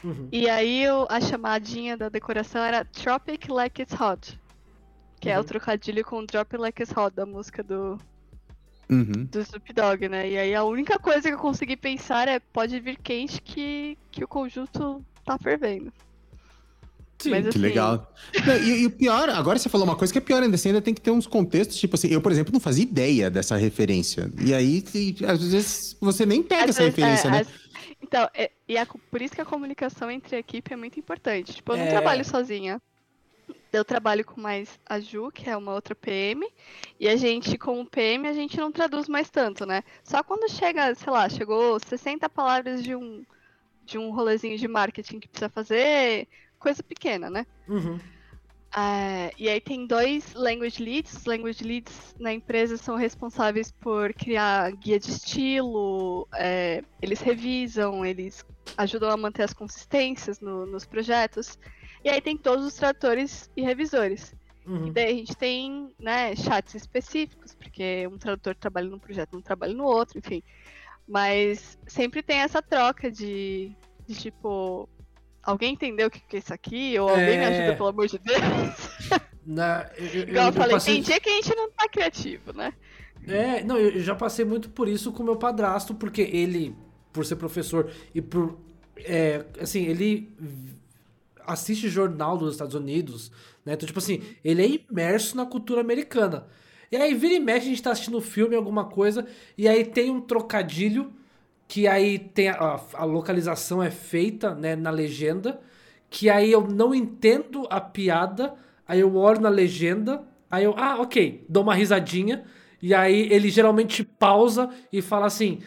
Uhum. E aí eu, a chamadinha da decoração era Tropic Like It's Hot. Que uhum. é o uhum. trocadilho com Drop Like It's Hot, da música do, uhum. do Snoop Dogg, né? E aí a única coisa que eu consegui pensar é pode vir quente que, que o conjunto tá fervendo. Sim, Mas, que assim... legal. e, e, o pior, agora você falou uma coisa que é pior ainda, você ainda tem que ter uns contextos, tipo assim, eu, por exemplo, não fazia ideia dessa referência. E aí, e, às vezes, você nem pega às essa vezes, referência, é, né? As... Então, é, e a, por isso que a comunicação entre a equipe é muito importante. Tipo, eu não é... trabalho sozinha eu trabalho com mais a Ju, que é uma outra PM, e a gente, como PM, a gente não traduz mais tanto, né? Só quando chega, sei lá, chegou 60 palavras de um de um rolezinho de marketing que precisa fazer, coisa pequena, né? Uhum. É, e aí tem dois language leads. Os language leads na empresa são responsáveis por criar guia de estilo, é, eles revisam, eles ajudam a manter as consistências no, nos projetos. E aí tem todos os tradutores e revisores. Uhum. E daí a gente tem né, chats específicos, porque um tradutor trabalha num projeto, não trabalha no outro, enfim. Mas sempre tem essa troca de, de tipo, alguém entendeu o que é isso aqui? Ou alguém me É. ajuda, pelo amor de Deus? Na, eu, eu- Igual eu, eu falei, passei- tem dia que a gente não tá criativo, né? É, não, eu já passei muito por isso com meu padrasto, porque ele, por ser professor e por. é, assim, ele assiste jornal dos Estados Unidos, né? Então, tipo assim, ele é imerso na cultura americana. E aí, vira e mexe, a gente tá assistindo filme, alguma coisa, e aí tem um trocadilho, que aí tem a, a localização é feita, né, na legenda, que aí eu não entendo a piada, aí eu olho na legenda, aí eu, ah, ok, dou uma risadinha, e aí ele geralmente pausa e fala assim: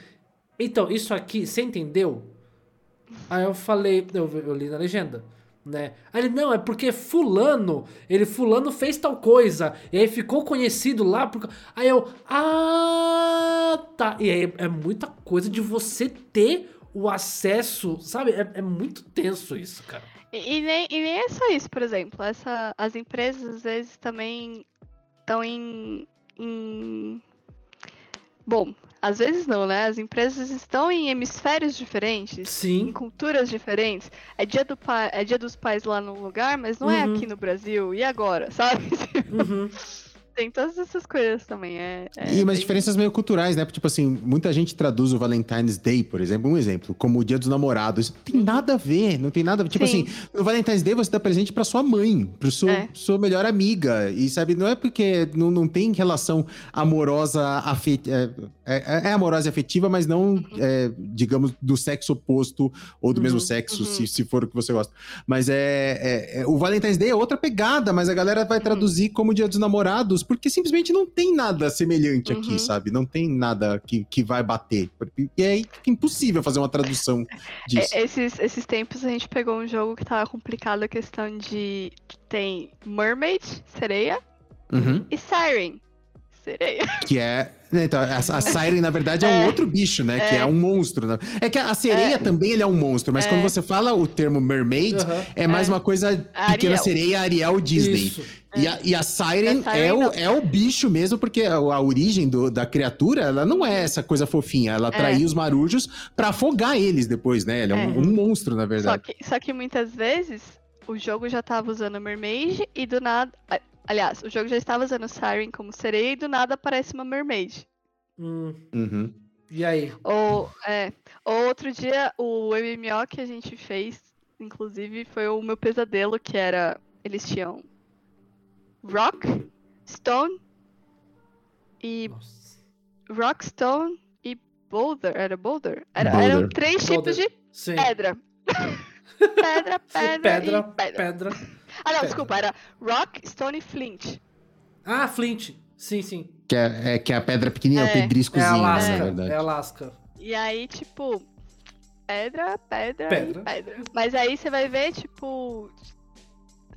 Então, isso aqui, você entendeu? Aí eu falei, eu, eu li na legenda, né? Aí ele, não, é porque fulano, ele fulano fez tal coisa, e aí ficou conhecido lá, por... aí eu, ah, tá. E aí é muita coisa de você ter o acesso, sabe? É, é muito tenso isso, cara. E, e nem, e nem é só isso, por exemplo. Essa, as empresas às vezes também estão em, em. Bom, às vezes não, né? As empresas estão em hemisférios diferentes, em Sim. culturas diferentes. É dia, do pa... é dia dos pais lá no lugar, mas não é Uhum. aqui no Brasil. E agora, sabe? Uhum. Tem todas essas coisas também. É, é E umas bem- diferenças meio culturais, né? Tipo assim, muita gente traduz o Valentine's Day, por exemplo, um exemplo, como o Dia dos Namorados. Não tem nada a ver, não tem nada a ver. Tipo Sim. assim, no Valentine's Day você dá presente pra sua mãe, pra sua, É. sua melhor amiga. E sabe, não é porque não, não tem relação amorosa, afetiva. É, é amorosa e afetiva, mas não, é, digamos, do sexo oposto ou do Uhum, mesmo sexo, uhum. se, se for o que você gosta. Mas é, é- é- O Valentine's Day é outra pegada, mas a galera vai Uhum. traduzir como Dia dos Namorados, porque simplesmente não tem nada semelhante aqui, Uhum. sabe? Não tem nada que, que vai bater. E aí fica impossível fazer uma tradução disso. É, esses, esses tempos a gente pegou um jogo que tava complicado a questão de. Tem Mermaid, sereia, Uhum. e Siren, sereia. Que é. Então, a, a Siren, na verdade, é, um É. outro bicho, né? Que É. é um monstro. né? É que a sereia É. também ele é um monstro, mas É. quando você fala o termo mermaid, é mais É. uma coisa pequena Ariel. sereia Ariel Disney. Isso. E, a, e a Siren, A Siren é, o, não. é o bicho mesmo, porque a, a origem do- da criatura, ela não é essa coisa fofinha. Ela atraía os marujos pra afogar eles depois, né? Ele é, um, É. um monstro, na Só verdade. que, só que muitas vezes o jogo já tava usando Mermaid e do nada. Aliás, o jogo já estava usando Siren como sereia e do nada aparece uma Mermaid. Hum, Uhum. e aí? Ou, é, ou outro dia, o MMO que a gente fez, inclusive, foi o meu pesadelo, que era. Eles tinham Rock, Stone e Nossa. Rock, Stone e Boulder. Era Boulder? Era- Boulder. Eram três Boulder. tipos de Sim. pedra. pedra, pedra, pedra, e pedra. pedra. Ah, não, pedra. desculpa, era Rock, Stone e Flint. Ah, Flint. Sim, sim. Que é, é que é a pedra pequenininha, é, o É. É pedriscozinho, Alaska. na verdade. É Alaska. E aí, tipo, pedra, pedra, Pedra. e pedra. Mas aí você vai ver, tipo.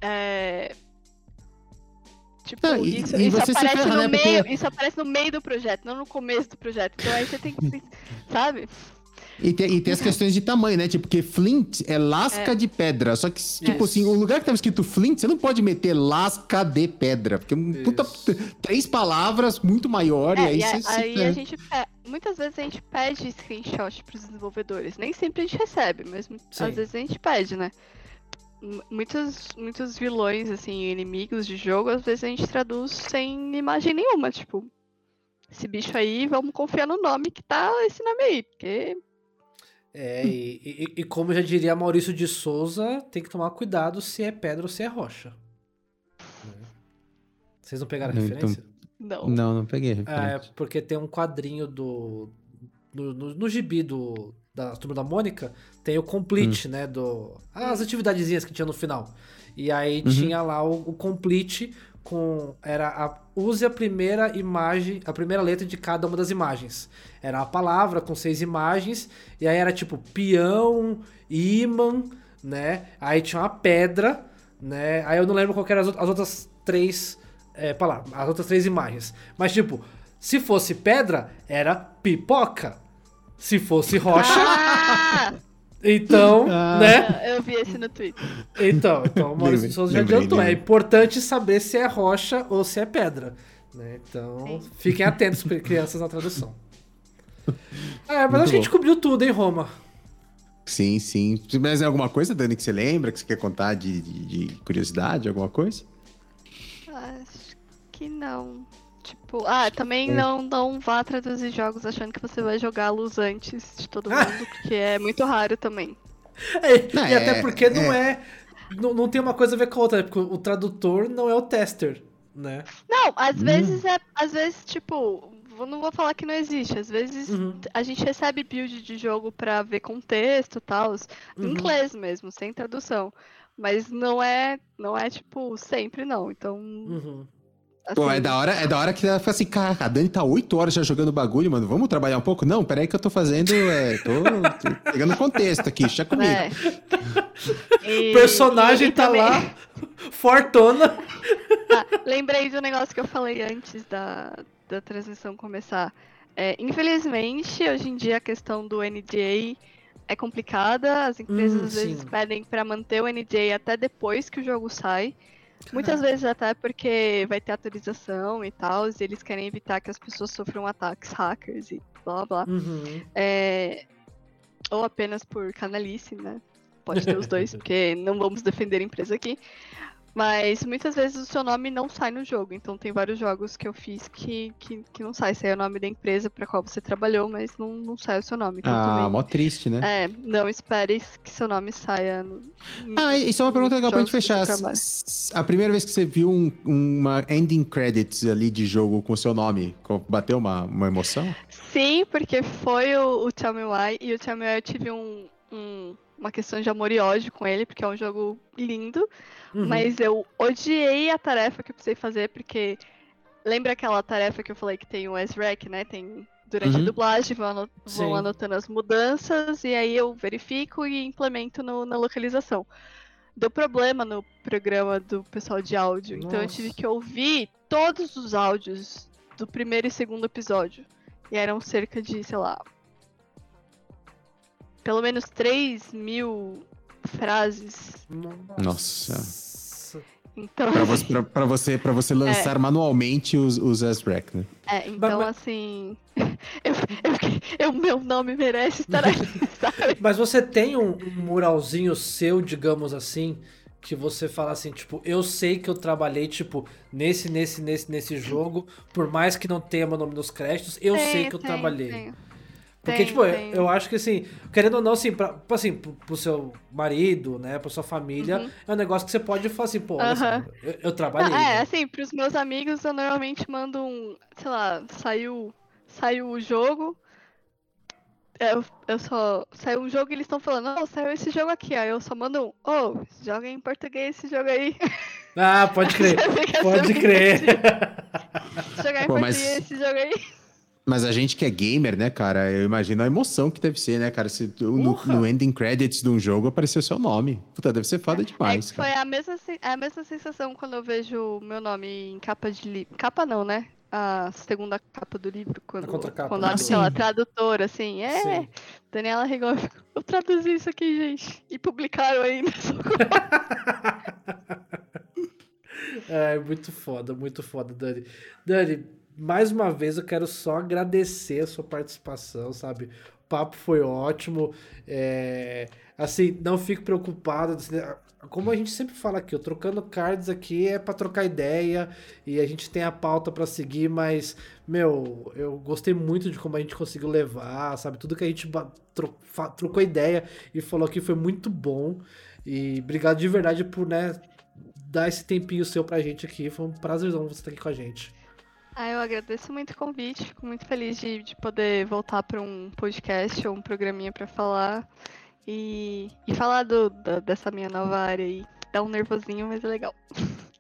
É. Tipo, Não, e- isso, e isso aparece ferra, no né, porque- meio. Isso aparece no meio do projeto, não no começo do projeto. Então aí você tem que. Sabe? E tem, e tem as questões de tamanho, né? Tipo, porque flint é lasca É. de pedra. Só que, tipo Isso. assim, o lugar que tava escrito flint, você não pode meter lasca de pedra. Porque é puta, três palavras muito maior. e É, aí e a- você aí a gente. Muitas vezes a gente pede screenshot pros desenvolvedores. Nem sempre a gente recebe, mas Sim. às vezes a gente pede, né? Muitos, muitos vilões, assim, inimigos de jogo, às vezes a gente traduz sem imagem nenhuma. Tipo, esse bicho aí, vamos confiar no nome que tá esse nome aí. Porque. É, e, e- e como já diria Maurício de Souza, tem que tomar cuidado se é pedra ou se é rocha. Né? Vocês não pegaram a Então, referência? Não. Não, não peguei. É, referência. porque tem um quadrinho do. No, no, no gibi do, da turma da Mônica, tem o complete, né? Do, as atividadezinhas que tinha no final. E aí Uhum. tinha lá o, o complete com. Era a use a primeira imagem, a primeira letra de cada uma das imagens. Era a palavra com seis imagens, e aí era tipo peão, imã, né? Aí tinha uma pedra, né? Aí eu não lembro qual eram as, as outras três é, palavras, as outras três imagens. Mas tipo, se fosse pedra, era pipoca. Se fosse rocha. Então, ah, né? Eu vi esse no Twitter. Então, então o Maurício de Souza já adiantou. É importante saber se é rocha ou se é pedra. Né? Então, Sim. fiquem atentos, crianças, na tradução. É, mas Muito acho que a gente cobriu tudo, hein, Roma? Sim, sim. Mas é alguma coisa, Dani, que você lembra, que você quer contar de, de, de curiosidade, alguma coisa? Acho que não. Tipo, ah, também é. não, não vá traduzir jogos achando que você vai jogá-los antes de todo mundo, porque é muito raro também. É, não, e até é, porque não é. é não, não tem uma coisa a ver com a outra, né? porque o tradutor não é o tester, né? Não, às hum. vezes é. Às vezes, tipo, não vou falar que não existe. Às vezes uhum. a gente recebe build de jogo pra ver contexto e tal, em uhum. inglês mesmo, sem tradução. Mas não é, não é tipo sempre não. Então, uhum. Assim, Pô, é da hora, é da hora que ela fala assim, cara, a Dani tá 8 horas já jogando bagulho, mano. Vamos trabalhar um pouco? Não, peraí que eu tô fazendo. É, tô, tô pegando contexto aqui, deixa comigo. É. o personagem e, tá também... lá, fortona. Ah, lembrei do negócio que eu falei antes da, da transmissão começar. É, infelizmente, hoje em dia a questão do NDA é complicada. As empresas hum, às vezes pedem para manter o NDA até depois que o jogo sai. Muitas vezes até porque vai ter atualização e tal, e eles querem evitar que as pessoas sofram ataques hackers e blá blá. Uhum. É... Ou apenas por canalice, né? Pode ter os dois, porque não vamos defender a empresa aqui. Mas muitas vezes o seu nome não sai no jogo. Então tem vários jogos que eu fiz que, que, que não sai. Sai o nome da empresa para qual você trabalhou, mas não, não sai o seu nome. Então, ah, também, mó triste, né? É, não espere que seu nome saia. No, ah, isso é uma pergunta legal pra gente fechar. A primeira vez que você viu um, uma ending credits ali de jogo com seu nome, bateu uma, uma emoção? Sim, porque foi o, o Tell Me Why. E o Tell Me Why eu tive um, um, uma questão de amor e ódio com ele, porque é um jogo lindo. Uhum. Mas eu odiei a tarefa que eu precisei fazer, porque lembra aquela tarefa que eu falei que tem o SREC, né? Tem durante uhum. a dublagem, vão, anot anotando as mudanças, e aí eu verifico e implemento no, na localização. Deu problema no programa do pessoal de áudio, Nossa. então eu tive que ouvir todos os áudios do primeiro e segundo episódio. E eram cerca de, sei lá. Pelo menos 3 mil frases. Nossa. Então. Pra você, pra, pra você, pra você lançar é. manualmente os, os S-Rec, né? É, então mas, assim. Eu, eu, eu, meu nome merece estar aqui, sabe? Mas você tem um, um muralzinho seu, digamos assim, que você fala assim, tipo, eu sei que eu trabalhei, tipo, nesse, nesse, nesse, nesse jogo, por mais que não tenha meu nome nos créditos, eu tem, sei que eu tem, trabalhei. Tem. Porque, tem, tipo, tem. Eu, acho que assim, querendo ou não, assim, pra, assim pro, pro seu marido, né, pra sua família, uhum. é um negócio que você pode falar assim, pô, uhum. eu, eu, trabalhei. Não, é, né? assim, pros meus amigos eu normalmente mando um, sei lá, saiu, saiu o jogo, eu, eu só. Saiu um jogo e eles estão falando, oh, saiu esse jogo aqui. Aí eu só mando um, oh, joga em português esse jogo aí. Ah, pode crer. pode crer. Jogar em Pô, português mas... esse jogo aí. Mas a gente que é gamer, né, cara, eu imagino a emoção que deve ser, né, cara? Se no, no, ending credits de um jogo apareceu seu nome. Puta, deve ser foda demais. É, foi a mesma, a mesma sensação quando eu vejo meu nome em capa de livro. Capa não, né? A segunda capa do livro, quando, quando abre aquela tradutora, assim. É, Sim. Daniela Rigon, eu traduzi isso aqui, gente. E publicaram ainda. é, muito foda, muito foda, Dani. Dani, mais uma vez eu quero só agradecer a sua participação, sabe? O papo foi ótimo. É... Assim, não fique preocupado. Assim, como a gente sempre fala aqui, o Trocando Cards aqui é para trocar ideia e a gente tem a pauta para seguir, mas, meu, eu gostei muito de como a gente conseguiu levar, sabe? Tudo que a gente tro trocou ideia e falou aqui foi muito bom. E obrigado de verdade por, né, dar esse tempinho seu pra gente aqui. Foi um prazerzão você estar aqui com a gente. Ah, eu agradeço muito o convite, fico muito feliz de, de poder voltar para um podcast ou um programinha para falar e, e falar do, da, dessa minha nova área aí. Dá um nervosinho, mas é legal.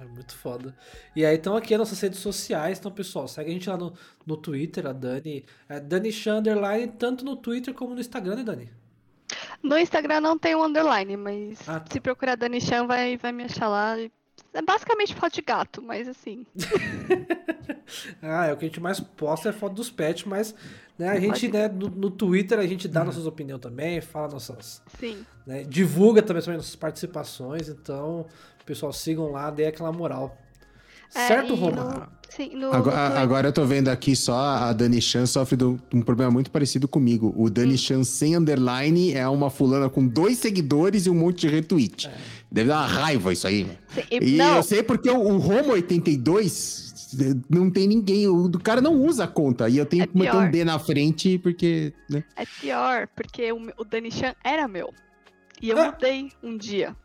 É muito foda. E aí estão aqui as nossas redes sociais, então, pessoal, segue a gente lá no, no Twitter, a Dani. É Dani Chanderline, tanto no Twitter como no Instagram, né, Dani? No Instagram não tem um underline, mas ah, tá. se procurar Dani Chan vai, vai me achar lá. É basicamente foto de gato, mas assim. ah, é o que a gente mais posta é foto dos pets, mas né, a gente, né, no, no, Twitter a gente dá uhum. nossas opiniões também, fala nossas. Sim. Né, divulga também, também nossas participações, então, pessoal, sigam lá, dê aquela moral. É, certo, Roma? Sim, no, agora, no... agora, eu tô vendo aqui só a Dani Chan sofre de um problema muito parecido comigo. O Dani hum. Chan sem underline é uma fulana com dois seguidores e um monte de retweet. É. Deve dar uma raiva isso aí. Sim, e não. eu sei porque o, o Roma 82 não tem ninguém, o cara não usa a conta. E eu tenho é que meter um D na frente porque. Né? É pior, porque o, o Dani Chan era meu. E eu ah. mudei um dia.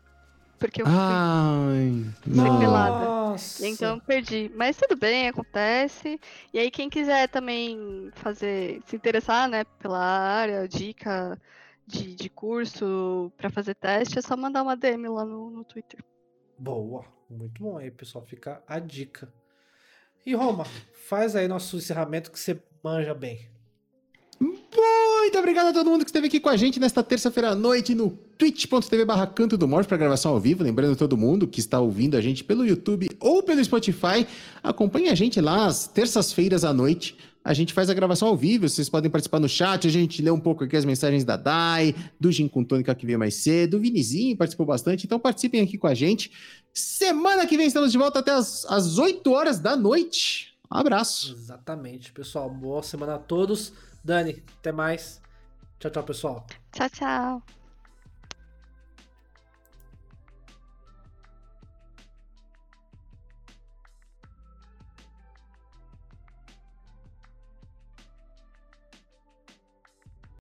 Porque eu Ai, fui pelada. Então perdi. Mas tudo bem, acontece. E aí, quem quiser também fazer, se interessar, né, pela área, dica de, de curso para fazer teste, é só mandar uma DM lá no, no Twitter. Boa, muito bom. Aí, pessoal, fica a dica. E Roma, faz aí nosso encerramento que você manja bem. Muito obrigado a todo mundo que esteve aqui com a gente nesta terça-feira à noite no twitch.tv barra Canto do Morte para gravação ao vivo. Lembrando todo mundo que está ouvindo a gente pelo YouTube ou pelo Spotify, acompanhe a gente lá às terças-feiras à noite. A gente faz a gravação ao vivo, vocês podem participar no chat, a gente lê um pouco aqui as mensagens da Dai, do Gin com Tônica que veio mais cedo, o Vinizinho participou bastante, então participem aqui com a gente. Semana que vem estamos de volta até as, as 8 horas da noite. Um abraço. Exatamente, pessoal. Boa semana a todos. Dani, até mais. Tchau, tchau, pessoal. Tchau, tchau.